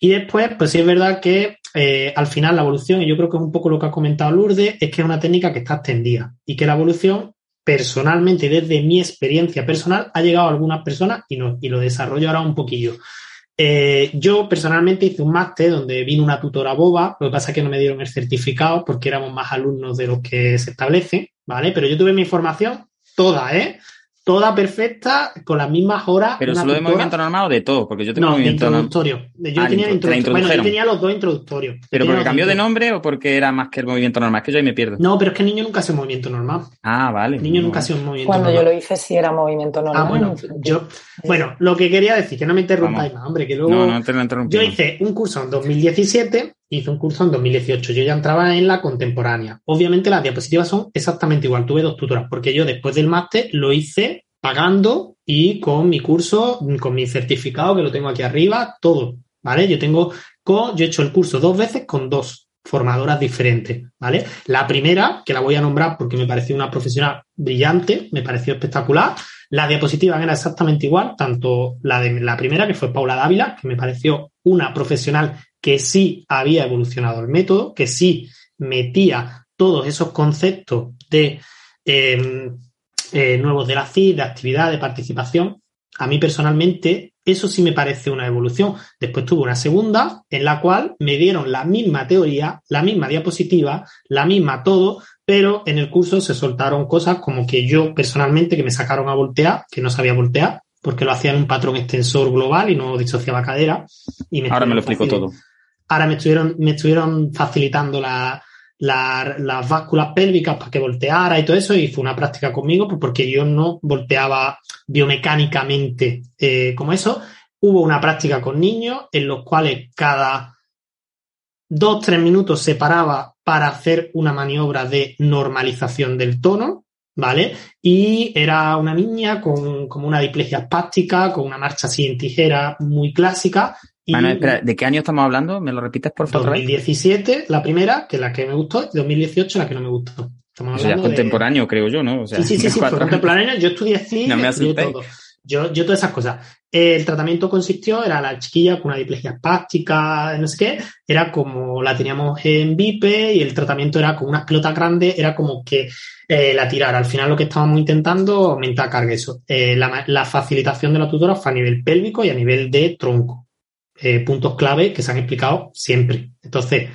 Y después, pues sí es verdad que eh, al final la evolución, y yo creo que es un poco lo que ha comentado Lourdes, es que es una técnica que está extendida y que la evolución personalmente, desde mi experiencia personal, ha llegado a algunas personas y no, y lo desarrollo ahora un poquillo. Eh, yo personalmente hice un máster donde vino una tutora boba, lo que pasa es que no me dieron el certificado porque éramos más alumnos de los que se establece, ¿vale? Pero yo tuve mi formación toda, ¿eh? Toda perfecta, con las mismas horas. Pero solo de movimiento normal o de todo, porque yo tengo no, movimiento introductorio. Yo, ah, tenía introductorio. bueno, yo tenía los dos introductorios. ¿Pero porque cambió de nombre o porque era más que el movimiento normal? Es que yo ahí me pierdo. No, pero es que el niño nunca hace un movimiento normal. Ah, vale. El niño nunca hace un movimiento Cuando normal. yo lo hice sí era movimiento normal. Ah, bueno, yo, bueno, lo que quería decir, que no me interrumpáis más, hombre, que luego. No, no te lo Yo hice un curso en 2017 hice un curso en 2018. Yo ya entraba en la contemporánea. Obviamente las diapositivas son exactamente igual. Tuve dos tutoras, porque yo después del máster lo hice pagando y con mi curso, con mi certificado que lo tengo aquí arriba, todo, ¿vale? Yo tengo, con, yo he hecho el curso dos veces con dos, formadoras diferentes, ¿vale? La primera, que la voy a nombrar porque me pareció una profesional brillante, me pareció espectacular. Las diapositivas eran exactamente igual, tanto la de la primera, que fue Paula Dávila, que me pareció una profesional que sí había evolucionado el método, que sí metía todos esos conceptos de em, eh, nuevos de la CID, de actividad, de participación. A mí personalmente eso sí me parece una evolución. Después tuve una segunda en la cual me dieron la misma teoría, la misma diapositiva, la misma todo, pero en el curso se soltaron cosas como que yo personalmente que me sacaron a voltear, que no sabía voltear, porque lo hacía en un patrón extensor global y no disociaba cadera. Y Ahora me lo explico todo. Ahora me estuvieron, me estuvieron facilitando la, las básculas pélvicas para que volteara y todo eso, y fue una práctica conmigo pues, porque yo no volteaba biomecánicamente eh, como eso. Hubo una práctica con niños en los cuales cada dos, tres minutos se paraba para hacer una maniobra de normalización del tono, ¿vale? Y era una niña con como una diplegia espástica, con una marcha así en tijera muy clásica, espera, ¿de qué año estamos hablando? ¿Me lo repites por favor? 2017, la primera, que es la que me gustó, y 2018, la que no me gustó. Estamos hablando o sea, contemporáneo, creo yo, ¿no? sí, sí, sí, sí contemporáneo. Yo estudié cine, no yo todo. Yo, yo todas esas cosas. El tratamiento consistió, era la chiquilla con una diplegia espástica, no sé qué, era como la teníamos en VIP y el tratamiento era con unas pelotas grandes, era como que eh, la tirara. Al final lo que estábamos intentando, aumentar carga eso. Eh, la, la facilitación de la tutora fue a nivel pélvico y a nivel de tronco. Eh, puntos clave que se han explicado siempre. Entonces,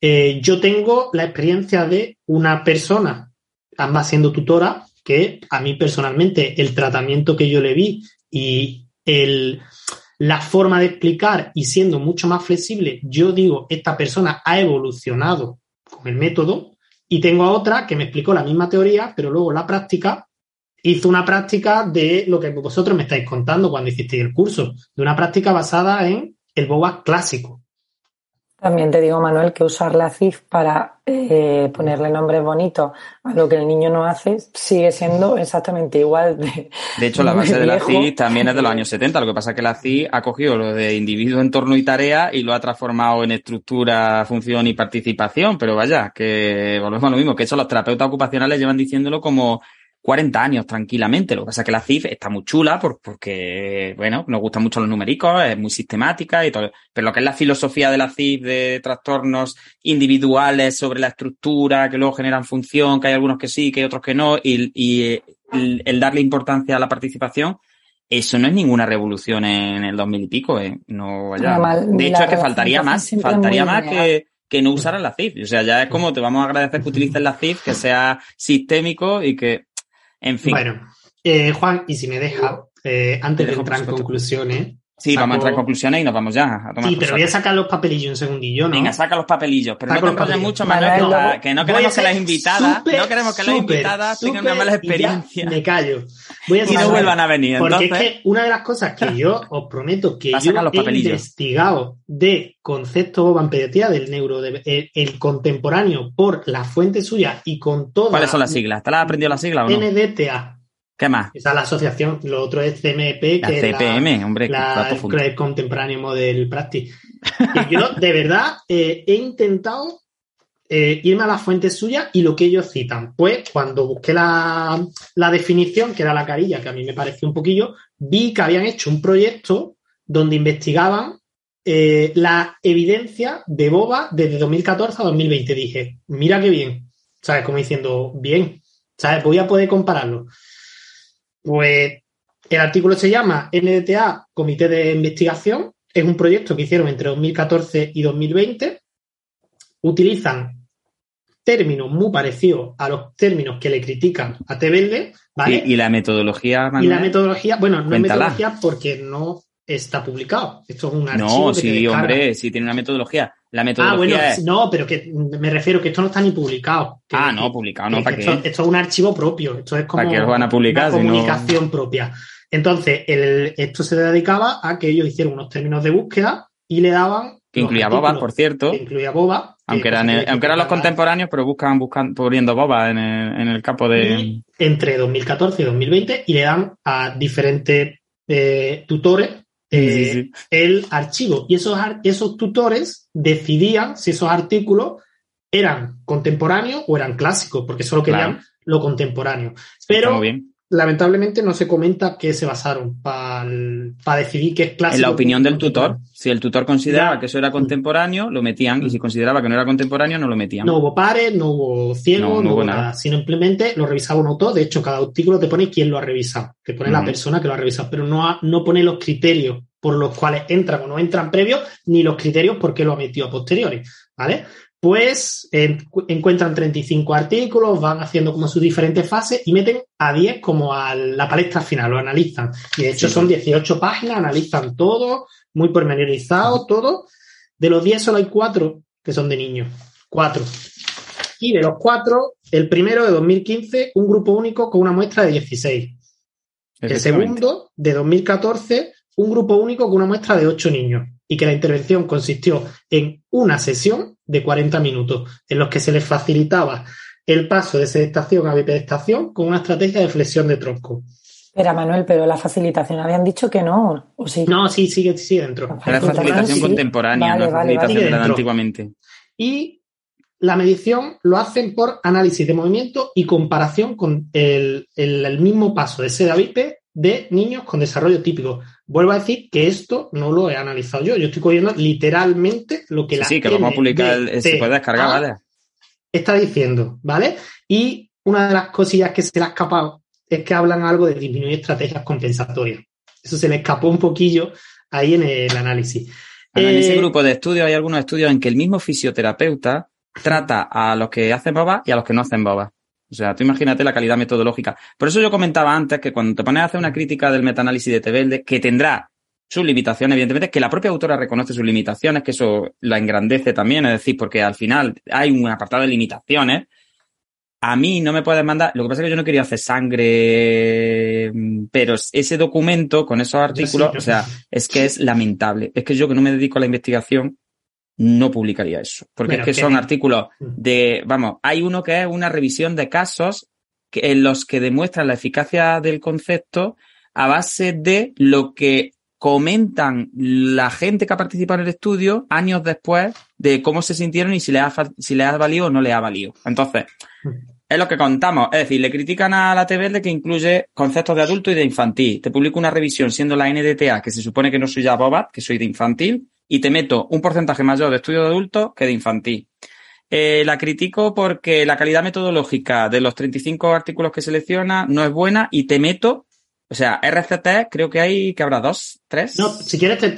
eh, yo tengo la experiencia de una persona, ambas siendo tutora, que a mí personalmente el tratamiento que yo le vi y el, la forma de explicar y siendo mucho más flexible, yo digo, esta persona ha evolucionado con el método y tengo a otra que me explicó la misma teoría, pero luego la práctica hizo una práctica de lo que vosotros me estáis contando cuando hicisteis el curso, de una práctica basada en el boba clásico. También te digo, Manuel, que usar la CIF para eh, ponerle nombres bonitos a lo que el niño no hace sigue siendo exactamente igual. De, de hecho, la base de, la CIF también es de los años 70. Lo que pasa es que la CIF ha cogido lo de individuo, entorno y tarea y lo ha transformado en estructura, función y participación. Pero vaya, que volvemos a lo mismo, que eso los terapeutas ocupacionales llevan diciéndolo como 40 años tranquilamente. Lo que pasa es que la CIF está muy chula porque, bueno, nos gustan mucho los numéricos, es muy sistemática y todo. Pero lo que es la filosofía de la CIF de trastornos individuales sobre la estructura, que luego generan función, que hay algunos que sí, que hay otros que no, y, el, darle importancia a la participación, eso no es ninguna revolución en el 2000 y pico, ¿eh? No vaya. de hecho, es que faltaría más, faltaría más que, que no usaran la CIF. O sea, ya es como te vamos a agradecer que utilicen la CIF, que sea sistémico y que en fin. Bueno, eh, Juan, y si me deja, eh, antes de entrar en conclusiones. Sí, vamos a entrar en conclusiones y nos vamos ya a tomar Sí, pero voy a sacar los papelillos un segundillo, ¿no? Venga, saca los papelillos, pero no te enrolles mucho, más que, no queremos que las invitadas, no queremos que las invitadas tengan una mala experiencia. Me callo. Voy a y no vuelvan a venir. Porque es que una de las cosas que yo os prometo que yo he investigado de concepto en pediatría del neuro, el, contemporáneo por la fuente suya y con todo. ¿Cuáles son las siglas? ¿Te las has aprendido las siglas o no? NDTA. ¿Qué más? Esa es la asociación. Lo otro es CMP, que CPM, es la, hombre, la Contemporáneo Model Practice. y yo, de verdad, eh, he intentado eh, irme a la fuente suya y lo que ellos citan. Pues cuando busqué la, la, definición, que era la carilla, que a mí me pareció un poquillo, vi que habían hecho un proyecto donde investigaban eh, la evidencia de Boba desde 2014 a 2020. Dije, mira qué bien. ¿Sabes? Como diciendo, bien. ¿Sabes? Voy a poder compararlo. Pues el artículo se llama NDTA Comité de Investigación. Es un proyecto que hicieron entre 2014 y 2020. Utilizan términos muy parecidos a los términos que le critican a Tebelde. ¿vale? ¿Y, la metodología? Y la metodología, bueno, no es metodología porque no está publicado. Esto es un archivo. No, sí, hombre, sí tiene una metodología. La metodología ah, bueno, no, pero que me refiero que esto no está ni publicado. ah, no, publicado, no, ¿para qué? Esto, es un archivo propio, esto es como ¿Para van a publicar, una comunicación propia. Entonces, el, esto se dedicaba a que ellos hicieron unos términos de búsqueda y le daban... Que incluía Boba, por cierto. Que incluía Boba. Aunque, eran, aunque eran los contemporáneos, pero buscaban, buscan, poniendo Boba en el, en el campo de... entre 2014 y 2020 y le dan a diferentes eh, tutores eh, el archivo. Y esos, esos tutores decidían si esos artículos eran contemporáneos o eran clásicos, porque solo querían lo contemporáneo. Pero lamentablemente no se comenta qué se basaron para decidir qué es clásico. En la opinión del tutor, si el tutor consideraba que eso era contemporáneo, lo metían, y si consideraba que no era contemporáneo, no lo metían. No hubo pares, no hubo ciego, no, hubo nada. sino simplemente lo revisaba un autor. De hecho, cada artículo te pone quién lo ha revisado, te pone la persona que lo ha revisado, pero no, no pone los criterios por los cuales entran o no entran previos, ni los criterios por qué lo ha metido a posteriori, ¿vale? Pues encuentran 35 artículos, van haciendo como sus diferentes fases y meten a 10 como a la palestra final, lo analizan. Y de hecho son 18 páginas, analizan todo, muy pormenorizado, todo. De los 10 solo hay 4 que son de niños. 4. Y de los 4, el primero de 2015, un grupo único con una muestra de 16. El segundo, de 2014, un grupo único con una muestra de 8 niños y que la intervención consistió en una sesión de 40 minutos en los que se les facilitaba el paso de sedestación a bipedestación con una estrategia de flexión de tronco. Espera, Manuel, pero la facilitación habían dicho que no, ¿o sí? No, sí, sigue, sigue dentro. La facilitación contemporánea, no facilitación antiguamente. Y la medición lo hacen por análisis de movimiento y comparación con el, mismo paso de seda bipe de niños con desarrollo típico. Vuelvo a decir que esto no lo he analizado yo. Yo estoy cogiendo literalmente lo que la Sí, que vamos a publicar, se puede descargar, ¿vale? Está diciendo, ¿vale? Y una de las cosillas que se le ha escapado es que hablan algo de disminuir estrategias compensatorias. Eso se le escapó un poquillo ahí en el análisis. En ese eh, grupo de estudios hay algunos estudios en que el mismo fisioterapeuta trata a los que hacen boba y a los que no hacen boba. O sea, tú imagínate la calidad metodológica. Por eso yo comentaba antes que cuando te pones a hacer una crítica del metaanálisis de Tebelde, que tendrá sus limitaciones, evidentemente, que la propia autora reconoce sus limitaciones, que eso la engrandece también, es decir, porque al final hay un apartado de limitaciones. A mí no me puedes mandar, lo que pasa es que yo no quería hacer sangre, pero ese documento con esos artículos, o sea, es que es lamentable. Es que yo que no me dedico a la investigación, no publicaría eso. Porque es que son artículos mm. de, vamos, hay uno que es una revisión de casos en los que demuestran la eficacia del concepto a base de lo que comentan la gente que ha participado en el estudio años después de cómo se sintieron y si les ha, si les ha valido o no les ha valido. Entonces, es lo que contamos. Es decir, le critican a la de que incluye conceptos de adulto y de infantil. Te publico una revisión siendo la NDTA, que se supone que no soy ya Bobat, que soy de infantil, y te meto un porcentaje mayor de estudio de adultos que de infantil. Eh, la critico porque la calidad metodológica de los 35 artículos que selecciona no es buena y te meto, o sea, RCT creo que hay, que habrá dos, tres. No, si quieres te,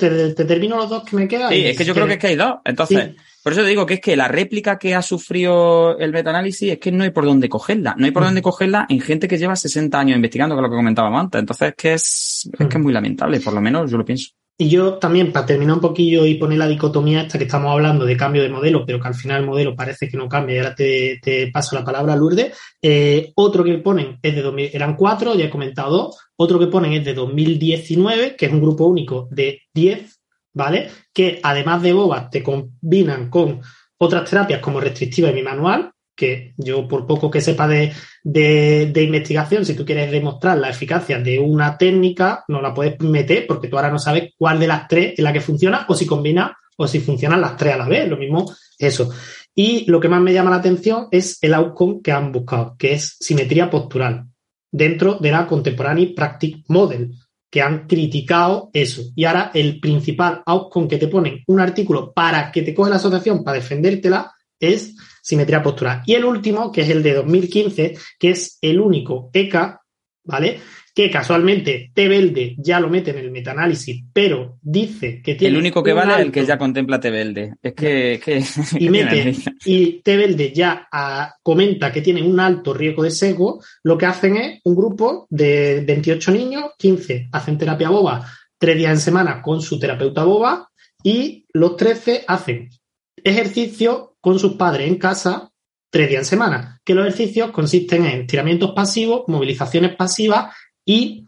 termino los dos que me quedan. Sí, es que yo creo que es que hay dos. Entonces, por eso te digo que es que la réplica que ha sufrido el metaanálisis es que no hay por dónde cogerla. No hay por mm. dónde cogerla en gente que lleva 60 años investigando, que es lo que comentábamos antes. Entonces, es que es, es que es mm. muy lamentable, por lo menos yo lo pienso. Y yo también, para terminar un poquillo y poner la dicotomía esta que estamos hablando de cambio de modelo, pero que al final el modelo parece que no cambia, y ahora te, paso la palabra, Lourdes. Eh, otro que ponen es de 2000, eran cuatro, ya he comentado dos. Otro que ponen es de 2019, que es un grupo único de 10, ¿vale? Que además de bobas te combinan con otras terapias como restrictiva y mi manual, que yo por poco que sepa de, de, investigación, si tú quieres demostrar la eficacia de una técnica, no la puedes meter porque tú ahora no sabes cuál de las tres es la que funciona o si combina o si funcionan las tres a la vez. Lo mismo, eso. Y lo que más me llama la atención es el outcome que han buscado, que es simetría postural, dentro de la Contemporary Practice Model, que han criticado eso. Y ahora el principal outcome que te ponen un artículo para que te coge la asociación para defendértela es simetría postural. Y el último, que es el de 2015, que es el único ECA, ¿vale? Que casualmente Tebelde ya lo mete en el metaanálisis, pero dice que tiene. El único que vale es el que ya contempla Tebelde. Es que. y mete, y Tebelde ya ah, comenta que tiene un alto riesgo de sesgo. Lo que hacen es un grupo de 28 niños, 15 hacen terapia boba tres días en semana con su terapeuta boba y los 13 hacen ejercicio con sus padres en casa tres días en semana, que los ejercicios consisten en estiramientos pasivos, movilizaciones pasivas y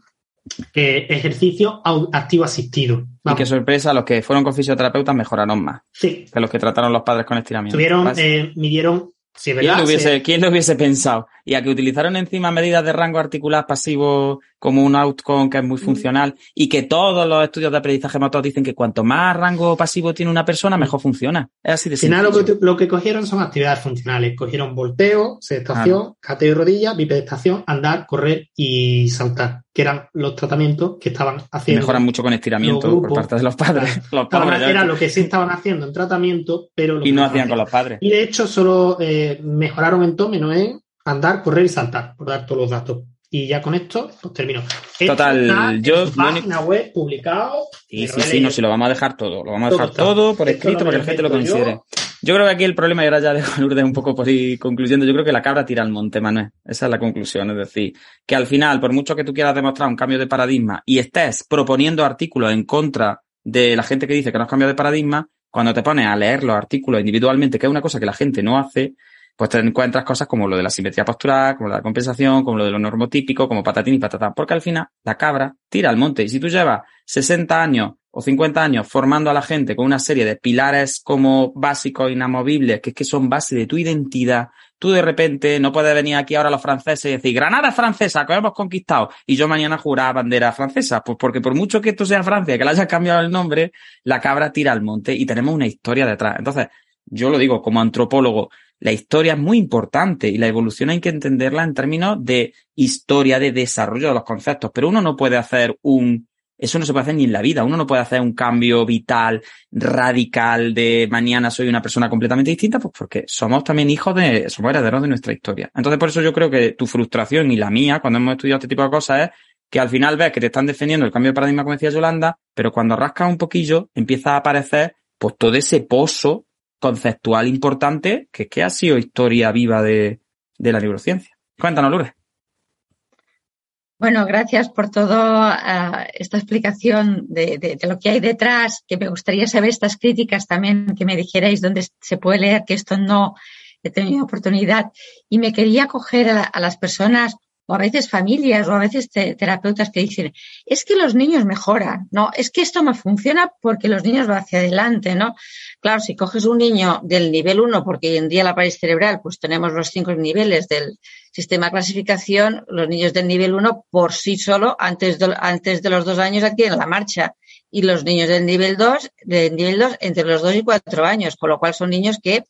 eh, ejercicio activo asistido. Y qué sorpresa, los que fueron con fisioterapeutas mejoraron más sí. que los que trataron los padres con estiramiento. Tuvieron, eh, midieron ¿Quién, lo hubiese, ¿Quién lo hubiese pensado? Y a que utilizaron encima medidas de rango articular pasivo como un outcome que es muy mm. funcional y que todos los estudios de aprendizaje motor dicen que cuanto más rango pasivo tiene una persona, mejor funciona. Es así de Al final lo que, cogieron son actividades funcionales. Cogieron volteo, sedestación, cateo y rodilla, bipedestación, andar, correr y saltar, que eran los tratamientos que estaban haciendo. mejoran mucho con estiramiento por parte de los padres. Los padres era lo que sí estaban haciendo en tratamiento, pero... y no hacían con los padres. Y de hecho solo eh, mejoraron en todo menos en andar, correr y saltar, por dar todos los datos. Y ya con esto, pues termino. Total, yo. página web publicado. Sí, sí, sí, no, si lo vamos a dejar todo. Lo vamos a dejar todo, por escrito para que la gente lo considere. Yo. creo que aquí el problema, y ahora ya dejo Lourdes un poco por ir concluyendo, yo creo que la cabra tira al monte, Manuel. Esa es la conclusión. Es decir, que al final, por mucho que tú quieras demostrar un cambio de paradigma y estés proponiendo artículos en contra de la gente que dice que no has cambiado de paradigma, cuando te pones a leer los artículos individualmente, que es una cosa que la gente no hace, pues te encuentras cosas como lo de la simetría postural, como la compensación, como lo de lo normotípico, como patatín y patatán, porque al final la cabra tira al monte. Y si tú llevas 60 años o 50 años formando a la gente con una serie de pilares como básicos, inamovibles, que es que son base de tu identidad, tú de repente no puedes venir aquí ahora los franceses y decir, Granada es francesa, que hemos conquistado, y yo mañana jurar bandera francesa, pues porque por mucho que esto sea Francia, que le hayas cambiado el nombre, la cabra tira al monte y tenemos una historia detrás. Entonces, yo lo digo como antropólogo, la historia es muy importante y la evolución hay que entenderla en términos de historia, de desarrollo de los conceptos, pero uno no puede hacer un, eso no se puede hacer ni en la vida, uno no puede hacer un cambio vital, radical de mañana soy una persona completamente distinta, pues porque somos también hijos de, somos herederos de nuestra historia. Entonces por eso yo creo que tu frustración y la mía cuando hemos estudiado este tipo de cosas es que al final ves que te están defendiendo el cambio de paradigma, como decía Yolanda, pero cuando rascas un poquillo empieza a aparecer pues todo ese pozo conceptual importante que, que ha sido historia viva de, la neurociencia. Cuéntanos, Lourdes. Bueno, gracias por toda eh, esta explicación de, lo que hay detrás, que me gustaría saber estas críticas también, que me dijerais dónde se puede leer, que esto no he tenido oportunidad. Y me quería coger a las personas o a veces familias o a veces terapeutas que dicen, es que los niños mejoran, no, es que esto me funciona porque los niños van hacia adelante, ¿no? Claro, si coges un niño del nivel 1, porque hoy en día la pared cerebral, pues tenemos los cinco niveles del sistema de clasificación, los niños del nivel 1 por sí solo, antes de, antes de los dos años aquí en la marcha, y los niños del nivel 2, del nivel 2 entre los dos y cuatro años, con lo cual son niños que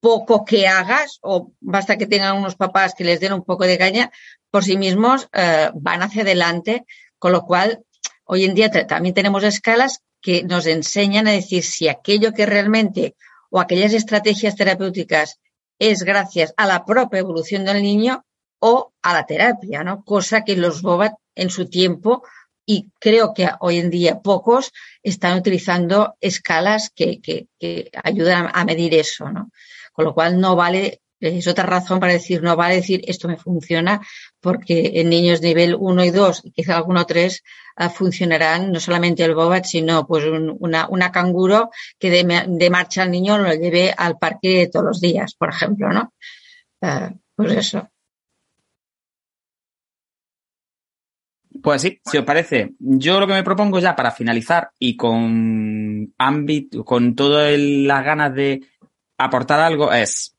poco que hagas, o basta que tengan unos papás que les den un poco de caña, por sí mismos eh, van hacia adelante, con lo cual hoy en día también tenemos escalas que nos enseñan a decir si aquello que realmente o aquellas estrategias terapéuticas es gracias a la propia evolución del niño o a la terapia, ¿no? Cosa que los Bobat en su tiempo y creo que hoy en día pocos están utilizando escalas que, que ayudan a medir eso, ¿no? Con lo cual no vale es otra razón para decir, no vale decir esto me funciona, porque en niños nivel 1 y 2 y quizá alguno 3 ah, funcionarán no solamente el bobat, sino pues una, una canguro que de, marcha al niño lo lleve al parque todos los días, por ejemplo, ¿no? Ah, pues eso. Pues sí, si os parece, yo lo que me propongo ya para finalizar y con ámbito, con todas las ganas de aportar algo es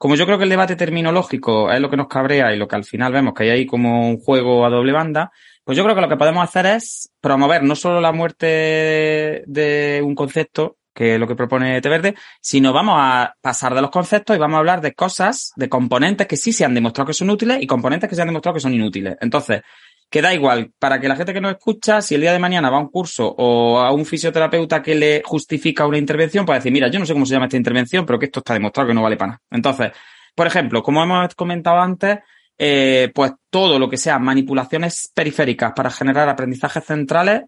como yo creo que el debate terminológico es lo que nos cabrea y lo que al final vemos que hay ahí como un juego a doble banda, pues yo creo que lo que podemos hacer es promover no solo la muerte de un concepto, que es lo que propone Teverde, sino vamos a pasar de los conceptos y vamos a hablar de cosas, de componentes que sí se han demostrado que son útiles y componentes que se han demostrado que son inútiles. Entonces, que da igual, para que la gente que nos escucha, si el día de mañana va a un curso o a un fisioterapeuta que le justifica una intervención, puede decir, mira, yo no sé cómo se llama esta intervención, pero que esto está demostrado que no vale para nada. Entonces, por ejemplo, como hemos comentado antes, eh, pues todo lo que sea manipulaciones periféricas para generar aprendizajes centrales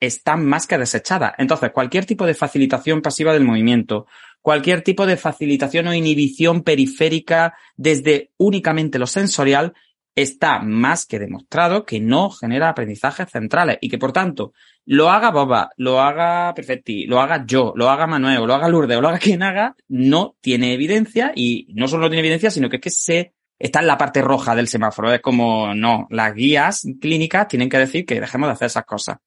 están más que desechadas. Entonces, cualquier tipo de facilitación pasiva del movimiento, cualquier tipo de facilitación o inhibición periférica desde únicamente lo sensorial está más que demostrado que no genera aprendizajes centrales y que por tanto lo haga Boba, lo haga Perfecti, lo haga yo, lo haga Manuel, lo haga Lourdes o lo haga quien haga, no tiene evidencia y no solo no tiene evidencia, sino que es que se está en la parte roja del semáforo. Es como, no, las guías clínicas tienen que decir que dejemos de hacer esas cosas.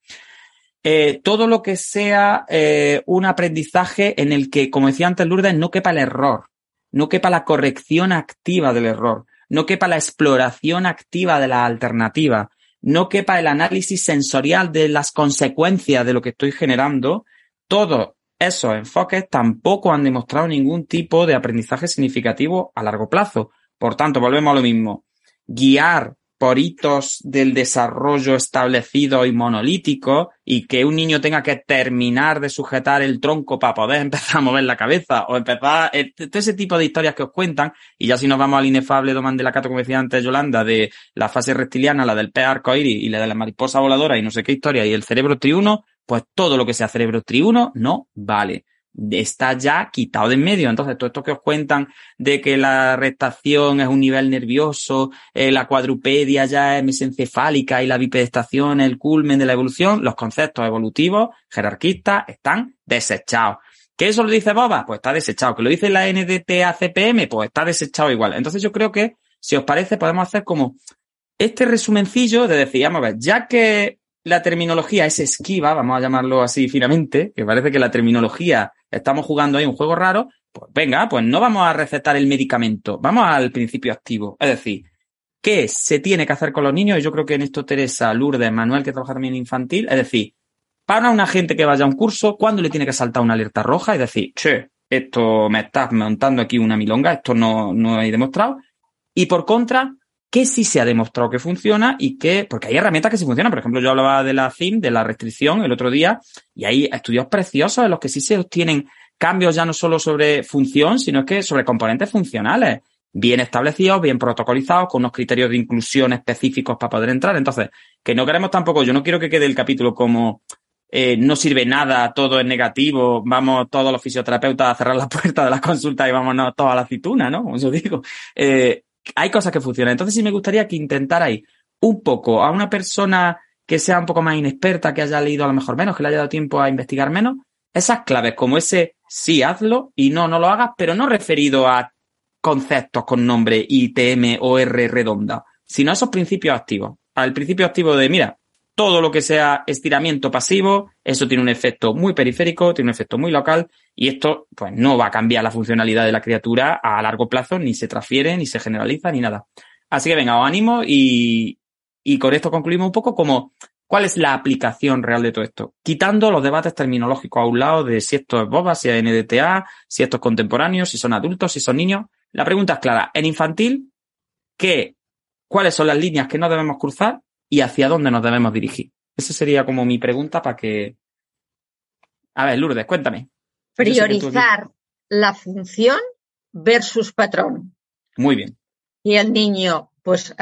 Eh, todo lo que sea eh, un aprendizaje en el que, como decía antes Lourdes, no quepa el error, no quepa la corrección activa del error no quepa la exploración activa de la alternativa, no quepa el análisis sensorial de las consecuencias de lo que estoy generando, todos esos enfoques tampoco han demostrado ningún tipo de aprendizaje significativo a largo plazo. Por tanto, volvemos a lo mismo. Guiar por hitos del desarrollo establecido y monolítico y que un niño tenga que terminar de sujetar el tronco para poder empezar a mover la cabeza o empezar eh, todo ese tipo de historias que os cuentan. Y ya si nos vamos al inefable Doman de la Cato, como decía antes Yolanda, de la fase reptiliana, la del pez arcoíris y la de la mariposa voladora y no sé qué historia y el cerebro triuno, pues todo lo que sea cerebro triuno no vale está ya quitado de en medio. Entonces, todo esto que os cuentan de que la rectación es un nivel nervioso, eh, la cuadrupedia ya es mesencefálica y la bipedestación es el culmen de la evolución, los conceptos evolutivos, jerarquistas, están desechados. ¿Que eso lo dice Boba? Pues está desechado. ¿Que lo dice la NDTA-CPM? Pues está desechado igual. Entonces yo creo que, si os parece, podemos hacer como este resumencillo de decir, vamos a ver, ya que la terminología es esquiva, vamos a llamarlo así finamente, que parece que la terminología estamos jugando ahí un juego raro, pues venga, pues no vamos a recetar el medicamento, vamos al principio activo. Es decir, ¿qué se tiene que hacer con los niños? Y yo creo que en esto Teresa, Lourdes, Manuel, que trabaja también infantil, es decir, para una gente que vaya a un curso, ¿cuándo le tiene que saltar una alerta roja? Es decir, che, esto me estás montando aquí una milonga, esto no, no hay demostrado. Y por contra, que sí se ha demostrado que funciona y que, porque hay herramientas que sí funcionan. Por ejemplo, yo hablaba de la CIM, de la restricción el otro día, y hay estudios preciosos en los que sí se obtienen cambios ya no solo sobre función, sino que sobre componentes funcionales, bien establecidos, bien protocolizados, con unos criterios de inclusión específicos para poder entrar. Entonces, que no queremos tampoco, yo no quiero que quede el capítulo como eh, no sirve nada, todo es negativo, vamos todos los fisioterapeutas a cerrar la puerta de la consulta y vámonos todos a la aceituna, ¿no? Como yo digo. Eh, hay cosas que funcionan. Entonces sí me gustaría que intentarais un poco a una persona que sea un poco más inexperta, que haya leído a lo mejor menos, que le haya dado tiempo a investigar menos, esas claves como ese sí hazlo y no, no lo hagas, pero no referido a conceptos con nombre ITM o R redonda, sino a esos principios activos. Al principio activo de, mira, todo lo que sea estiramiento pasivo, eso tiene un efecto muy periférico, tiene un efecto muy local y esto pues no va a cambiar la funcionalidad de la criatura a largo plazo, ni se transfiere, ni se generaliza, ni nada. Así que venga, os animo y, y con esto concluimos un poco como cuál es la aplicación real de todo esto. Quitando los debates terminológicos a un lado de si esto es boba, si es NDTA, si esto es contemporáneo, si son adultos, si son niños. La pregunta es clara. En infantil, ¿qué, ¿cuáles son las líneas que no debemos cruzar y hacia dónde nos debemos dirigir. Esa sería como mi pregunta para que... A ver, Lourdes, cuéntame. Priorizar la función versus patrón. Muy bien. Y el niño, pues,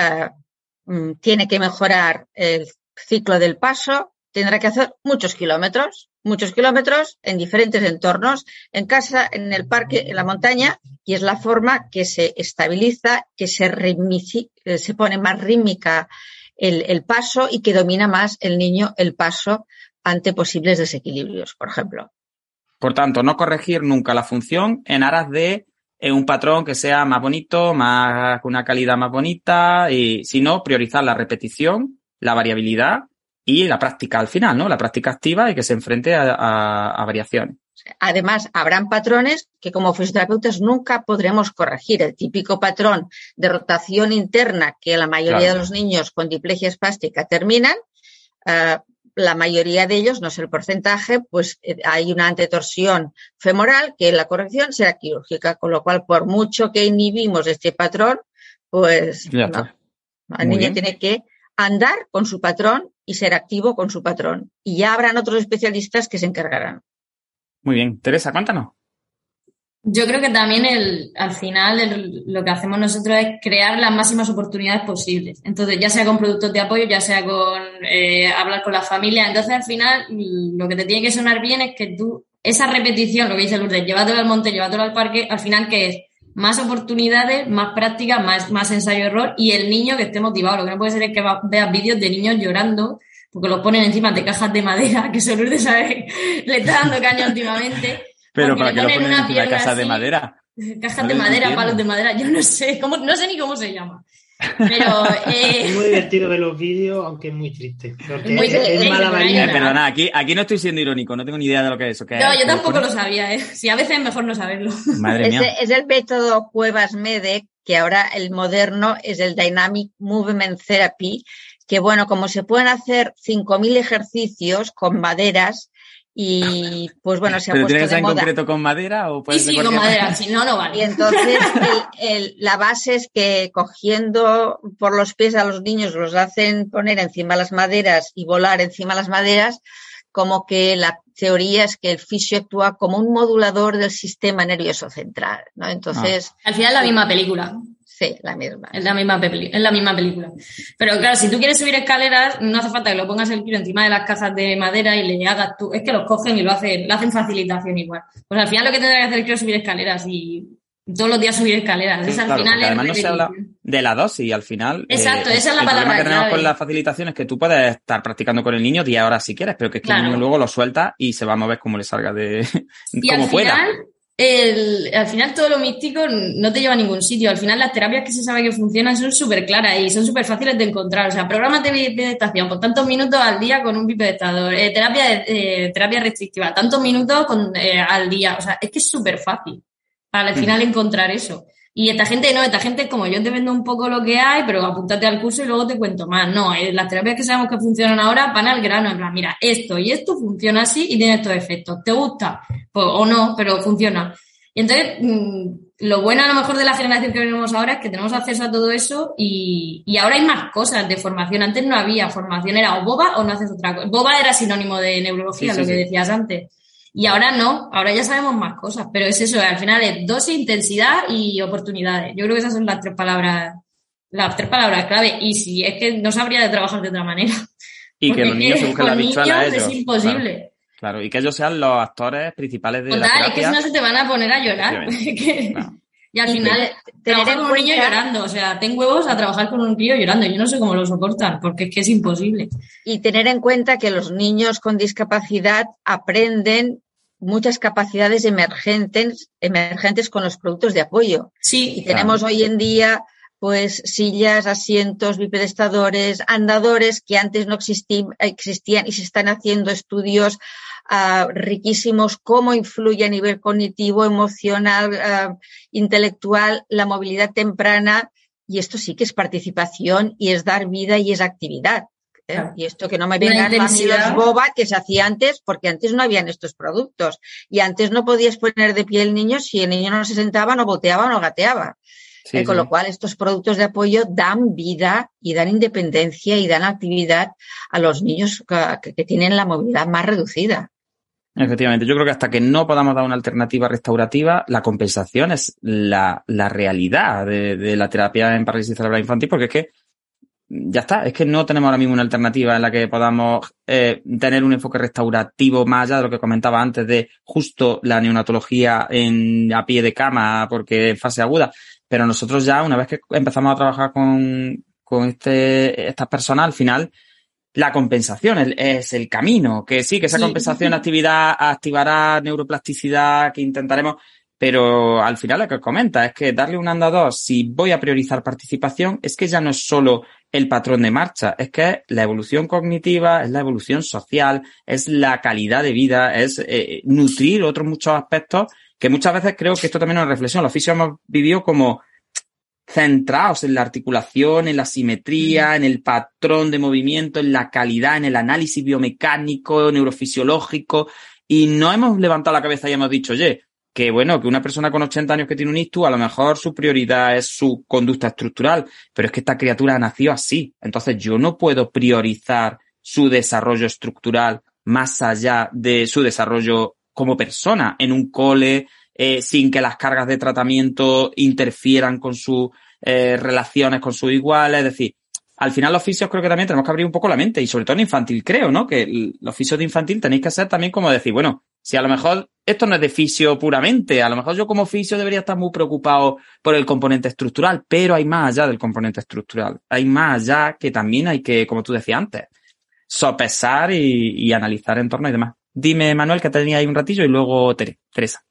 mm, tiene que mejorar el ciclo del paso, tendrá que hacer muchos kilómetros, muchos kilómetros en diferentes entornos, en casa, en el parque, en la montaña, y es la forma que se estabiliza, que se, eh, se pone más rítmica el, paso y que domina más el niño el paso ante posibles desequilibrios, por ejemplo. Por tanto, no corregir nunca la función en aras de eh, un patrón que sea más bonito, más una calidad más bonita, y, sino priorizar la repetición, la variabilidad y la práctica al final, ¿no? La práctica activa y que se enfrente a variaciones. Además, habrán patrones que como fisioterapeutas nunca podremos corregir. El típico patrón de rotación interna que la mayoría de los niños con diplegia espástica terminan, eh, la mayoría de ellos, no sé el porcentaje, pues eh, hay una antetorsión femoral que la corrección será quirúrgica, con lo cual por mucho que inhibimos este patrón, pues el niño tiene que andar con su patrón y ser activo con su patrón. Y ya habrán otros especialistas que se encargarán. Muy bien. Teresa, cuéntanos. Yo creo que también el, al final lo que hacemos nosotros es crear las máximas oportunidades posibles. Entonces, ya sea con productos de apoyo, ya sea con eh, hablar con la familia. Entonces, al final, lo que te tiene que sonar bien es que tú, esa repetición, lo que dice Lourdes, llévatelo al monte, llévatelo al parque, al final, que es? Más oportunidades, más práctica, más, más ensayo-error y el niño que esté motivado. Lo que no puede ser es que veas vídeos de niños llorando porque lo ponen encima de cajas de madera, que solo de saber, le está dando caña últimamente. Pero para que lo ponen encima de cajas de madera. Cajas de madera, palos de madera, yo no sé, cómo, no sé ni cómo se llama. Pero, eh... Es muy divertido ver los vídeos, aunque es muy triste. Porque muy es, mala. Eh, perdona, aquí, aquí no estoy siendo irónico, no tengo ni idea de lo que es eso. no, yo tampoco lo sabía, ¿eh? Si a veces es mejor no saberlo. Madre mía. Es, el método Cuevas Medec, que ahora el moderno es el Dynamic Movement Therapy, que bueno, como se pueden hacer 5.000 ejercicios con maderas, y pues bueno, se ha ¿Pero puesto de en moda. concreto con madera o puede Sí, ser sí, con madera, si no, no Y vale. entonces el- el- la base es que cogiendo por los pies a los niños los hacen poner encima las maderas y volar encima las maderas, como que la teoría es que el fisio actúa como un modulador del sistema nervioso central, ¿no? Entonces, Al final es la misma película. Sí, la misma. Es la misma peli- es la misma película. Pero claro, si tú quieres subir escaleras, no hace falta que lo pongas el kilo encima de las cajas de madera y le hagas tú. Es que los cogen y lo hacen, lo hacen facilitación igual. Pues al final lo que tendrá que hacer es subir escaleras y todos los días subir escaleras. Sí, al claro, final es además no se habla repetición. de la dosis y al final. eh, Exacto, esa es la el palabra problema que tenemos clave. con la facilitación es que tú puedes estar practicando con el niño 10 horas si quieres, pero que es que Claro. el niño luego lo suelta y se va a mover como le salga de. Y como al pueda. final, el- al final todo lo místico no te lleva a ningún sitio. Al final las terapias que se sabe que funcionan son súper claras y son súper fáciles de encontrar. O sea, programas de meditación por tantos minutos al día con un bipedestador, eh, terapia, eh, terapia restrictiva, tantos minutos con, eh, al día. O sea, es que es súper fácil para al final encontrar eso. Y esta gente no, esta gente es como yo te vendo un poco lo que hay, pero apúntate al curso y luego te cuento más. No, eh, las terapias que sabemos que funcionan ahora van al grano, en plan, mira, esto y esto funciona así y tiene estos efectos. ¿Te gusta? Pues, o no, pero funciona. Y entonces, mm, lo bueno a lo mejor de la generación que venimos ahora es que tenemos acceso a todo eso y, y ahora hay más cosas de formación. Antes no había formación, era o boba o no haces otra cosa. Boba era sinónimo de neurología, Sí, sí, lo que sí. decías antes. Y ahora no, ahora ya sabemos más cosas, pero es eso, al final es dosis, intensidad y oportunidades. Yo creo que esas son las tres palabras, las tres palabras clave. Y si es que no sabría de trabajar de otra manera. Y que los niños se busquen la bichuela a ellos. es imposible. Claro, claro, y que ellos sean los actores principales de la Total, es que terapia. si no se te van a poner a llorar. Claro. Y al Y final, tener trabajar con un niño llorando. O sea, ten huevos a trabajar con un crío llorando. Yo no sé cómo lo soportan, porque es que es imposible. Y tener en cuenta que los niños con discapacidad aprenden muchas capacidades emergentes, emergentes con los productos de apoyo. Y Sí, tenemos hoy en día pues sillas, asientos, bipedestadores, andadores que antes no existían y se están haciendo estudios ah, riquísimos cómo influye a nivel cognitivo, emocional, ah, intelectual la movilidad temprana y esto sí que es participación y es dar vida y es actividad. ¿eh? Claro. Y esto que no me Una vengan a mí los intensidad. boba que se hacía antes, porque antes no habían estos productos. Y antes no podías poner de pie el niño si el niño no se sentaba, no boteaba, no gateaba. Sí, Eh, con sí. lo cual, estos productos de apoyo dan vida y dan independencia y dan actividad a los niños que, que tienen la movilidad más reducida. Efectivamente, yo creo que hasta que no podamos dar una alternativa restaurativa, la compensación es la, la realidad de, de la terapia en parálisis cerebral infantil, porque es que ya está, es que no tenemos ahora mismo una alternativa en la que podamos eh, tener un enfoque restaurativo más allá de lo que comentaba antes de justo la neonatología en, a pie de cama, porque en fase aguda. Pero nosotros ya, una vez que empezamos a trabajar con, con este, estas personas, al final, la compensación es el camino. Que sí, que esa Sí. compensación actividad activará neuroplasticidad que intentaremos, pero al final lo que os comenta es que darle un andador, si voy a priorizar participación, es que ya no es solo el patrón de marcha, es que es la evolución cognitiva, es la evolución social, es la calidad de vida, es eh, nutrir otros muchos aspectos que muchas veces creo que esto también es una reflexión. Los fisios hemos vivido como centrados en la articulación, en la simetría, en el patrón de movimiento, en la calidad, en el análisis biomecánico, neurofisiológico, y no hemos levantado la cabeza y hemos dicho, oye, que bueno, que una persona con 80 años que tiene un ictus, a lo mejor su prioridad es su conducta estructural, pero es que esta criatura nació así. Entonces yo no puedo priorizar su desarrollo estructural más allá de su desarrollo como persona en un cole, eh, sin que las cargas de tratamiento interfieran con sus eh, relaciones con sus iguales. Es decir, al final los fisios creo que también tenemos que abrir un poco la mente y sobre todo en infantil creo, ¿no? Que los fisios de infantil tenéis que ser también como decir, bueno, si a lo mejor esto no es de fisio puramente, a lo mejor yo como fisio debería estar muy preocupado por el componente estructural, pero hay más allá del componente estructural. Hay más allá que también hay que, como tú decías antes, sopesar y, y analizar en torno y demás. Dime, Manuel, que tenía ahí un ratillo y luego Tere, Teresa.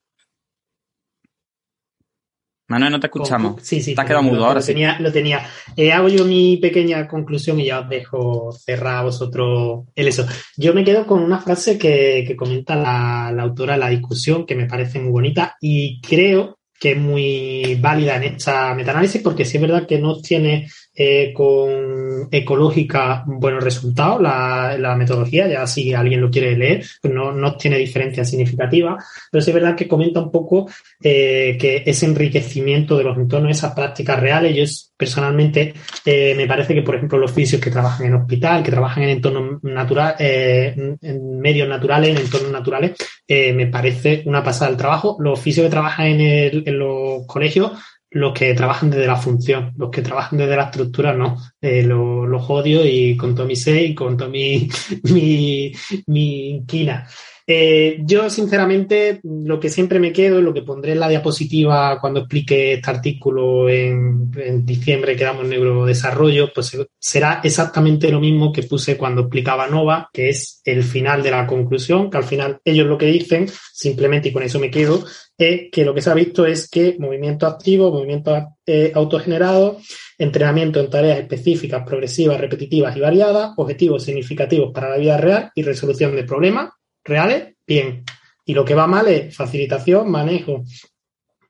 Manuel, no te escuchamos. Con- Sí, sí. Te has quedado lo- mudo lo, ahora, lo sí. tenía, lo tenía. Eh, hago yo mi pequeña conclusión y ya os dejo cerrar a vosotros el eso. Yo me quedo con una frase que, que comenta la, la autora la discusión que me parece muy bonita y creo que es muy válida en esta metaanálisis porque sí es verdad que no tiene eh, con ecológica buenos resultados la, la, metodología, ya si alguien lo quiere leer, pues no, no tiene diferencia significativa, pero sí es verdad que comenta un poco eh, que ese enriquecimiento de los entornos, esas prácticas reales, yo personalmente eh, me parece que, por ejemplo, los fisios que trabajan en hospital, que trabajan en entornos naturales, en medios naturales, en entornos naturales, me parece una pasada el trabajo. Los fisios que trabajan en, el, en los colegios los que trabajan desde la función, los que trabajan desde la estructura, no. Eh, los lo odio y con todo mi y con todo mi, mi, mi inquina. Eh, yo, sinceramente, lo que siempre me quedo, lo que pondré en la diapositiva cuando explique este artículo en, diciembre que damos neurodesarrollo, pues será exactamente lo mismo que puse cuando explicaba Nova, que es el final de la conclusión, que al final ellos lo que dicen, simplemente y con eso me quedo, es que lo que se ha visto es que movimiento activo, movimiento eh, autogenerado, entrenamiento en tareas específicas, progresivas, repetitivas y variadas, objetivos significativos para la vida real y resolución de problemas, reales, bien. Y lo que va mal es facilitación, manejo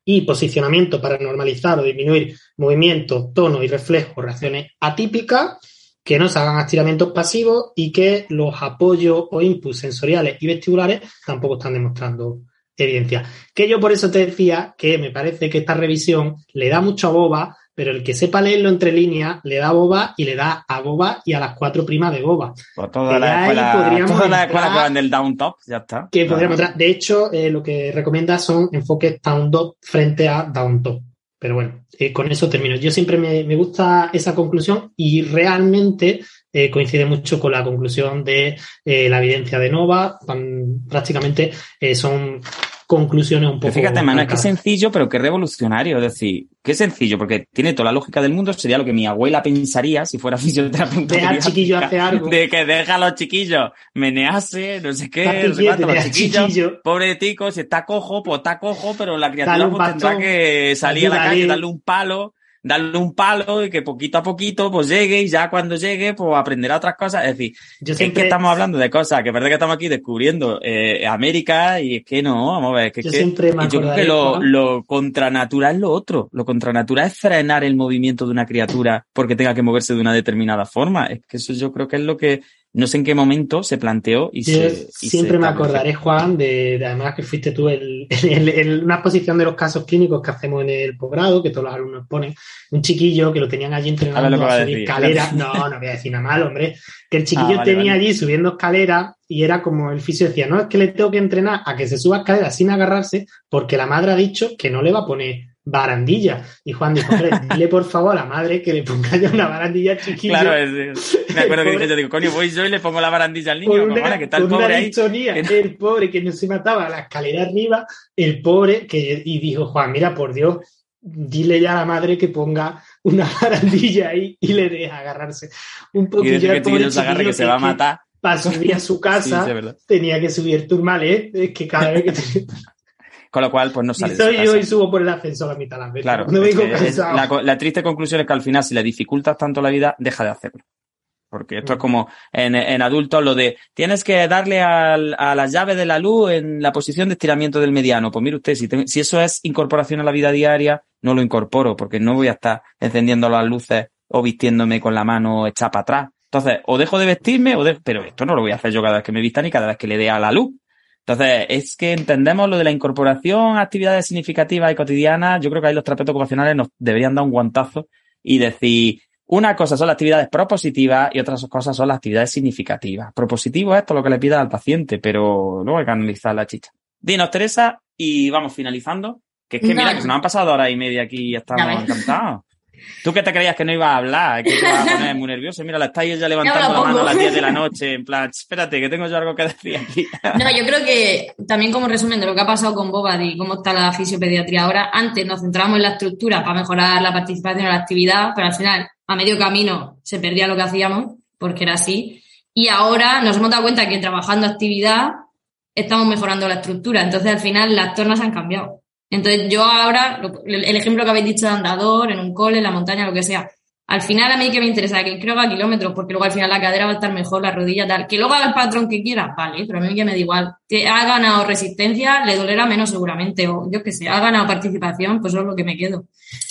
y posicionamiento para normalizar o disminuir movimiento, tono y reflejo, reacciones atípicas, que no se hagan estiramientos pasivos y que los apoyos o inputs sensoriales y vestibulares tampoco están demostrando evidencia. Que yo por eso te decía que me parece que esta revisión le da mucha boba pero el que sepa leerlo entre líneas le da boba y le da a boba y a las cuatro primas de boba. Pues toda la escuela, toda la escuela del down top, ya está. Que podríamos De hecho, eh, lo que recomienda son enfoques down top frente a down top. Pero bueno, eh, con eso termino. Yo siempre me, me gusta esa conclusión y realmente eh, coincide mucho con la conclusión de la evidencia de Nova. Prácticamente son conclusiones un poco. fíjate, Manuel, qué sencillo, pero qué revolucionario. Es decir, qué sencillo, porque tiene toda la lógica del mundo. Sería lo que mi abuela pensaría si fuera fisioterapeuta. Deja al chiquillo hacer algo. De que deja a los chiquillos menearse, no sé qué, no sé cuánto, los chiquillos. Chiquillo. Pobre tico, si está cojo, pues está cojo, pero la criatura pues, tendrá que salir a la calle, darle un palo darle un palo y que poquito a poquito pues llegue y ya cuando llegue pues aprenderá otras cosas. Es decir, yo es que estamos hablando de cosas que es verdad que estamos aquí descubriendo eh, América y es que no, vamos a ver, que, yo, que, yo creo que lo, lo contranatural es lo otro. Lo contranatural es frenar el movimiento de una criatura porque tenga que moverse de una determinada forma. Es que eso yo creo que es lo que no sé en qué momento se planteó y se. siempre me acordaré, Juan, de, además que fuiste tú en una exposición de los casos clínicos que hacemos en el posgrado, que todos los alumnos ponen, un chiquillo que lo tenían allí entrenando a, subir escaleras. No, no voy a decir nada mal, hombre. Que el chiquillo ah, tenía allí subiendo escaleras y era como el fisio decía, no, es que le tengo que entrenar a que se suba escaleras sin agarrarse porque la madre ha dicho que no le va a poner barandilla. Y Juan dijo, dile por favor a la madre que le ponga ya una barandilla chiquilla. Claro, es, me acuerdo que dije, yo digo, coño, voy yo y le pongo la barandilla al niño. Una, que tal pobre ahí. El pobre que no se mataba a la escalera arriba, el pobre que, y dijo, Juan, mira, por Dios, dile ya a la madre que ponga una barandilla ahí y le deja agarrarse un poquillo. Y que no se agarre que se va a matar. Para subir a su casa tenía que subir turmales, es que cada vez que Con lo cual, pues no sale. Y soy yo y subo por el ascensor a mitad de las veces. Claro. la, triste conclusión es que al final, si le dificultas tanto la vida, deja de hacerlo. Porque esto es mm. como en, en adultos lo de tienes que darle a las llaves de la luz en la posición de estiramiento del mediano. Pues mire usted, si, si eso es incorporación a la vida diaria, no lo incorporo porque no voy a estar encendiendo las luces o vistiéndome con la mano hecha para atrás. Entonces, o dejo de vestirme, o dejo, pero esto no lo voy a hacer yo cada vez que me vista ni cada vez que le dé a la luz. Entonces, es que entendemos lo de la incorporación a actividades significativas y cotidianas. Yo creo que ahí los terapeutas ocupacionales nos deberían dar un guantazo y decir, una cosa son las actividades propositivas y otras cosas son las actividades significativas. Propositivo es todo lo que le pida al paciente, pero luego hay que analizar la chicha. Dinos, Teresa, y vamos finalizando. Que es que mira, que se nos han pasado hora y media aquí y estamos encantados. Tú que te creías que no iba a hablar, que te ibas a poner muy nervioso. Mira, la estáis ya levantando la, mano a las 10 de la noche, en plan, espérate, que tengo yo algo que decir aquí. no, yo creo que también como resumen de lo que ha pasado con Bobad y cómo está la fisiopediatría ahora, antes nos centrábamos en la estructura para mejorar la participación en la actividad, pero al final, a medio camino, se perdía lo que hacíamos, porque era así. Y ahora nos hemos dado cuenta que trabajando actividad estamos mejorando la estructura. Entonces, al final, las tornas han cambiado. Entonces, yo ahora, el ejemplo que habéis dicho de andador, en un cole, en la montaña, lo que sea, al final a mí que me interesa que creo que a kilómetros, porque luego al final la cadera va a estar mejor, la rodilla tal. Que luego haga el patrón que quiera, vale, pero a mí que me da igual. Que ha ganado resistencia, le dolerá menos seguramente, o yo qué sé, ha ganado participación, pues eso es lo que me quedo.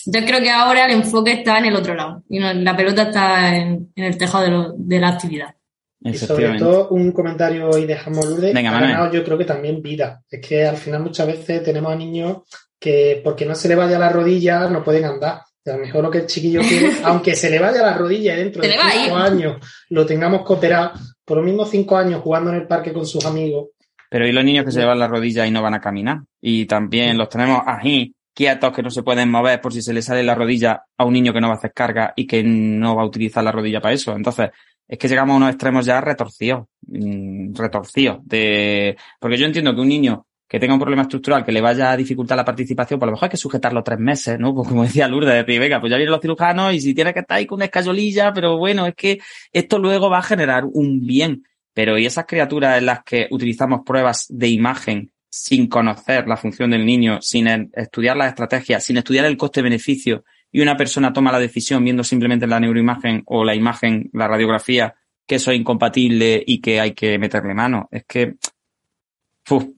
Entonces creo que ahora el enfoque está en el otro lado y la pelota está en, el tejado de, la actividad. Y sobre todo un comentario y dejamos Lourdes, Venga, ha ganado yo creo que también vida. Es que al final muchas veces tenemos a niños que porque no se le vaya la rodilla no pueden andar a lo mejor lo que el chiquillo quiere, aunque se le vaya la rodilla dentro de cinco años, lo tengamos que operar, por lo mismo cinco años jugando en el parque con sus amigos. Pero ¿y los niños que se llevan la rodilla y no van a caminar? Y también los tenemos ahí, quietos, que no se pueden mover por si se le sale la rodilla a un niño que no va a hacer carga y que no va a utilizar la rodilla para eso. Entonces, es que llegamos a unos extremos ya retorcidos, mm, retorcidos. De... Porque yo entiendo que un niño que tenga un problema estructural que le vaya a dificultar la participación, por lo mejor hay que sujetarlo tres meses, ¿no? Pues como decía Lourdes, decir, venga, pues ya vienen los cirujanos y si tiene que estar ahí con una escayolilla, pero bueno, es que esto luego va a generar un bien. Pero y esas criaturas en las que utilizamos pruebas de imagen sin conocer la función del niño, sin estudiar las estrategias, sin estudiar el coste-beneficio, y una persona toma la decisión viendo simplemente la neuroimagen o la imagen, la radiografía, que eso es incompatible y que hay que meterle mano. Es que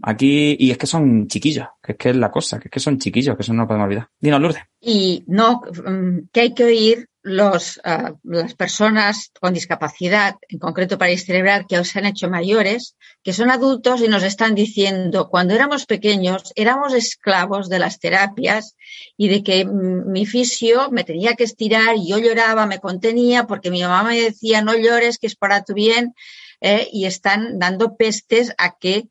aquí, y es que son chiquillos, que es que es la cosa, que es que son chiquillos, que eso no lo podemos olvidar. Dinos, Lourdes. Y no, mm, que hay que oír los, ah, las personas con discapacidad, en concreto para cerebral, que se han hecho mayores, que son adultos y nos están diciendo, cuando éramos pequeños éramos esclavos de las terapias y de que mm, mi fisio me tenía que estirar y yo lloraba, me contenía porque mi mamá me decía, no llores, que es para tu bien, eh, y están dando pestes a que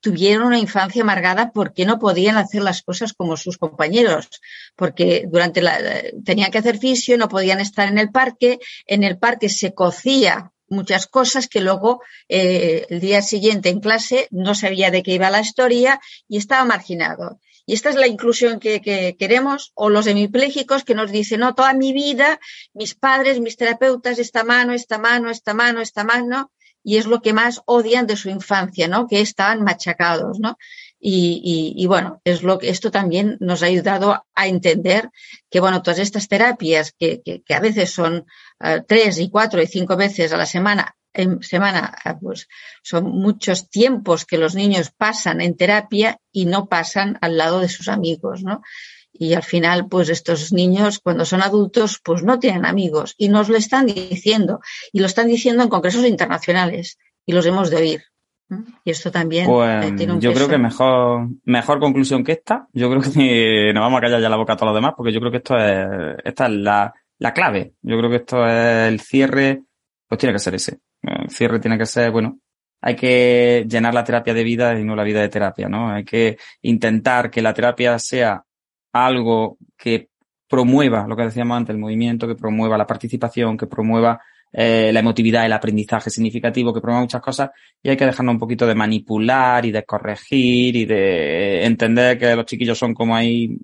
tuvieron una infancia amargada porque no podían hacer las cosas como sus compañeros, porque durante la tenían que hacer fisio, no podían estar en el parque, en el parque se cocía muchas cosas que luego eh, el día siguiente en clase no sabía de qué iba la historia y estaba marginado. Y esta es la inclusión que, que, queremos, o los hemipléjicos que nos dicen, no, toda mi vida, mis padres, mis terapeutas, esta mano, esta mano, esta mano, esta mano, y es lo que más odian de su infancia, ¿no? Que están machacados, ¿no? Y, y, bueno, es lo que esto también nos ha ayudado a entender que, bueno, todas estas terapias que, que, a veces son eh, tres y cuatro y cinco veces a la semana, en semana, eh, pues son muchos tiempos que los niños pasan en terapia y no pasan al lado de sus amigos, ¿no? Y al final, pues estos niños, cuando son adultos, pues no tienen amigos y nos lo están diciendo y lo están diciendo en congresos internacionales y los hemos de oír. Y esto también pues, eh, tiene un Yo creo que mejor, mejor conclusión que esta. Yo creo que nos vamos a callar ya la boca a todos los demás porque yo creo que esto es, esta es la, la clave. Yo creo que esto es el cierre, pues tiene que ser ese. El cierre tiene que ser, bueno, hay que llenar la terapia de vida y no la vida de terapia, ¿no? Hay que intentar que la terapia sea algo que promueva lo que decíamos antes, el movimiento, que promueva la participación, que promueva eh, la emotividad, el aprendizaje significativo, que promueva muchas cosas, y hay que dejarnos un poquito de manipular y de corregir y de entender que los chiquillos son como hay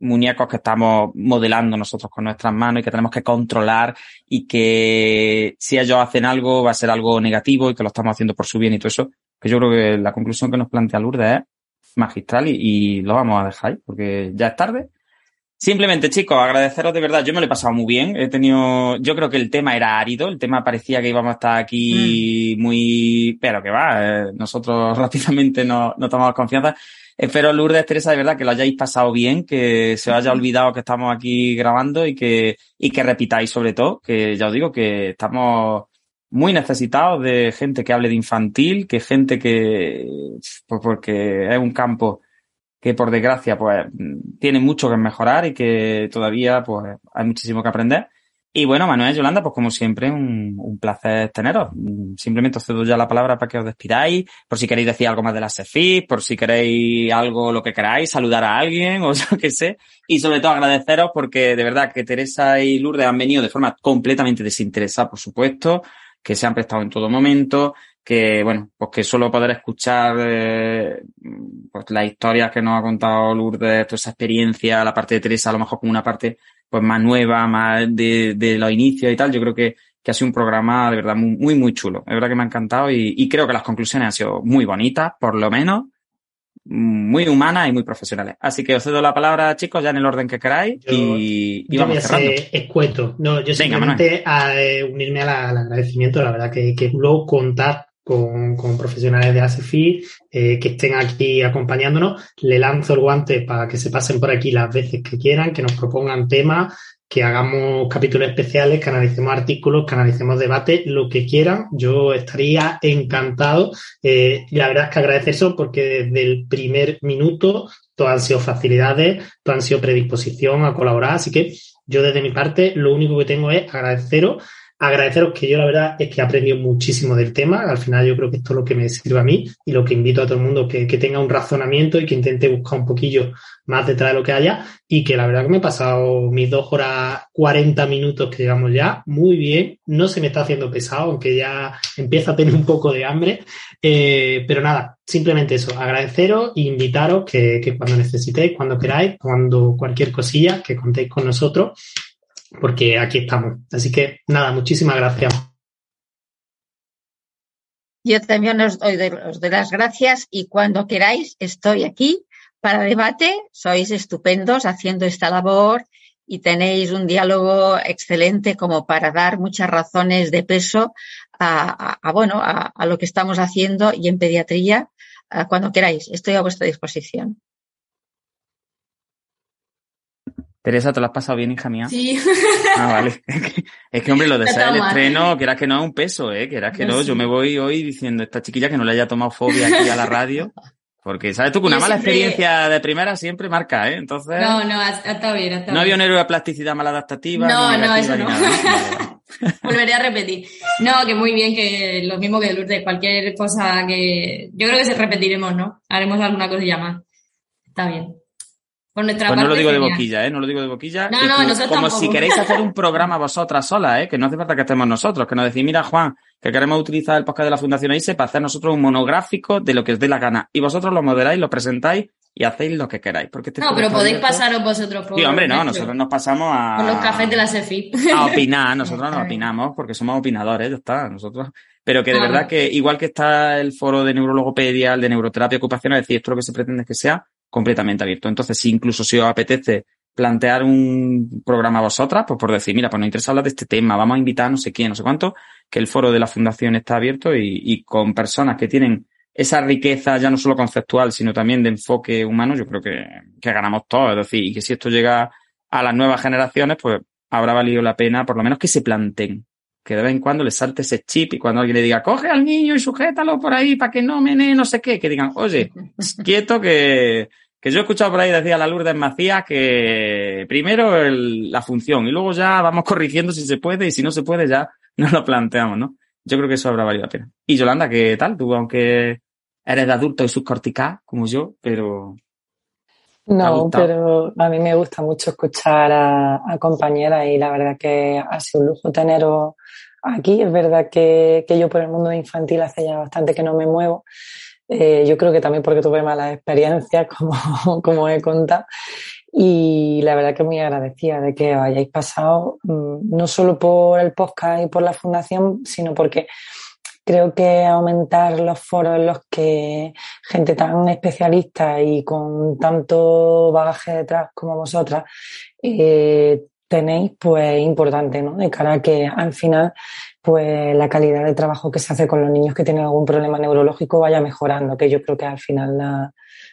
muñecos que estamos modelando nosotros con nuestras manos y que tenemos que controlar y que si ellos hacen algo va a ser algo negativo y que lo estamos haciendo por su bien y todo eso. Que yo creo que la conclusión que nos plantea Lourdes es magistral y, lo vamos a dejar ahí porque ya es tarde. Simplemente, chicos, agradeceros de verdad. Yo me lo he pasado muy bien. He tenido, yo creo que el tema era árido. El tema parecía que íbamos a estar aquí mm. muy, pero que va. Eh, nosotros rápidamente no, no tomamos confianza. Espero, Lourdes, Teresa, de verdad que lo hayáis pasado bien, que se os haya olvidado que estamos aquí grabando y que, y que repitáis sobre todo, que ya os digo que estamos muy necesitados de gente que hable de infantil, que gente que, pues porque es un campo que por desgracia pues tiene mucho que mejorar y que todavía pues hay muchísimo que aprender. Y bueno, Manuel Yolanda, pues como siempre, un, placer teneros. Simplemente os cedo ya la palabra para que os despidáis, por si queréis decir algo más de la SEFI, por si queréis algo, lo que queráis, saludar a alguien o yo qué sé. Y sobre todo agradeceros porque de verdad que Teresa y Lourdes han venido de forma completamente desinteresada, por supuesto que se han prestado en todo momento, que bueno, pues que solo poder escuchar eh, pues las historias que nos ha contado Lourdes, toda esa experiencia, la parte de Teresa, a lo mejor como una parte pues más nueva, más de, de los inicios y tal, yo creo que, que ha sido un programa de verdad muy, muy, muy chulo. Es verdad que me ha encantado y, y creo que las conclusiones han sido muy bonitas, por lo menos. Muy humanas y muy profesionales. Así que os cedo la palabra, chicos, ya en el orden que queráis y, yo vamos voy a ser escueto. No, yo simplemente a, eh, unirme al agradecimiento, la verdad que, que luego contar con, profesionales de ASEFI eh, que estén aquí acompañándonos. Le lanzo el guante para que se pasen por aquí las veces que quieran, que nos propongan temas, que hagamos capítulos especiales, que analicemos artículos, que analicemos debates, lo que quieran. Yo estaría encantado. Eh, la verdad es que agradecer eso porque desde el primer minuto todo han sido facilidades, todo han sido predisposición a colaborar. Así que yo desde mi parte lo único que tengo es agradeceros agradeceros que yo la verdad es que he aprendido muchísimo del tema. Al final yo creo que esto es lo que me sirve a mí y lo que invito a todo el mundo que, que tenga un razonamiento y que intente buscar un poquillo más detrás de lo que haya y que la verdad que me he pasado mis dos horas 40 minutos que llevamos ya muy bien. No se me está haciendo pesado, aunque ya empieza a tener un poco de hambre. Eh, pero nada, simplemente eso, agradeceros e invitaros que, que cuando necesitéis, cuando queráis, cuando cualquier cosilla, que contéis con nosotros porque aquí estamos. Así que nada, muchísimas gracias. Yo también os doy, os doy las gracias y cuando queráis estoy aquí para debate. Sois estupendos haciendo esta labor y tenéis un diálogo excelente como para dar muchas razones de peso a, bueno, a, a, lo que estamos haciendo y en pediatría. Cuando queráis, estoy a vuestra disposición. Teresa, ¿te lo has pasado bien, hija mía? Sí. Ah, vale. Es que, hombre, lo de ser el estreno, que era que no es un peso, ¿eh? Que era que no, yo me voy hoy diciendo a esta chiquilla que no le haya tomado fobia aquí a la radio. Porque sabes tú que una mala experiencia de primera siempre marca, ¿eh? Entonces. No, no, ha estado bien, ha estado No había un héroe de plasticidad maladaptativa. No, no, eso no. Volveré a repetir. No, que muy bien, que lo mismo que Lourdes, cualquier cosa que. Yo creo que se repetiremos, ¿no? Haremos alguna cosilla más. Está bien pues no lo digo de boquilla, ¿eh? No lo digo de boquilla. No, no, nosotros Como si queréis hacer un programa vosotras solas, ¿eh? Que no hace falta que estemos nosotros, que nos decís, mira, Juan, que queremos utilizar el podcast de la Fundación AISE para hacer nosotros un monográfico de lo que os dé la gana. Y vosotros lo moderáis, lo presentáis y hacéis lo que queráis. Porque este no, pero podéis pasaros vosotros por. Sí, hombre, no, nosotros nos pasamos a. Con los cafés de la SEFI. A opinar, nosotros no opinamos porque somos opinadores, ya está, nosotros. Pero que de verdad que, igual que está el foro de neurologopedia, el de neuroterapia ocupacional, es decir, esto lo que se pretende que sea completamente abierto. Entonces, si incluso si os apetece plantear un programa a vosotras, pues por decir, mira, pues nos interesa hablar de este tema, vamos a invitar a no sé quién, no sé cuánto, que el foro de la fundación está abierto y, con personas que tienen esa riqueza ya no solo conceptual, sino también de enfoque humano, yo creo que, que ganamos todos. Es decir, y que si esto llega a las nuevas generaciones, pues habrá valido la pena, por lo menos que se planteen que de vez en cuando le salte ese chip y cuando alguien le diga, coge al niño y sujétalo por ahí para que no mene no sé qué, que digan, oye, quieto que, que yo he escuchado por ahí, decía la Lourdes Macías, que primero la función y luego ya vamos corrigiendo si se puede y si no se puede ya no lo planteamos, ¿no? Yo creo que eso habrá valido la pena. Y Yolanda, ¿qué tal? Tú, aunque eres de adulto y subcortical, como yo, pero... No, pero a mí me gusta mucho escuchar a, a compañeras y la verdad que ha sido un lujo teneros aquí. Es verdad que, que, yo por el mundo infantil hace ya bastante que no me muevo. Eh, yo creo que también porque tuve malas experiencias, como, como he contado. Y la verdad que muy agradecida de que hayáis pasado, mm, no solo por el podcast y por la fundación, sino porque creo que aumentar los foros en los que gente tan especialista y con tanto bagaje detrás como vosotras eh, tenéis, pues importante, ¿no? De cara a que al final, pues la calidad de trabajo que se hace con los niños que tienen algún problema neurológico vaya mejorando, que yo creo que al final la,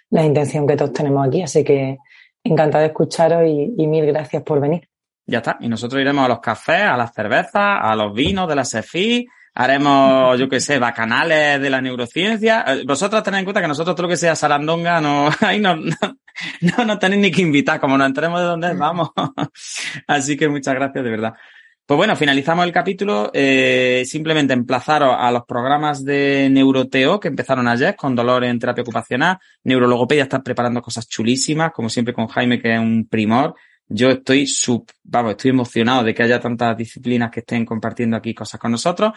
la intención que todos tenemos aquí. Así que encantada de escucharos y, y mil gracias por venir. Ya está. Y nosotros iremos a los cafés, a las cervezas, a los vinos de la SEFI, haremos, yo qué sé, bacanales de la neurociencia. Eh, vosotros tened en cuenta que nosotros todo lo que sea sarandonga, no, ahí no, no, no, tenéis ni que invitar, como no entremos de dónde vamos. Así que muchas gracias, de verdad. Pues bueno, finalizamos el capítulo. Eh, simplemente emplazaros a los programas de Neuroteo que empezaron ayer con dolor en terapia ocupacional. Neurologopedia está preparando cosas chulísimas, como siempre con Jaime, que es un primor. Yo estoy sub, vamos, estoy emocionado de que haya tantas disciplinas que estén compartiendo aquí cosas con nosotros.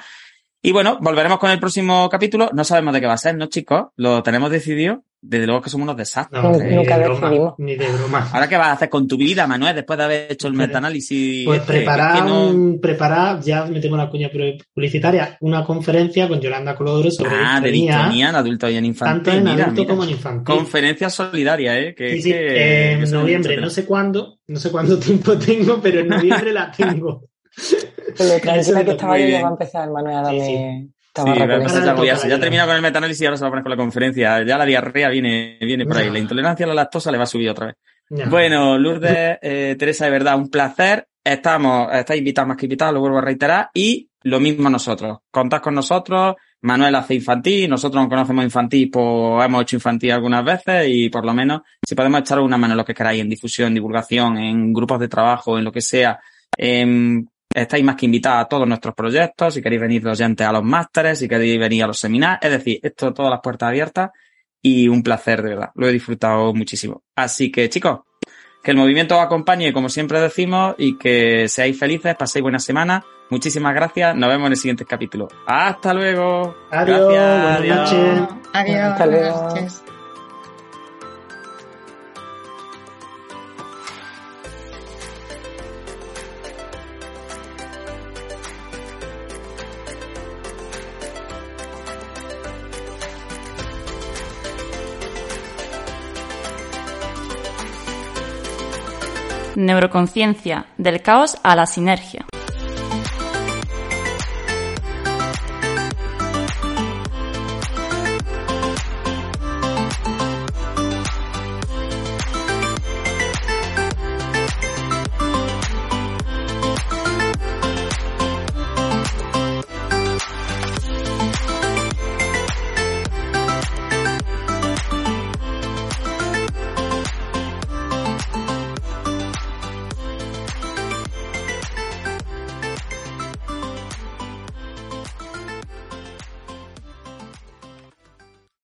Y bueno, volveremos con el próximo capítulo. No sabemos de qué va a ser, ¿no, chicos? Lo tenemos decidido. Desde luego que somos unos desastres. No, nunca decidimos. Ni de broma. ¿Ahora qué vas a hacer con tu vida, Manuel, después de haber hecho el metaanálisis? Pues este? preparar, preparar, ya me tengo la cuña publicitaria, una conferencia con Yolanda Colodoro sobre Ah, de distonía en adulto y en infantil. Tanto en adulto como en infantil. Conferencia solidaria, ¿eh? Que, sí, sí, en noviembre, no sé cuándo, no sé cuánto tiempo tengo, pero en noviembre la tengo. Pero tranquila que estaba yo ya va a empezar, Manuel, a darme... Sí, ya, ha terminado con el metaanálisis y ahora se va a poner con la conferencia. Ya la diarrea viene, viene por ahí. La intolerancia a la lactosa le va a subir otra vez. Bueno, Lourdes, eh, Teresa, de verdad, un placer. Estamos, estáis invitados más que invitados, lo vuelvo a reiterar. Y lo mismo nosotros. Contad con nosotros. Manuel hace infantil, nosotros nos conocemos infantil, pues hemos hecho infantil algunas veces y por lo menos si podemos echar una mano en lo que queráis, en difusión, divulgación, en grupos de trabajo, en lo que sea, Estáis más que invitados a todos nuestros proyectos, si queréis venir de oyentes a los másteres, si queréis venir a los seminarios, es decir, esto todas las puertas abiertas y un placer de verdad, lo he disfrutado muchísimo. Así que chicos, que el movimiento os acompañe como siempre decimos y que seáis felices, paséis buena semana. Muchísimas gracias, nos vemos en el siguiente capítulo. Hasta luego. Adiós. Gracias. Adiós. Hasta luego. Neuroconciencia, del caos a la sinergia.